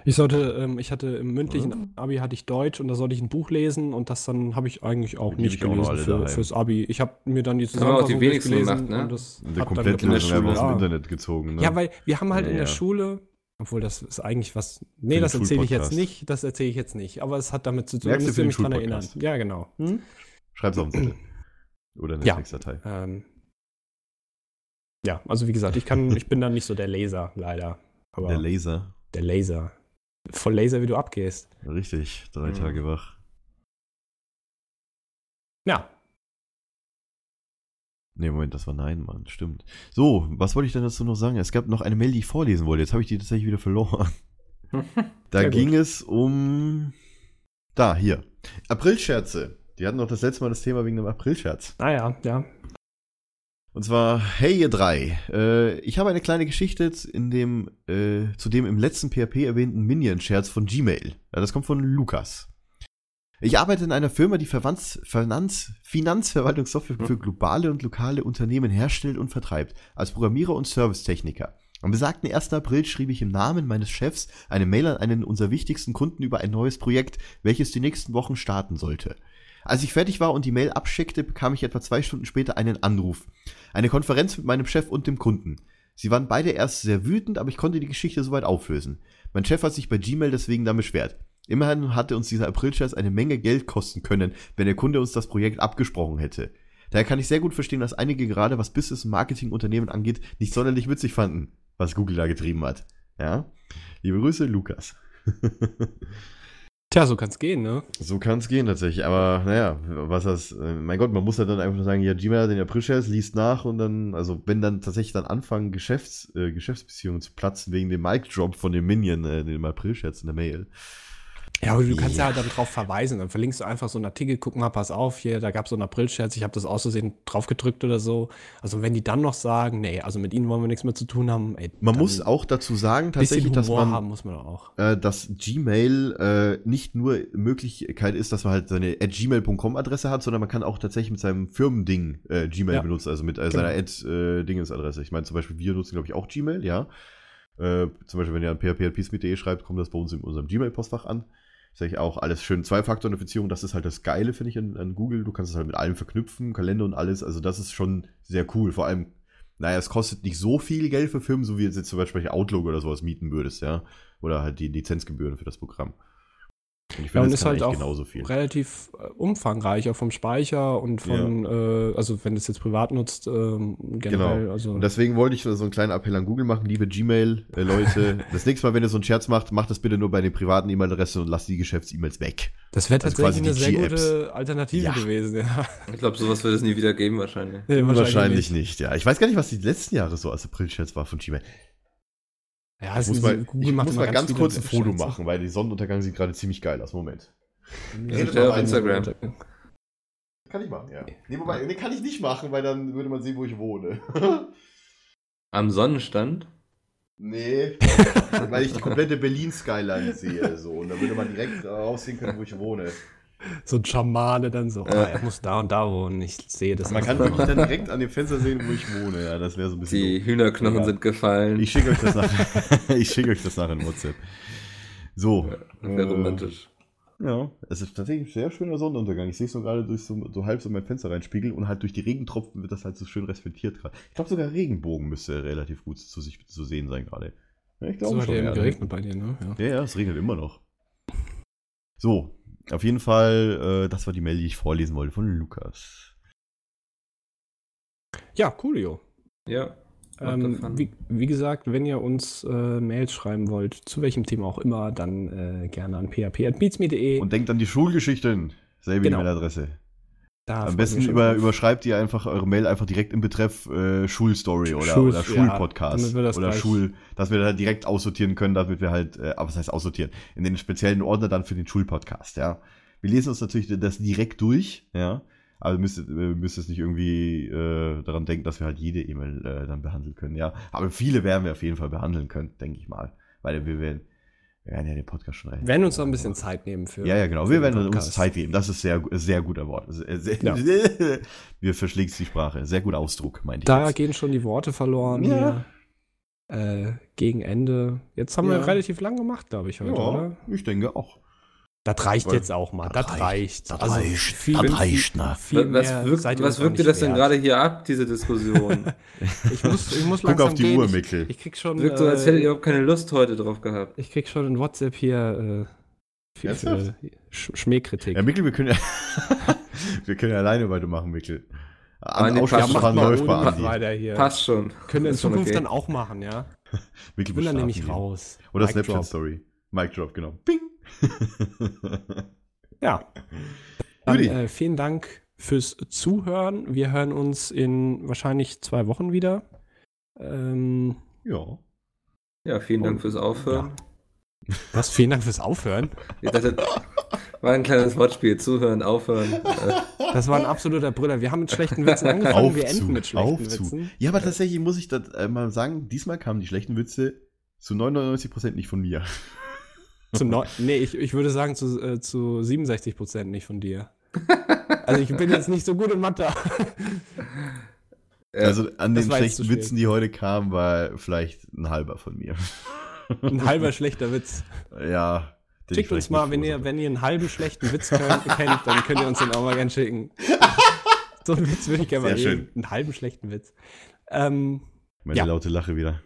Ich sollte, ähm, ich hatte im mündlichen Mhm. Abi hatte ich Deutsch und da sollte ich ein Buch lesen und das dann habe ich eigentlich auch Die nicht ich auch gelesen alle für, fürs Abi. Ich habe mir dann die haben aber auch die Zusammenfassung wenigsten durchgelesen gemacht, ne? und das dann Komplettlösung geklappt. einfach aus dem Ja. Internet gezogen. Ne? Ja, weil wir haben halt in Ja, der ja. Schule, obwohl das ist eigentlich was, nee, das erzähle ich jetzt nicht, das erzähle ich jetzt nicht, aber es hat damit zu tun, Merkst du müsst für ihr den mich dran erinnern. Schulpodcast? Ja, genau. Hm? Schreib's auf den Zettel. Oder eine Ja. Textdatei. Ähm, ja, also wie gesagt, ich kann, ich bin dann nicht so der Laser, leider. Aber Der der, Laser. Voll Laser, wie du abgehst. Richtig, drei Mhm. Tage wach. Ja, Nee, Moment, das war nein, Mann, stimmt. So, was wollte ich denn dazu noch sagen? Es gab noch eine Mail, die ich vorlesen wollte. Jetzt habe ich die tatsächlich wieder verloren. Da Sehr gut. ging es um. Da, hier. Aprilscherze. Die hatten doch das letzte Mal das Thema wegen dem Aprilscherz. naja, ja. Und zwar, hey ihr drei, äh, ich habe eine kleine Geschichte in dem, äh, zu dem im letzten PHP erwähnten Minion-Scherz von Gmail. Ja, das kommt von Lukas. Ich arbeite in einer Firma, die Verwands, Finanz, Finanzverwaltungssoftware für globale und lokale Unternehmen herstellt und vertreibt, als Programmierer und Servicetechniker. Am besagten 1. April schrieb ich im Namen meines Chefs eine Mail an einen unserer wichtigsten Kunden über ein neues Projekt, welches die nächsten Wochen starten sollte. Als ich fertig war und die Mail abschickte, bekam ich etwa zwei Stunden später einen Anruf. Eine Konferenz mit meinem Chef und dem Kunden. Sie waren beide erst sehr wütend, aber ich konnte die Geschichte soweit auflösen. Mein Chef hat sich bei Gmail deswegen dann beschwert. Immerhin hatte uns dieser Aprilscherz eine Menge Geld kosten können, wenn der Kunde uns das Projekt abgesprochen hätte. Daher kann ich sehr gut verstehen, dass einige gerade, was Business- und Marketingunternehmen angeht, nicht sonderlich witzig fanden, was Google da getrieben hat. Ja? Liebe Grüße, Lukas. Tja, so kann's gehen, ne? So kann es gehen tatsächlich, aber naja, was das, äh, mein Gott, man muss ja dann einfach nur sagen, ja, Gmail hat den Aprilscherz, liest nach und dann, also wenn dann tatsächlich dann anfangen, Geschäfts, äh, Geschäftsbeziehungen zu platzen wegen dem Mic-Drop von dem Minion, äh, dem Aprilscherz in der Mail, Ja, aber du kannst ja, Ja. halt dann drauf verweisen. Dann verlinkst du einfach so einen Artikel, guck mal, pass auf, hier, da gab es so einen Aprilscherz, ich habe das auszusehen draufgedrückt oder so. Also wenn die dann noch sagen, nee, also mit ihnen wollen wir nichts mehr zu tun haben, ey, Man muss auch dazu sagen, tatsächlich, dass man haben muss man auch. äh, dass Gmail äh, nicht nur Möglichkeit ist, dass man halt seine gmail.com Adresse hat, sondern man kann auch tatsächlich mit seinem Firmending äh, Gmail Ja. benutzen, also mit äh, Genau. seiner Ad-Dinges Adresse. Ich meine zum Beispiel, wir nutzen glaube ich auch Gmail, ja. Äh, zum Beispiel, wenn ihr an php.peace.de schreibt, kommt das bei uns in unserem Gmail-Postfach an. Ist eigentlich auch alles schön Zwei-Faktor-Authentifizierung, das ist halt das Geile, finde ich, an, an Google. Du kannst es halt mit allem verknüpfen, Kalender und alles. Also das ist schon sehr cool. Vor allem, naja, es kostet nicht so viel Geld für Firmen, so wie jetzt zum Beispiel Outlook oder sowas mieten würdest, ja. Oder halt die Lizenzgebühren für das Programm. Und ich Ja, und das ist halt auch genauso viel. relativ äh, umfangreich, auch vom Speicher und von, äh, also wenn du es jetzt privat nutzt, ähm, generell, Genau. also Und deswegen wollte ich so einen kleinen Appell an Google machen, liebe Gmail-Leute. das nächste Mal, wenn ihr so einen Scherz macht, macht das bitte nur bei den privaten E-Mail-Adressen und lasst die Geschäfts-E-Mails weg. das wäre also tatsächlich quasi eine sehr gute Alternative Ja. gewesen, ja. Ich glaube, sowas wird es nie wieder geben wahrscheinlich. Nee, Wahrscheinlich, nicht. ja. Ich weiß gar nicht, was die letzten Jahre so als April-Scherz war von Gmail. Ja, Ich es muss mal, Google ich muss mal ganz viele kurz ein Foto machen, weil die Sonnenuntergang sieht gerade ziemlich geil aus. Moment. Ja, Redet mal auf. Instagram. Kann ich machen, ja. Nee, wobei, nee, kann ich nicht machen, weil dann würde man sehen, wo ich wohne. Am Sonnenstand? nee, weil ich die komplette Berlin-Skyline sehe. So. Und dann würde man direkt raussehen können, wo ich wohne. So ein Schamane dann so, ah, er muss da und da wohnen, ich sehe das. Man kann wirklich dann direkt an dem Fenster sehen, wo ich wohne. Ja, das wäre so ein bisschen. Die doof. Hühnerknochen Ja. sind gefallen. Ich schicke euch das nachher. ich schicke euch das nachher in WhatsApp. So. Das wäre äh, romantisch. Ja, es ist tatsächlich ein sehr schöner Sonnenuntergang. Ich sehe es so gerade durch so, so halb so mein Fenster reinspiegeln und halt durch die Regentropfen wird das halt so schön reflektiert gerade. Ich glaube sogar Regenbogen müsste relativ gut zu sich zu sehen sein gerade. Ja, ich so glaube hat schon. ja Ja, geregnet bei dir, ne? Ja. ja, ja, es regnet immer noch. So, auf jeden Fall, äh, das war die Mail, die ich vorlesen wollte von Lukas. ja, coolio. Ja. Macht Ähm, wie, wie gesagt, wenn ihr uns äh, Mails schreiben wollt, zu welchem Thema auch immer, dann äh, gerne an php.beatsme.de. Und denkt an die Schulgeschichten. Selbe Genau. E-Mail-Adresse. Da Am besten über, überschreibt ihr einfach eure Mail einfach direkt im Betreff äh, Schulstory oder, Schul- oder ja, Schulpodcast. das oder Schul, dass wir da direkt aussortieren können, damit wir halt, äh, aber was heißt aussortieren? In den speziellen Ordner dann für den Schulpodcast, ja. Wir lesen uns natürlich das direkt durch, ja. Aber ihr müsst, müsst jetzt nicht irgendwie äh, daran denken, dass wir halt jede E-Mail äh, dann behandeln können, ja. Aber viele werden wir auf jeden Fall behandeln können, denke ich mal. Weil wir werden, wir werden ja den Podcast schon rein. Wir werden uns noch ein bisschen Zeit nehmen für. Ja, ja, genau. Wir den werden uns. Zeit geben. Das ist sehr, sehr guter Wort. Sehr, Ja. Wir verschlägt die Sprache. Sehr guter Ausdruck, meinte ich. Da jetzt. gehen schon die Worte verloren Ja. Äh, gegen Ende. Jetzt haben Ja. wir relativ lang gemacht, glaube ich, heute, ja, oder? ich denke auch. Das reicht Weil- jetzt auch mal. Das, Das reicht. Das Also reicht. viel- das reicht, na. Viel was wirkt, seid ihr was wirkt dir das denn gerade hier ab, diese Diskussion? Ich muss, ich muss Guck langsam auf die gehen. Uhr, ich, Mickel. ich krieg schon. wirkt so, als äh, hättet ihr überhaupt keine Lust heute drauf gehabt. Ich krieg schon in WhatsApp hier äh, viel, viel Sch Schmähkritik. Ja, Mickel, wir können ja, wir können ja alleine weitermachen, Mickel. An ja, macht Ausschussfahren mal läuft weiter hier. Passt schon. Können wir in Zukunft okay. dann auch machen, ja? Mickel Ich bin dann nämlich raus. Oder Mic Snapchat drop. Story. Mic Drop, genau. Bing. Ja. Dann, äh, vielen Dank fürs Zuhören. Wir hören uns in wahrscheinlich zwei Wochen wieder. Ähm, ja. Ja, vielen Dank fürs Aufhören. was? Vielen Dank fürs Aufhören. Ich dachte, war ein kleines Wortspiel. Zuhören, aufhören. Das war ein absoluter Brüller. Wir haben mit schlechten Witzen angefangen, wir enden mit schlechten Aufzug. Witzen. Ja, aber tatsächlich muss ich das äh, mal sagen, diesmal kamen die schlechten Witze zu 99% nicht von mir. Zu neu nee, ich, ich würde sagen zu, äh, zu 67 Prozent nicht von dir. Also ich bin jetzt nicht so gut in Mathe. Also an das den schlechten. Witzen, die heute kamen, war vielleicht ein halber von mir. Ein halber schlechter Witz. Ja. Schickt uns mal, wenn ihr, wenn ihr einen halben schlechten Witz könnt, kennt, dann könnt ihr uns den auch mal gerne schicken. So einen Witz würde ich gerne mal Sehr sehen. Einen halben schlechten Witz. Ähm. Meine Ja. laute Lache wieder.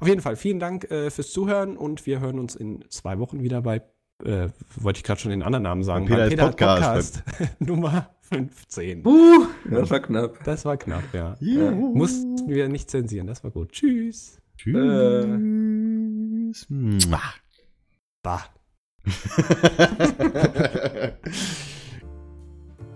Auf jeden Fall, vielen Dank äh, fürs Zuhören und wir hören uns in zwei Wochen wieder bei, äh, wollte ich gerade schon den anderen Namen sagen, Bei Peter ist Podcast, Podcast Nummer 15. uh, das war knapp. Das war knapp, ja. Ja. Mussten wir nicht zensieren, das war gut. Tschüss. Tschüss. Mua. Bah.